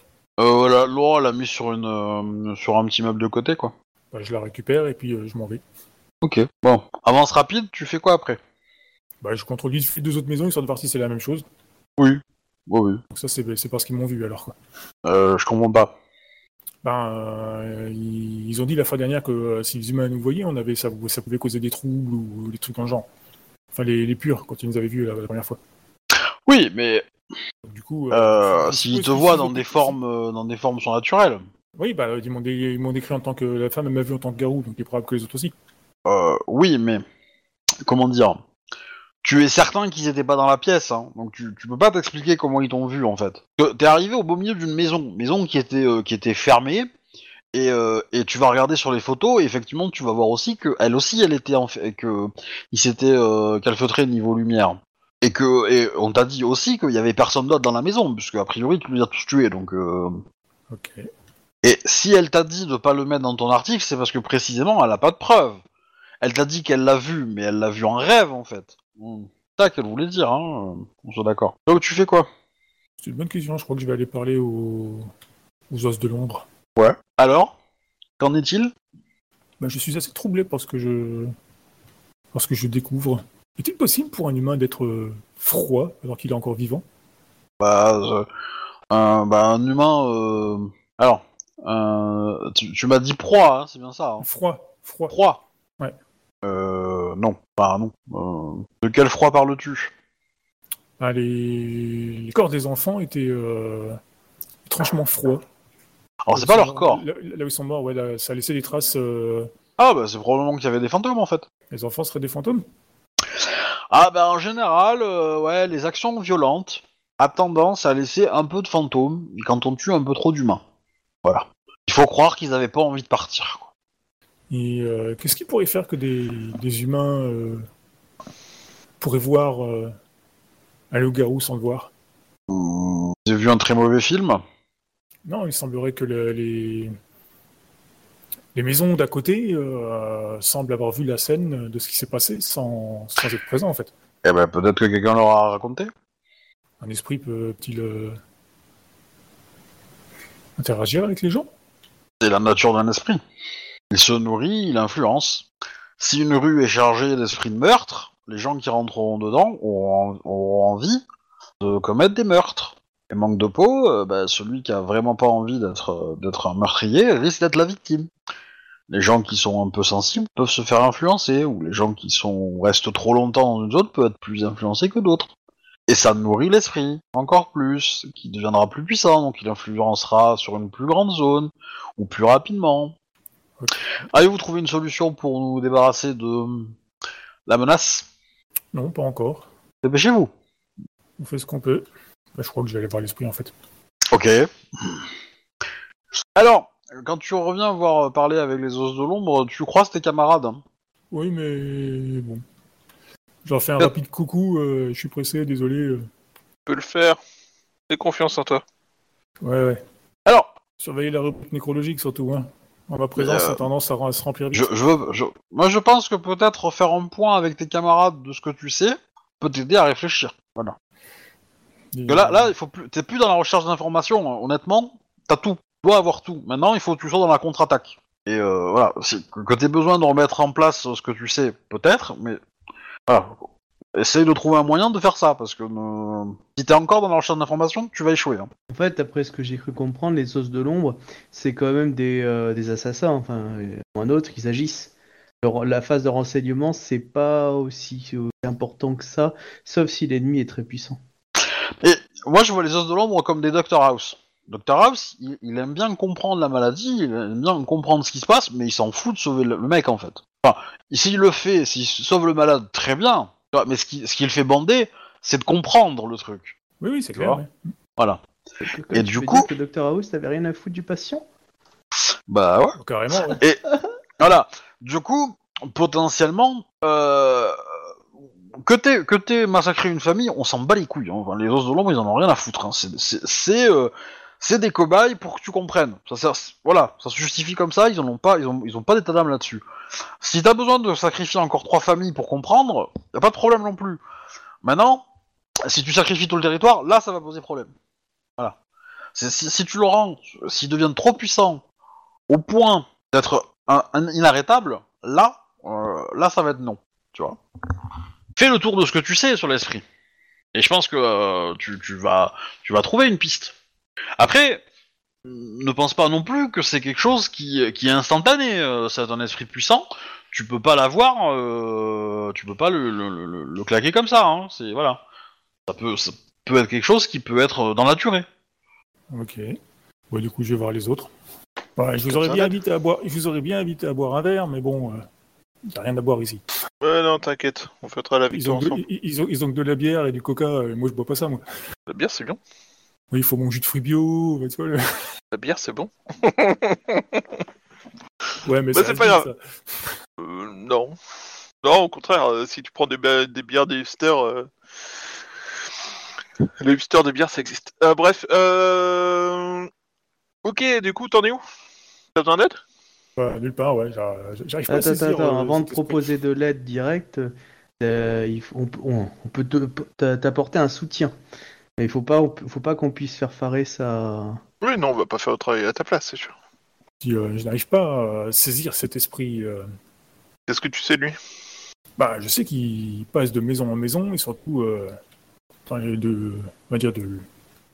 Euh, la Laura l'a mis sur une euh, sur un petit meuble de côté, quoi. Bah, je la récupère et puis euh, je m'en vais. Ok. Bon, avance rapide, tu fais quoi après? Bah je contrôle vite fait deux autres maisons, histoire de voir si c'est la même chose. Oui. Oui, oui. Donc ça c'est c'est parce qu'ils m'ont vu alors quoi. Euh, je comprends pas. Ben, euh, ils, ils ont dit la fois dernière que euh, si les humains nous voyaient, on avait, ça, ça pouvait causer des troubles ou des trucs le genre. Enfin, les, les purs, quand ils nous avaient vus la, la première fois. Oui, mais du coup, euh, je s'ils te voient dans des formes euh, dans des formes surnaturelles. Oui, bah, ils m'ont dé- décrit en tant que la femme elle m'a vu en tant que garou, donc il est probable que les autres aussi. Euh, oui, mais comment dire? Tu es certain qu'ils étaient pas dans la pièce, hein, donc tu, tu peux pas t'expliquer comment ils t'ont vu en fait. T'es arrivé au beau milieu d'une maison, maison qui était euh, qui était fermée, et, euh, et tu vas regarder sur les photos, et effectivement tu vas voir aussi que elle aussi elle était en fait que il s'était euh, calfeutré niveau lumière. Et que et on t'a dit aussi qu'il y avait personne d'autre dans la maison, puisque a priori tu les as tous tués, donc. euh, Ok. et si elle t'a dit de pas le mettre dans ton article, c'est parce que précisément elle a pas de preuves. Elle t'a dit qu'elle l'a vu, mais elle l'a vu en rêve en fait. Hmm. C'est ça qu'elle voulait dire, hein. On soit d'accord. Donc tu fais quoi? C'est une bonne question, je crois que je vais aller parler aux, aux os de l'ombre. Ouais. Alors? Qu'en est-il? Bah, je suis assez troublé parce que je. parce que je découvre. Est-il possible pour un humain d'être euh, froid alors qu'il est encore vivant? Bah, euh, un, bah, un humain. euh, Alors, euh, tu, tu m'as dit proie, hein, c'est bien ça. Hein. Froid, froid. Froid. Ouais. Euh, non, bah non. Euh, de quel froid parles-tu? Ah, les... les corps des enfants étaient euh, étrangement froids. Alors c'est pas leur corps. Là, là où ils sont morts, ouais, là, ça a laissé des traces. euh, Ah bah c'est probablement qu'il y avait des fantômes en fait. Les enfants seraient des fantômes? Ah bah en général, euh, ouais, les actions violentes a tendance à laisser un peu de fantômes quand on tue un peu trop d'humains. Voilà. Il faut croire qu'ils avaient pas envie de partir. quoi. Et euh, qu'est-ce qui pourrait faire que des, des humains euh, pourraient voir euh, un loup-garou sans le voir? Hmm, J'ai vu un très mauvais film. Non, il semblerait que le- les, les maisons d'à côté euh, semblent avoir vu la scène de ce qui s'est passé sans, sans être présent en fait. Eh ben peut-être que quelqu'un leur a raconté. Un esprit peut-il euh, interagir avec les gens? C'est la nature d'un esprit. Il se nourrit, il influence. Si une rue est chargée d'esprits de meurtre, les gens qui rentreront dedans auront, envie de commettre des meurtres. Et manque de peau, euh, bah, celui qui a vraiment pas envie d'être d'être un meurtrier risque d'être la victime. Les gens qui sont un peu sensibles peuvent se faire influencer, ou les gens qui sont restent trop longtemps dans une zone peuvent être plus influencés que d'autres. Et ça nourrit l'esprit, encore plus, qui deviendra plus puissant, donc il influencera sur une plus grande zone, ou plus rapidement. Allez-vous trouver une solution pour nous débarrasser de la menace? Non, pas encore. Dépêchez-vous. On fait ce qu'on peut. Bah, je crois que j'allais voir l'esprit en fait. Ok. Alors, quand tu reviens voir euh, parler avec les os de l'ombre, tu croises tes camarades. hein? Oui, mais bon. Je leur fais un Yep. rapide coucou, euh, je suis pressé, désolé. euh. Tu peux le faire. J'ai confiance en toi. Ouais, ouais. Alors, Surveiller la rubrique nécrologique surtout, hein. En ma présence, Euh, ça a tendance à, se remplir vite. je, je moi je pense que peut-être faire un point avec tes camarades de ce que tu sais peut t'aider à réfléchir. Voilà. Et, Parce que là, là, il faut plus, t'es plus dans la recherche d'informations. hein. Honnêtement, t'as tout. Tu dois avoir tout. Maintenant, il faut que tu sois dans la contre-attaque. Et euh, voilà, que t'aies besoin de remettre en place ce que tu sais, peut-être, mais voilà. Essaye de trouver un moyen de faire ça, parce que euh, si t'es encore dans la recherche d'informations, tu vas échouer. hein. En fait, d'après ce que j'ai cru comprendre, les os de l'ombre, c'est quand même des, euh, des assassins, enfin, euh, ou un autre, ils agissent. Le- la phase de renseignement, c'est pas aussi important que ça, sauf si l'ennemi est très puissant. Et moi, je vois les os de l'ombre comme des Dr House. Dr House, il, il aime bien comprendre la maladie, il aime bien comprendre ce qui se passe, mais il s'en fout de sauver le, le mec, en fait. Enfin, s'il le fait, s'il sauve le malade, très bien. Tu vois, Mais ce qui, ce qui le fait bander, c'est de comprendre le truc. Oui, oui, c'est clair. ouais. Voilà. Que- Et du coup- dire que Dr House n'avait rien à foutre du patient Bah ouais. Oh, Carrément, ouais. Voilà. Du coup, potentiellement, euh, que t'aies que t'aies massacré une famille, on s'en bat les couilles. hein. Enfin, les os de l'ombre, ils en ont rien à foutre. hein. C'est- C'est des cobayes pour que tu comprennes. Ça, sert- voilà, ça se justifie comme ça. Ils en ont pas, ils ont, ils ont pas d'état d'âme là-dessus. Si t'as besoin de sacrifier encore trois familles pour comprendre, y a pas de problème non plus. Maintenant, si tu sacrifies tout le territoire, là, ça va poser problème. Voilà. Si, tu le rends, s'ils deviennent trop puissants au point d'être inarrêtable, là, euh, là, ça va être non. Tu vois. Fais le tour de ce que tu sais sur l'esprit. Et je pense que euh, tu, tu vas, tu vas trouver une piste. Après, ne pense pas non plus que c'est quelque chose qui, qui est instantané. euh, c'est un esprit puissant. Tu peux pas l'avoir, euh, tu peux pas le, le, le- le claquer comme ça. Hein, c'est voilà. Ça peut, ça peut être quelque chose qui peut être dans la durée. Ok. Bon, du coup, je vais voir les autres. Ouais, je vous aurais ça, bien invité à boire. Je vous aurais bien invité à boire un verre, mais bon, il n'y a rien à boire ici. Ouais, non, t'inquiète. On fêtera la Ils victoire ont, de, ensemble. ils, ils ont, ils ont que de la bière et du coca. euh, moi, je bois pas ça, moi. La bière, c'est bien. Oui, il faut mon jus de fruits bio. tu vois, le- La bière, c'est bon. Ouais, mais Bah, ça c'est pas grave. Euh, non. Non, au contraire, euh, si tu prends des, bières des hipsters, euh, les hipsters de bière, ça existe. Euh, bref, euh... ok, du coup, t'en es où? T'as besoin d'aide? Ouais, nulle part, ouais. j'a- J'arrive pas à Attends, attends, saisir. attends, euh, avant de proposer de l'aide directe, euh, il faut- on, peut- on- on peut te- t'a- t'apporter un soutien. Mais il faut pas, faut pas qu'on puisse faire farer ça. Oui, non, on va pas faire le travail à ta place, c'est sûr. Si, euh, je n'arrive pas à saisir cet esprit. euh, Qu'est-ce que tu sais, de lui? Bah, je sais qu'il passe de maison en maison et surtout euh, enfin, de, on va dire de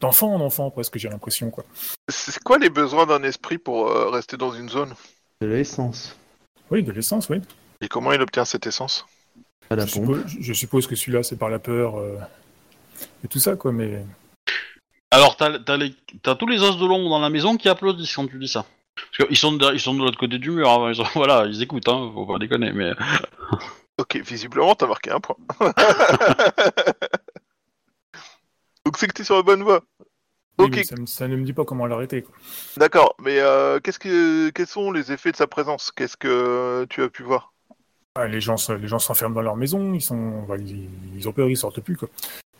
d'enfant en enfant presque. J'ai l'impression quoi. C'est quoi les besoins d'un esprit pour euh, rester dans une zone? De l'essence. Oui, de l'essence, oui. Et comment il obtient cette essence? À la Je pompe. suppose, je suppose que celui-là, c'est par la peur euh, et tout ça, quoi. Mais Alors, t'as les- tous les os de l'ombre dans la maison qui applaudissent quand tu dis ça. Parce qu'ils sont, de, ils sont de l'autre côté du mur, hein, ils sont- voilà, ils écoutent, hein, faut pas déconner, mais... Ok, visiblement, t'as marqué un point. Donc c'est que t'es sur la bonne voie. oui, Ok. mais ça, ne me dit pas comment l'arrêter. quoi. D'accord, mais euh, qu'est-ce que, quels sont les effets de sa présence? Qu'est-ce que tu as pu voir? Ah, les gens, se- les gens s'enferment dans leur maison, ils sont, ils, ils ont peur, ils sortent plus quoi.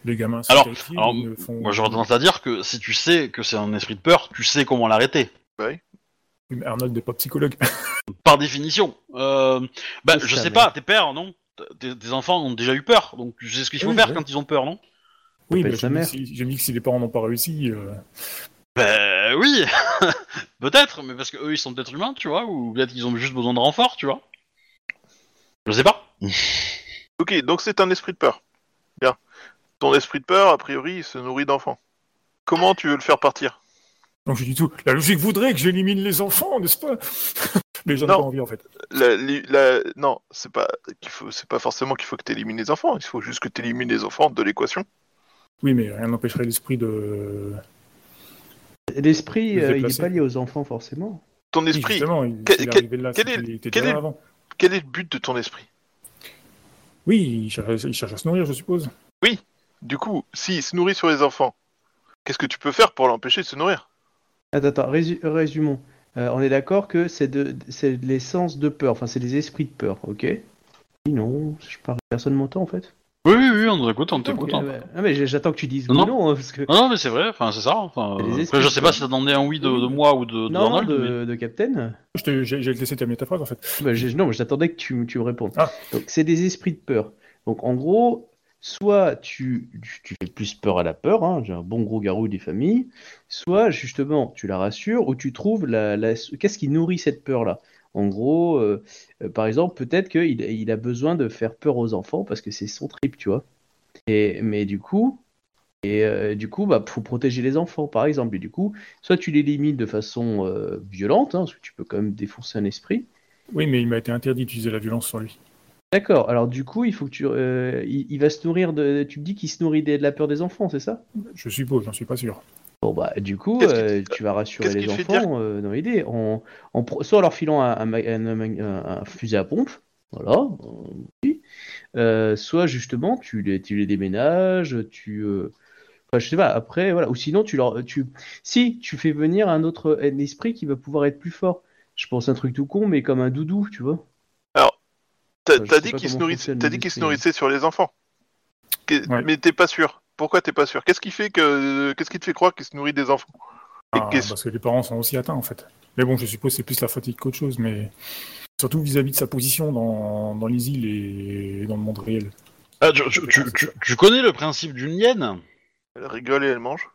Les gamins. sont Alors, terrifiés, alors, ils ne font- Moi, j'aurais tendance à dire que si tu sais que c'est un esprit de peur, tu sais comment l'arrêter. Oui, mais Arnold n'est pas psychologue. Par définition. Euh, bah, Je je sais pas, tes pères, non? Tes, enfants ont déjà eu peur, donc tu sais ce qu'il faut Oui, faire ouais. quand ils ont peur, non? Oui, mais sa j'ai mis, mère. que si- j'ai mis que si les parents n'ont pas réussi, euh, Ben oui Peut-être, mais parce que eux ils sont peut-être humains, tu vois, ou peut-être qu'ils ont juste besoin de renfort, tu vois. Je sais pas. Ok, donc c'est un esprit de peur. Bien. Ton esprit de peur, a priori, il se nourrit d'enfants. Comment tu veux le faire partir? Donc je dis tout. La logique voudrait que j'élimine les enfants, n'est-ce pas? Mais j'en ai Non. pas envie en fait. La- li- la- Non, c'est pas qu'il faut, c'est pas forcément qu'il faut que tu élimines les enfants. Il faut juste que tu élimines les enfants de l'équation. Oui, mais rien n'empêcherait l'esprit de. L'esprit, euh, il est déplacer. pas lié aux enfants forcément. ton Oui, esprit, il, quel- est quel- arrivé là, quel c'est est- qu'il était quel déjà est- là avant. quel est le but de ton esprit? Oui, il cherche, il cherche à se nourrir, je suppose. Du coup, s'il se nourrit sur les enfants, qu'est-ce que tu peux faire pour l'empêcher de se nourrir? Attends, attends, résu- résumons. Euh, on est d'accord que c'est de, c'est de l'essence de peur, enfin c'est des esprits de peur, ok? Oui, non, je parle, personne m'entend en fait. Oui, oui, oui, on t'écoute, on t'écoute. hein. ouais. Ah mais j'attends que tu dises Non, oui, non. non, hein, parce que... Non, non, mais c'est vrai, enfin, c'est ça. Enfin, euh, je sais pas si t'attendais un oui de, de moi ou de, de Non, mais- de, Captain. J'ai laissé terminer ta phrase, en fait. Bah, non, mais j'attendais que tu, tu me répondes. Ah. Donc, c'est des esprits de peur. Donc, en gros, soit tu, tu, fais plus peur à la peur, hein, j'ai un bon gros garou des familles, soit justement tu la rassures ou tu trouves la, la- qu'est-ce qui nourrit cette peur-là? En gros, euh, euh, par exemple, peut-être qu'il il a besoin de faire peur aux enfants parce que c'est son trip, tu vois. Et, mais du coup, et euh, du coup, bah, faut protéger les enfants, par exemple. Et du coup, soit tu les limites de façon violente, hein, parce que tu peux quand même défoncer un esprit. Oui, mais il m'a été interdit d'utiliser la violence sur lui. D'accord. Alors du coup, il faut que tu, euh, il, il va se nourrir de. Tu me dis qu'il se nourrit des- de la peur des enfants, c'est ça? Je suppose, j'en suis pas sûr. Bon bah du coup, euh, tu vas rassurer les enfants euh, dans l'idée, en, en pro- soit en leur filant un, un, ma- un- un- un fusil à pompe, voilà, euh, oui. Euh, soit justement tu les, tu les déménages, tu, euh, enfin je sais pas. Après voilà, ou sinon tu leur, tu, si tu fais venir un autre un esprit qui va pouvoir être plus fort. Je pense un truc tout con, mais comme un doudou, tu vois. T'as dit qu'il se comment nourrissait, fonctionnent t'as les dit qu'il se esprits. nourrissait sur les enfants. Que- Ouais. Mais t'es pas sûr. Pourquoi t'es pas sûr? Qu'est-ce qui fait que, qu'est-ce qui te fait croire qu'il se nourrit des enfants? Ah, parce que les parents sont aussi atteints, en fait. Mais bon, je suppose que c'est plus la fatigue qu'autre chose, mais surtout vis-à-vis de sa position dans, dans les îles et dans le monde réel. Ah, tu, tu- tu- connais le principe d'une hyène? Elle rigole et elle mange.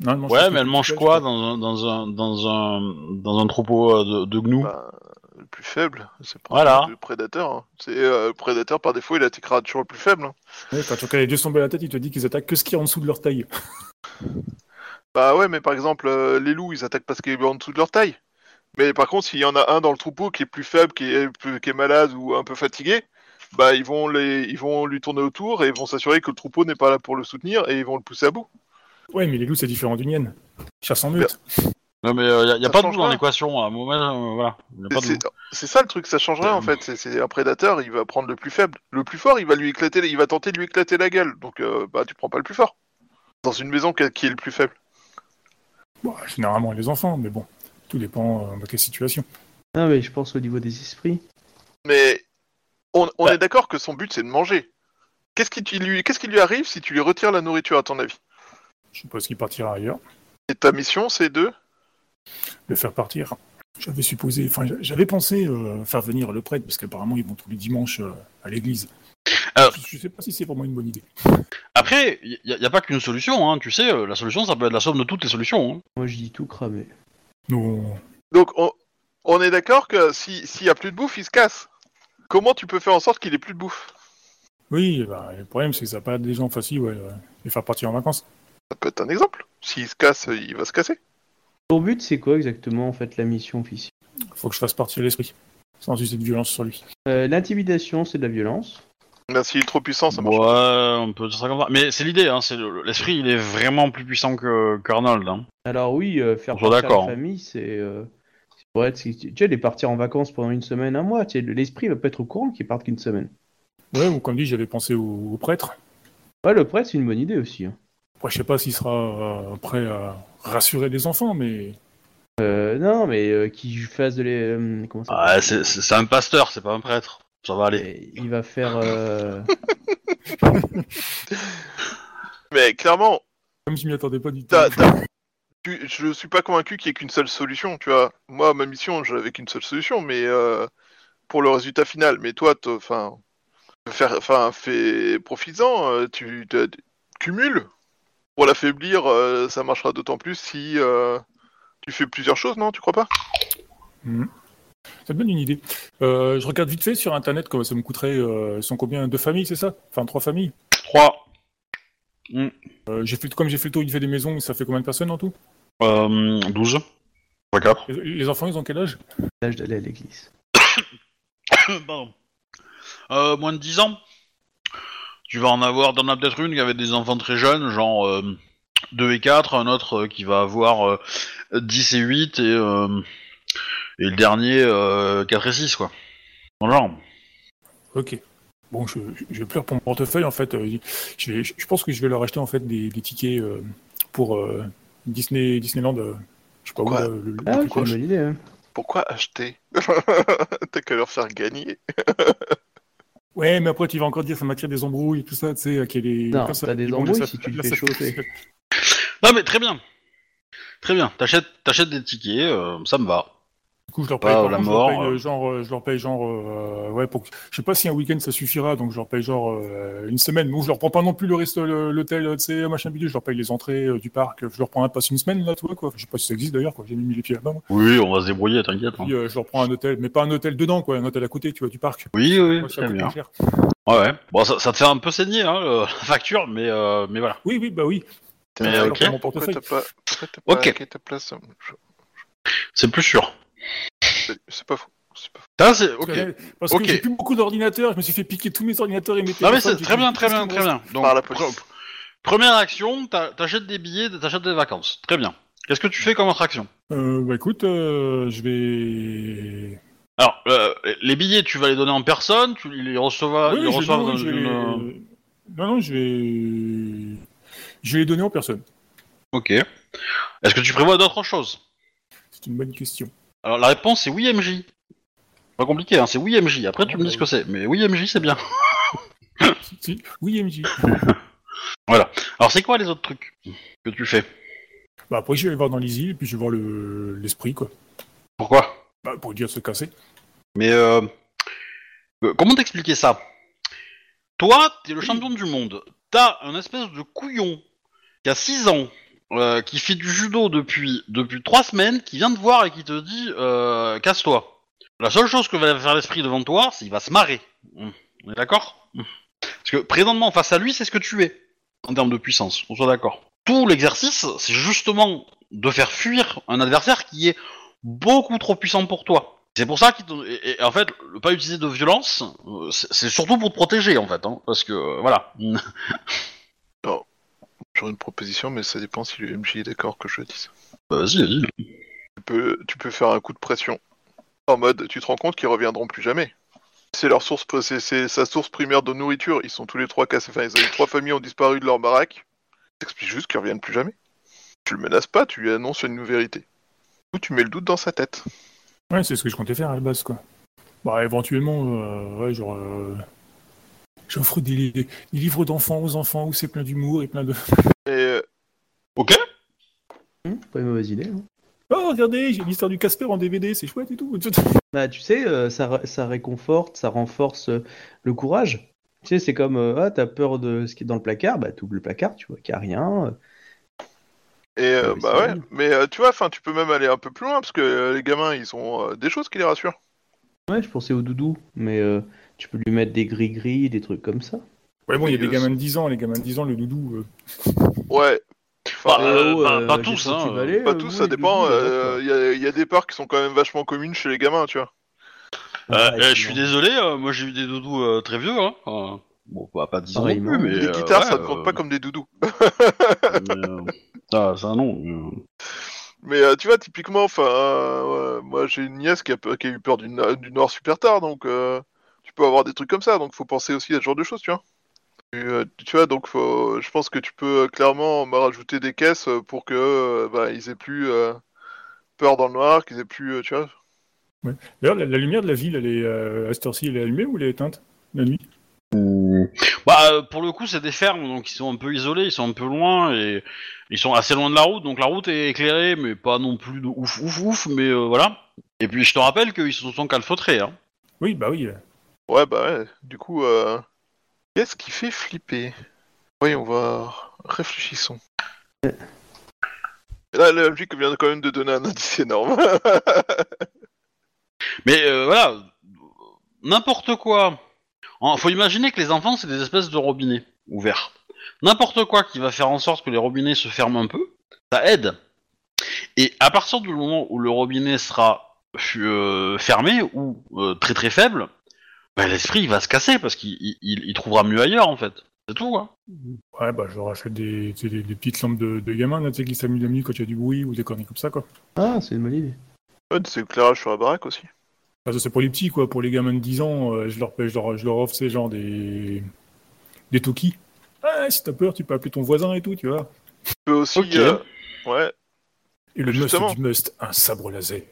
Non, elle mange Ouais, mais elle mange quoi dans un, dans un, dans un, dans un troupeau euh, de, de gnous? Bah, le plus faible, c'est pas Voilà. le prédateur. hein. C'est euh, le prédateur par défaut, il attaquera toujours le plus faible. hein. Ouais, quand tu les deux sont belles à la tête, il te dit qu'ils attaquent que ce qui est en dessous de leur taille. Bah ouais, mais par exemple, euh, les loups, ils attaquent parce qu'il est en dessous de leur taille. Mais par contre, s'il y en a un dans le troupeau qui est plus faible, qui est, plus- qui est malade ou un peu fatigué, bah ils vont, les, ils vont lui tourner autour et ils vont s'assurer que le troupeau n'est pas là pour le soutenir et ils vont le pousser à bout. Ouais, mais les loups, c'est différent d'une hyène. Chasse en meute. Non, mais il n'y a, y a Ça pas de loup dans l'équation. À un moment, euh, voilà. C'est ça le truc, ça changerait en fait. C'est- un prédateur, il va prendre le plus faible. Le plus fort, il va lui éclater, il va tenter de lui éclater la gueule. Donc euh, bah tu prends pas le plus fort. Dans une maison qui est le plus faible. Bon, généralement, les enfants, mais bon, tout dépend euh, de quelle situation. Non mais je pense au niveau des esprits. Mais on, on Bah. est d'accord que son but c'est de manger. Qu'est-ce qui, lui, qu'est-ce qui lui arrive si tu lui retires la nourriture à ton avis? Je suppose qu'il partira ailleurs. Et ta mission c'est de Le faire partir. J'avais supposé, enfin, j'avais pensé euh, faire venir le prêtre, parce qu'apparemment, ils vont tous les dimanches euh, à l'église. Alors- Je, je sais pas si c'est vraiment une bonne idée. Après, il n'y a, pas qu'une solution. Hein. Tu sais, euh, la solution, ça peut être la somme de toutes les solutions. hein. Moi je dis tout cramer. Non. Donc on, on est d'accord que si- s'il y a plus de bouffe, il se casse. Comment tu peux faire en sorte qu'il ait plus de bouffe? Oui, bah, le problème, c'est que ça n'a pas être des gens faciles, ouais, euh, les faire partir en vacances. Ça peut être un exemple. S'il se casse, il va se casser. Ton but c'est quoi exactement en fait la mission officielle? Faut que je fasse partir l'esprit, sans user de violence sur lui. Euh, L'intimidation c'est de la violence. Là, s'il est trop puissant, ça marche. Ouais, on peut dire ça comme ça. Mais c'est l'idée. Hein. c'est le- L'esprit, il est vraiment plus puissant que qu'Arnold. Hein. Alors oui, euh, faire On soit partir d'accord. la famille c'est... Euh... c'est pour être- c'est- Tu sais, les partir en vacances pendant une semaine, un mois, tu sais, l'esprit va pas être au courant qu'il parte qu'une semaine. Ouais, ou comme dit, j'avais pensé au, au prêtre. Ouais, le prêtre c'est une bonne idée aussi. hein. Après, je sais pas s'il sera euh, prêt à rassurer les enfants, mais Euh, non, mais euh, qui fasse de les... euh, comment ça Ah, c'est c'est un pasteur, c'est pas un prêtre. Ça va aller. Et Il va faire... euh, Mais clairement, comme je m'y attendais pas du tout. t'as- t'as- tu- je suis pas convaincu qu'il y ait qu'une seule solution. Tu vois, moi, ma mission, j'avais qu'une seule solution, mais euh, pour le résultat final. Mais toi, t'as- enfin, faire, enfin, fais profitant. euh, tu t'as- cumules pour l'affaiblir. euh, ça marchera d'autant plus si euh, tu fais plusieurs choses, non Tu crois pas? Ça me donne une idée. Euh, je regarde vite fait sur internet comment ça me coûterait. Euh, ils sont combien? Deux familles, c'est ça? Enfin, trois familles? 3. Euh, j'ai fait, comme j'ai fait le tour, il fait des maisons, ça fait combien de personnes en tout? Euh, 12. Pas 4. les, les enfants, ils ont quel âge? L'âge d'aller à l'église. Pardon. Euh, moins de 10 ans. Tu vas en avoir, t'en as peut-être une qui avait des enfants très jeunes, genre euh, 2 et 4, un autre euh, qui va avoir euh, 10 et 8, et, euh, et le dernier euh, 4 et 6, quoi. Dans le genre. Ok. Bon, je, je- plus pour mon portefeuille en fait. euh, Je, vais- je pense que je vais leur acheter en fait des, des tickets euh, pour euh, Disney Disneyland. euh, je sais pas où le, le Ah, plus hein. Pourquoi acheter? T'as qu'à leur faire gagner. Ouais, mais après tu vas encore dire ça m'attire des embrouilles et tout ça, tu sais, qu'il y a des. Non, t'as des embrouilles si tu le fais ça- chauffer. Non, mais très bien. Très bien. T'achètes, t'achètes des tickets, euh, ça me va. Du coup, je leur paye, la je leur paye, euh. euh, genre, euh, je leur paye genre, euh, ouais, pour, je sais pas si un week-end ça suffira, donc je leur paye genre euh, une semaine. Bon, je leur prends pas non plus le reste, le- l'hôtel, tu sais, machin bidule, je leur paye les entrées euh, du parc, je leur prends un passe une semaine là, tu vois quoi. Je sais pas si ça existe d'ailleurs, quoi. J'ai mis les pieds là-bas. moi. Oui, on va se débrouiller, t'inquiète. hein. Puis euh, je leur prends un hôtel, mais pas un hôtel dedans, quoi, un hôtel à côté, tu vois, du parc. Oui, oui, très bien. cher. Ouais, ouais. Bon, ça, ça te fait un peu saigner, hein, la facture, mais, euh, mais voilà. Oui, oui, bah oui. Mais, ok. Pourquoi t'as pas, pourquoi t'as pas Ok. ta place Je- C'est plus sûr. C'est pas Parce ok. que- Parce que j'ai plus beaucoup d'ordinateurs, je me suis fait piquer tous mes ordinateurs et mes Non, mais c'est très bien, très bien, très bien. Donc, Par la pre- police. première action, t'a- t'achètes des billets, t'achètes des vacances. Très bien. Qu'est-ce que tu fais comme autre action Euh, bah écoute, euh, je vais. Alors, euh, les billets, tu vas les donner en personne, tu les recevras, Oui, non, dans je vais une- les- Non, non, je vais. Je vais les donner en personne. Ok. Est-ce que tu prévois d'autres choses? C'est une bonne question. Alors, la réponse c'est oui MJ. Pas compliqué, hein, c'est oui MJ. Après, tu me dis ce que c'est. Mais oui MJ, c'est bien. Oui, MJ. Alors, c'est quoi les autres trucs que tu fais? Bah après, je vais voir dans les îles, et puis je vais voir le l'esprit, quoi. Pourquoi? Bah, pour dire se casser. Mais euh, euh, comment t'expliquer ça? Toi, t'es le champion du monde. T'as un espèce de couillon qui a 6 ans, euh, qui fait du judo depuis depuis 3 semaines, qui vient te voir et qui te dit euh, casse-toi. La seule chose que va faire l'esprit devant toi, c'est qu'il va se marrer. Hum. On est d'accord Hum. Parce que présentement face à lui, c'est ce que tu es en termes de puissance. On soit d'accord. Tout l'exercice, c'est justement de faire fuir un adversaire qui est beaucoup trop puissant pour toi. C'est pour ça qu'il et, et en fait, le pas utiliser de violence, euh, c'est surtout pour te protéger en fait, hein, parce que voilà. J'aurais une proposition, mais ça dépend si le MJ est d'accord que je le dise. Bah, vas-y, vas-y. Tu peux, tu peux faire un coup de pression. En mode, tu te rends compte qu'ils reviendront plus jamais. C'est leur source, c'est, c'est sa source primaire de nourriture. Ils sont tous les trois cassés. Enfin, ils ont- les trois familles ont disparu de leur baraque. T'expliques juste qu'ils reviennent plus jamais. Tu le menaces pas, tu lui annonces une vérité. Ou tu mets le doute dans sa tête. Ouais, c'est ce que je comptais faire à la base, quoi. Bah, éventuellement, euh, ouais, genre. euh, J'offre des, des livres d'enfants aux enfants où c'est plein d'humour et plein de. Et euh, Ok. Hum, pas une mauvaise idée. hein. Oh, regardez, j'ai l'histoire du Casper en DVD, c'est chouette et tout. Bah, tu sais, euh, ça, ré- ça réconforte, ça renforce euh, le courage. Tu sais, c'est comme, euh, ah, t'as peur de ce qui est dans le placard, bah, t'ouvres le placard, tu vois qu'il n'y a rien. euh. Et euh, Ouais, bah ouais, bien. mais euh, tu vois, enfin, tu peux même aller un peu plus loin parce que euh, les gamins, ils ont euh, des choses qui les rassurent. Ouais, je pensais au doudou, mais euh, tu peux lui mettre des gris-gris, des trucs comme ça. Ouais, bon, il y a des gamins de 10 ans, les gamins de 10 ans, le doudou. euh, Ouais. Bah, euh, pas- euh, tous, hein, pas euh, tous, ça dépend. euh, Il y, a- il y a des parts qui sont quand même vachement communes chez les gamins, tu vois. Euh, Ouais, euh, je suis désolé, euh, moi j'ai eu des doudous euh, très vieux, hein. Bon, pas, pas 10 ans non plus, mais. les euh, guitares, ouais, ça ne compte pas comme des doudous. mais, euh, ça, ça non. Mais euh, tu vois, typiquement, enfin, euh, ouais, moi j'ai une nièce qui a, peur- qui a eu peur du, no- du noir super tard, donc euh, peux avoir des trucs comme ça, donc faut penser aussi à ce genre de choses, tu vois. Et, euh, tu vois, donc faut, je pense que tu peux euh, clairement me rajouter des caisses euh, pour que bah, ils aient plus euh, peur dans le noir, qu'ils aient plus, tu vois. D'ailleurs, la, la lumière de la ville, elle est, euh, à cette heure-ci, elle est allumée ou elle est éteinte la nuit? Bah, pour le coup, c'est des fermes, donc ils sont un peu isolés, ils sont un peu loin et ils sont assez loin de la route, donc la route est éclairée, mais pas non plus de ouf, ouf, ouf, mais euh, voilà. Et puis je te rappelle qu'ils se sont calfeutrés, hein. Oui, bah oui. Ouais, bah ouais, du coup, euh, qu'est-ce qui fait flipper? Voyons voir, réfléchissons. Là, le MJ vient quand même de donner un indice énorme. Mais euh, voilà, n'importe quoi. En- faut imaginer que les enfants, c'est des espèces de robinets ouverts. N'importe quoi qui va faire en sorte que les robinets se ferment un peu, ça aide. Et à partir du moment où le robinet sera euh, fermé ou euh, très très faible, bah, l'esprit il va se casser parce qu'il il- trouvera mieux ailleurs en fait. C'est tout. Hein. Ouais, bah je leur achète des, des, des petites lampes de, de gamins, là, tu sais, qui s'amusent la nuit quand il y a du bruit ou des conneries comme ça, quoi. Ah, c'est une bonne idée. Ouais, des éclairages sur la baraque aussi. Ça, c'est pour les petits, quoi. Pour les gamins de 10 ans, euh, je, leur, je, leur, je leur offre ces genre des. des Toki. Ah, si t'as peur, tu peux appeler ton voisin et tout, tu vois. Tu peux aussi. Euh, Ouais. Et le Justement. must du must, un sabre laser.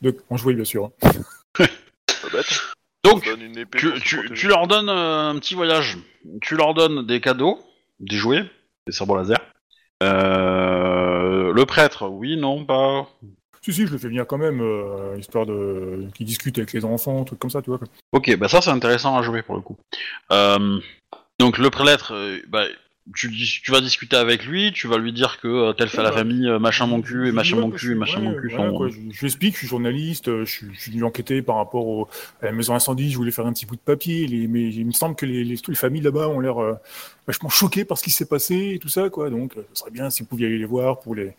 De... En jouet, bien sûr. hein. Donc, Ça donne une épée tu, pour se tu, protéger. tu leur donnes euh, un petit voyage. Tu leur donnes des cadeaux, des jouets, des sabres laser. Euh, le prêtre, oui, non, pas. Si, si, je le fais venir quand même, euh, histoire de. qu'ils discutent avec les enfants, trucs comme ça, tu vois. quoi. Ok, bah ça c'est intéressant à jouer pour le coup. Euh, donc le prêtre, euh, bah, tu, dis- tu vas discuter avec lui, tu vas lui dire que euh, telle fait la bah, famille, euh, machin mon cul, et machin mon cul, et machin mon cul voilà, sont. quoi, je, je lui explique, je suis journaliste, euh, je, suis- je suis venu enquêter par rapport au- à la maison incendie, je voulais faire un petit bout de papier, les- mais il me semble que les, les, les familles là-bas ont l'air euh, vachement choquées par ce qui s'est passé et tout ça, quoi. Donc, euh, ce serait bien si vous pouviez aller les voir pour les,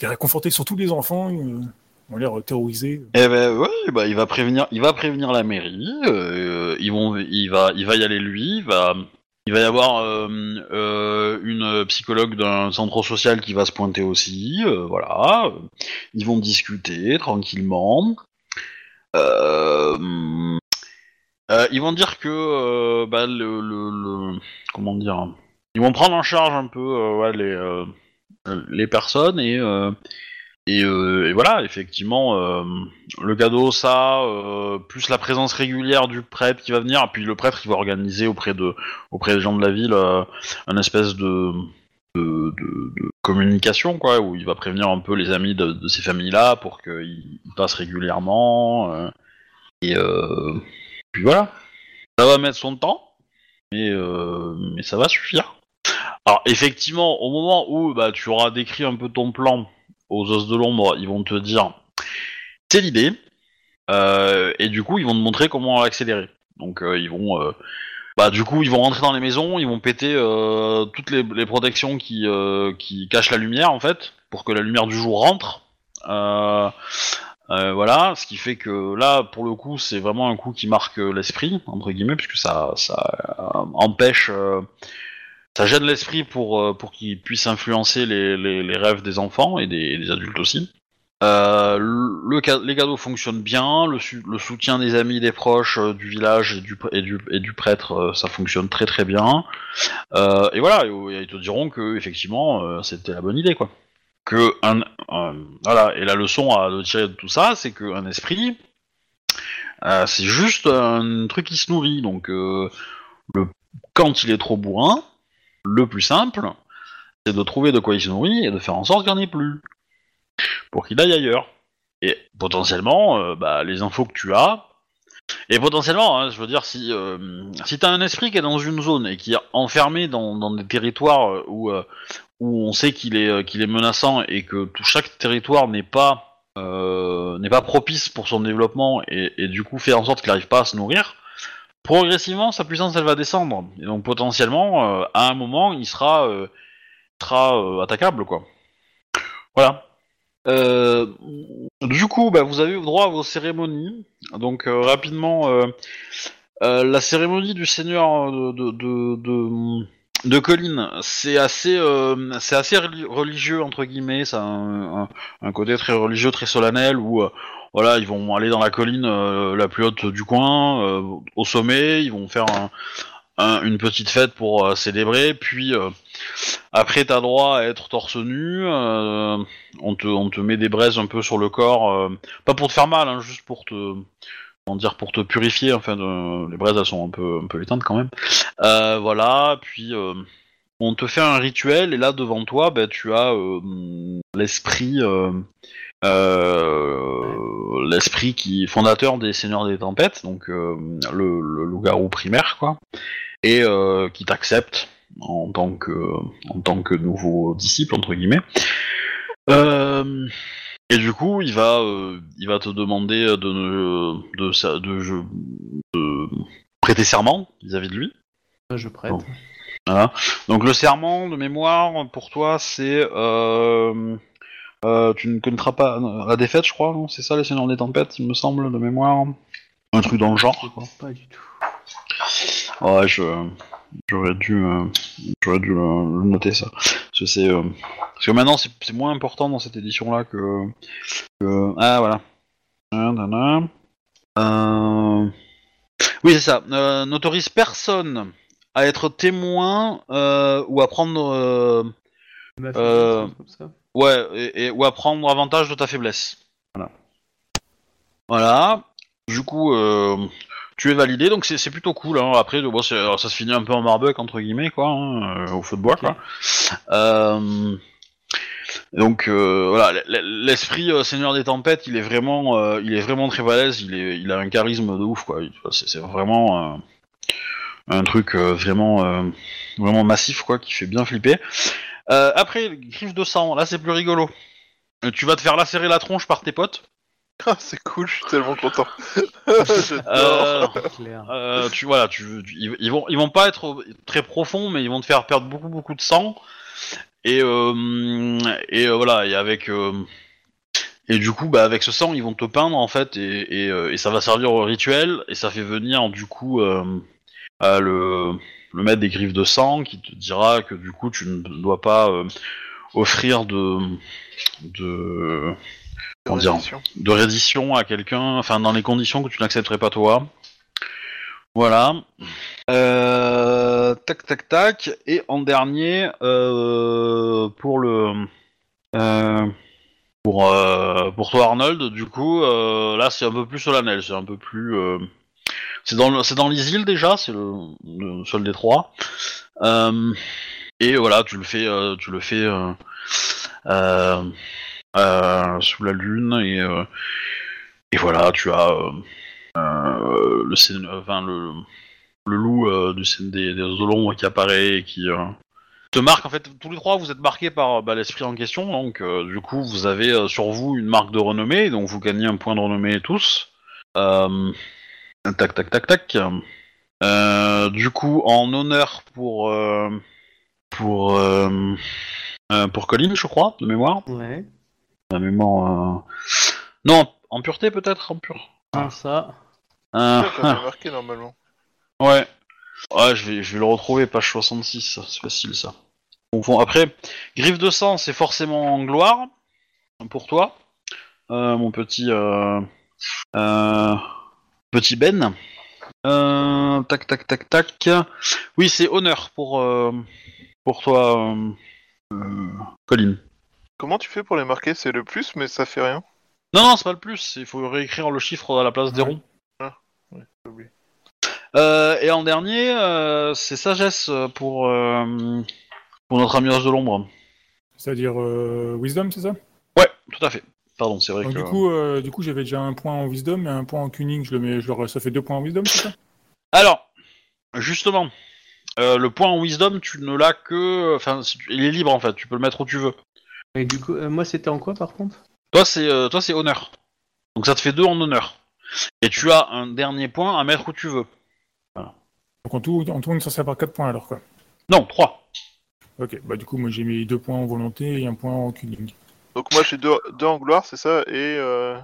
les réconforter, surtout les enfants, euh, ont l'air euh, terrorisés. Eh ben ouais, bah il va prévenir, il va prévenir la mairie. euh, ils vont, il va, il va y aller lui. Il va, il va y avoir euh, euh, une psychologue d'un centre social qui va se pointer aussi. euh, voilà, ils vont discuter tranquillement. Ils vont dire que bah, le, comment dire, ils vont prendre en charge un peu les les personnes et et, euh, et voilà, effectivement, euh, le cadeau, ça, euh, plus la présence régulière du prêtre qui va venir, puis le prêtre qui va organiser auprès de auprès des gens de la ville un espèce de, communication, quoi, où il va prévenir un peu les amis de, de ces familles-là pour qu'ils ils passent régulièrement. et puis voilà, ça va mettre son temps, mais, mais ça va suffire. Alors effectivement, au moment où bah, tu auras décrit un peu ton plan aux os de l'ombre, ils vont te dire c'est l'idée, euh, et du coup ils vont te montrer comment l'accélérer. Donc euh, ils vont, euh, bah du coup ils vont rentrer dans les maisons, ils vont péter toutes les, les protections qui, qui cachent la lumière en fait, pour que la lumière du jour rentre. Voilà, ce qui fait que là, pour le coup, c'est vraiment un coup qui marque l'esprit entre guillemets, puisque ça, ça empêche, ça gêne l'esprit pour euh, pour qu'il puisse influencer les, les, les rêves des enfants et des, des adultes aussi. Euh, le, les cadeaux fonctionnent bien, le, le soutien des amis, des proches, euh, du village et du, et du, et du prêtre, euh, ça fonctionne très très bien. Et voilà, et- ils te diront que effectivement, c'était la bonne idée quoi. Que un, voilà, et la leçon à tirer de tout ça, c'est qu'un esprit, c'est juste un truc qui se nourrit. Donc, le, quand il est trop bourrin, le plus simple, c'est de trouver de quoi il se nourrit et de faire en sorte qu'il n'y en ait plus pour qu'il aille ailleurs. Et potentiellement, euh, bah, les infos que tu as, et potentiellement, hein, je veux dire, si, euh, si un esprit qui est dans une zone et qui est enfermé dans, des territoires euh, où, euh, où on sait qu'il est, qu'il est menaçant et que tout, chaque territoire n'est pas, n'est pas propice pour son développement et, et du coup fait en sorte qu'il n'arrive pas à se nourrir, progressivement sa puissance elle va descendre. Et donc potentiellement, euh, à un moment, il sera, euh, sera euh, attaquable, quoi. Voilà. Du coup, bah, vous avez droit à vos cérémonies. Donc rapidement, la cérémonie du seigneur de de, de, Colline, c'est assez, c'est assez reli- religieux entre guillemets. Ça a un, un- côté très religieux, très solennel où voilà, ils vont aller dans la colline euh, la plus haute du coin, euh, au sommet, ils vont faire un- un- une petite fête pour euh, célébrer, puis après t'as droit à être torse nu, on, te, on te met des braises un peu sur le corps, pas pour te faire mal, hein, juste pour te, pour te purifier, enfin les braises elles sont un peu, un peu éteintes quand même. Voilà, puis on te fait un rituel et là devant toi, ben, tu as l'esprit, euh, l'esprit qui fondateur des Seigneurs des Tempêtes, donc euh, le, le loup-garou primaire quoi, et euh, qui t'accepte en tant que en tant que nouveau disciple entre guillemets. Et du coup, il va il va te demander de de, de, de, de prêter serment vis-à-vis de lui. Je prête. Bon. Voilà. Donc le serment de mémoire pour toi c'est euh, tu ne connaîtras pas euh, la défaite je crois non? C'est ça les seigneurs des tempêtes il me semble de mémoire un truc dans le genre quoi. Pas du tout. Ouais, je j'aurais dû euh, j'aurais dû le, le noter ça. Parce que c'est euh, parce que maintenant c'est c'est moins important dans cette édition là que, que- ah voilà. Euh, Oui, c'est ça. N'autorise personne à être témoin ou à prendre Ma comme ça. Ouais et, et- ou à prendre avantage de ta faiblesse. Voilà. Voilà. Du coup, euh, tu es validé, donc c'est c'est plutôt cool. Hein. Après, bon, c'est- alors, ça se finit un peu en marbuck entre guillemets, quoi, hein, euh, au feu de bois, quoi. Euh, donc euh, voilà, l- l- l'esprit euh, Seigneur des Tempêtes, il est vraiment, euh, il est vraiment très balèze. Il est, il a un charisme de ouf, quoi. Il- C'est c'est vraiment euh, un truc euh, vraiment, euh, vraiment massif, quoi, qui fait bien flipper. Euh, après, griffe de sang, là c'est plus rigolo. Euh, Tu vas te faire lacérer la tronche par tes potes. Ah, c'est cool, je suis tellement content. J'adore. Euh, euh, tu voilà, tu, tu- ils, ils vont ils vont pas être très profonds, mais ils vont te faire perdre beaucoup beaucoup de sang. Et euh, et euh, voilà, et avec euh, et du coup bah avec ce sang ils vont te peindre en fait et et, euh, et ça va servir au rituel et ça fait venir du coup euh, le le maître des griffes de sang qui te dira que du coup tu ne dois pas euh, offrir de de comment dire Rédition. de reddition à quelqu'un, enfin dans les conditions que tu n'accepterais pas toi. Voilà. Euh, tac tac tac. Et en dernier, euh, pour le pour pour toi Arnold, du coup, là c'est un peu plus solennel, c'est un peu plus c'est dans c'est dans les déjà, c'est le, le seul des trois. Euh, et voilà, tu le fais euh, tu le fais euh, sous la lune et et voilà tu as le le loup du scén- des, des qui apparaît et qui te marque en fait tous les trois vous êtes marqués par bah, l'esprit en question. Donc du coup vous avez sur vous une marque de renommée. Donc vous gagnez un point de renommée tous tac tac tac tac Euh, du coup en honneur pour euh, pour euh, euh, pour Colin je crois de mémoire Ouais. la mémoire. euh, Non, en pureté peut-être, en pure. Ah, ça. Euh, Ça, t'avais marqué normalement. ouais. Ouais, je vais, je vais le retrouver, page 66, ça, c'est facile ça. Bon, après, griffe de sang, c'est forcément en gloire pour toi, euh, mon petit euh, euh, petit Ben. Euh, tac, tac, tac, tac. Oui, c'est honneur pour euh, pour toi, euh, euh, Colin. Comment tu fais pour les marquer? C'est le plus, mais ça fait rien. Non, non, c'est pas le plus. Il faut réécrire le chiffre à la place des Ouais. ronds. Oublié. Euh, et en dernier, euh, c'est sagesse pour, euh, pour notre ami de l'ombre. C'est-à-dire euh, Wisdom, c'est ça? Ouais, tout à fait. Pardon, c'est vrai Donc que. du coup, euh, du coup, j'avais déjà un point en Wisdom et un point en Cunning. Je le mets, je le, ça fait deux points en Wisdom, c'est ça? Alors, justement, euh, le point en wisdom, tu ne l'as que. Enfin, il est libre en fait, tu peux le mettre où tu veux. Et du coup, euh, moi, c'était en quoi par contre? Toi, c'est euh, toi, c'est honneur. Donc ça te fait deux en honneur. Et tu as un dernier point à mettre où tu veux. Donc en tout, en tout, on est censé avoir quatre points alors quoi. Non, trois. Ok, bah du coup, moi j'ai mis deux points en volonté et un point en Cunning. Donc moi j'ai deux, deux en gloire, c'est ça, et euh,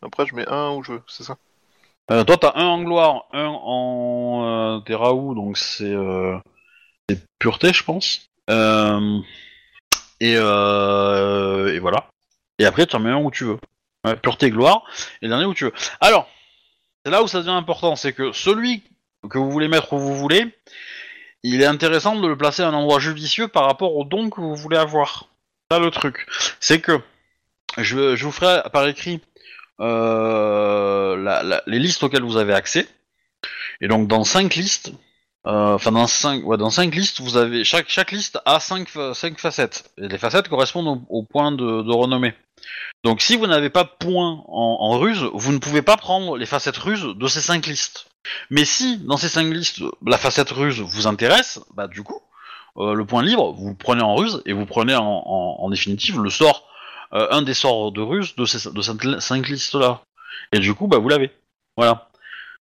après je mets un où je veux, c'est ça? Euh, toi, t'as un en gloire, un en euh, t'es Raoult, donc c'est euh, c'est pureté, je pense. Euh, et, et voilà. Et après, tu en mets un où tu veux. Pureté, gloire, et le dernier où tu veux. Alors, c'est là où ça devient important, c'est que celui que vous voulez mettre où vous voulez, il est intéressant de le placer à un endroit judicieux par rapport au don que vous voulez avoir. Le truc, c'est que je, vous ferai par écrit euh, les listes auxquelles vous avez accès. Et donc dans cinq listes, euh, enfin dans cinq, dans cinq listes, vous avez chaque chaque liste a cinq, cinq facettes. Et les facettes correspondent au, au point de, renommée. Donc si vous n'avez pas de point en, en ruse, vous ne pouvez pas prendre les facettes ruses de ces cinq listes. Mais si dans ces cinq listes la facette ruse vous intéresse, bah du coup le point libre vous prenez en ruse et vous prenez en, définitive le sort euh, un des sorts de ruse de ces cinq listes là. Et du coup bah vous l'avez. Voilà.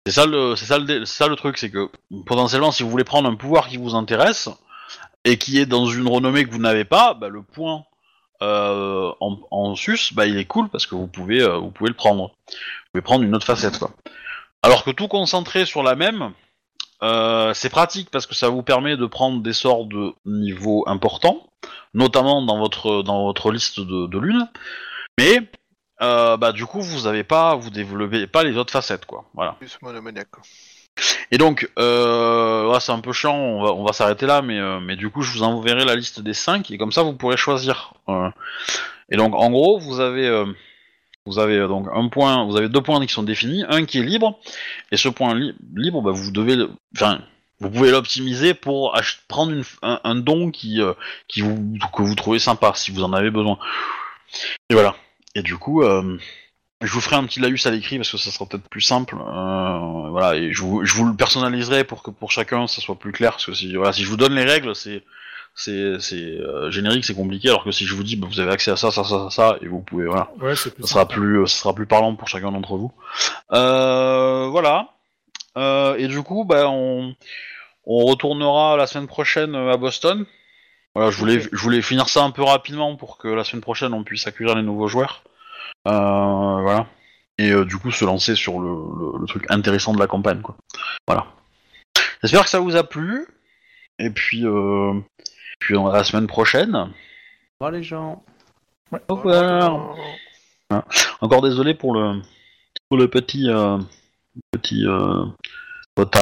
C'est ça le c'est ça le truc c'est que potentiellement si vous voulez prendre un pouvoir qui vous intéresse et qui est dans une renommée que vous n'avez pas, bah, le point euh, en, sus, bah, il est cool parce que vous pouvez, euh, vous pouvez le prendre. Vous pouvez prendre une autre facette, quoi. Alors que tout concentré sur la même, euh, c'est pratique parce que ça vous permet de prendre des sorts de niveau important, notamment dans votre, dans votre liste de, de lune. Mais euh, bah du coup vous avez pas, vous développez pas les autres facettes quoi. Voilà. Plus monomaniaque. quoi. Et donc, euh, ouais, c'est un peu chiant, on va, on va s'arrêter là, mais, euh, mais du coup, je vous enverrai la liste des 5 et comme ça, vous pourrez choisir. Et donc, en gros, vous avez, vous avez euh, donc un point, vous avez deux points qui sont définis, un qui est libre, et ce point li- libre, bah, vous pouvez l'optimiser pour prendre un, don qui, euh, que vous trouvez sympa, si vous en avez besoin. Et voilà. Et du coup, euh, je vous ferai un petit laïus à l'écrit parce que ça sera peut-être plus simple. Voilà, je vous, le personnaliserai pour que pour chacun ça soit plus clair. Parce que si je vous donne les règles, c'est c'est euh, générique, c'est compliqué. Alors que si je vous dis, bah, vous avez accès à ça, ça, ça, ça, ça, et vous pouvez, voilà, Ouais, c'est plus ça sera plus, euh, ça sera plus parlant pour chacun d'entre vous. Euh, voilà. Euh, et du coup, bah, on on retournera la semaine prochaine à Boston. Voilà, je voulais, je voulais finir ça un peu rapidement pour que la semaine prochaine on puisse accueillir les nouveaux joueurs. Euh, voilà. Et euh, du coup se lancer sur le, le- le truc intéressant de la campagne, quoi. Voilà. J'espère que ça vous a plu. Et puis, euh, puis on- à la semaine prochaine. Au revoir les gens. Au revoir. Encore désolé pour le pour le petit euh, petit euh, retard.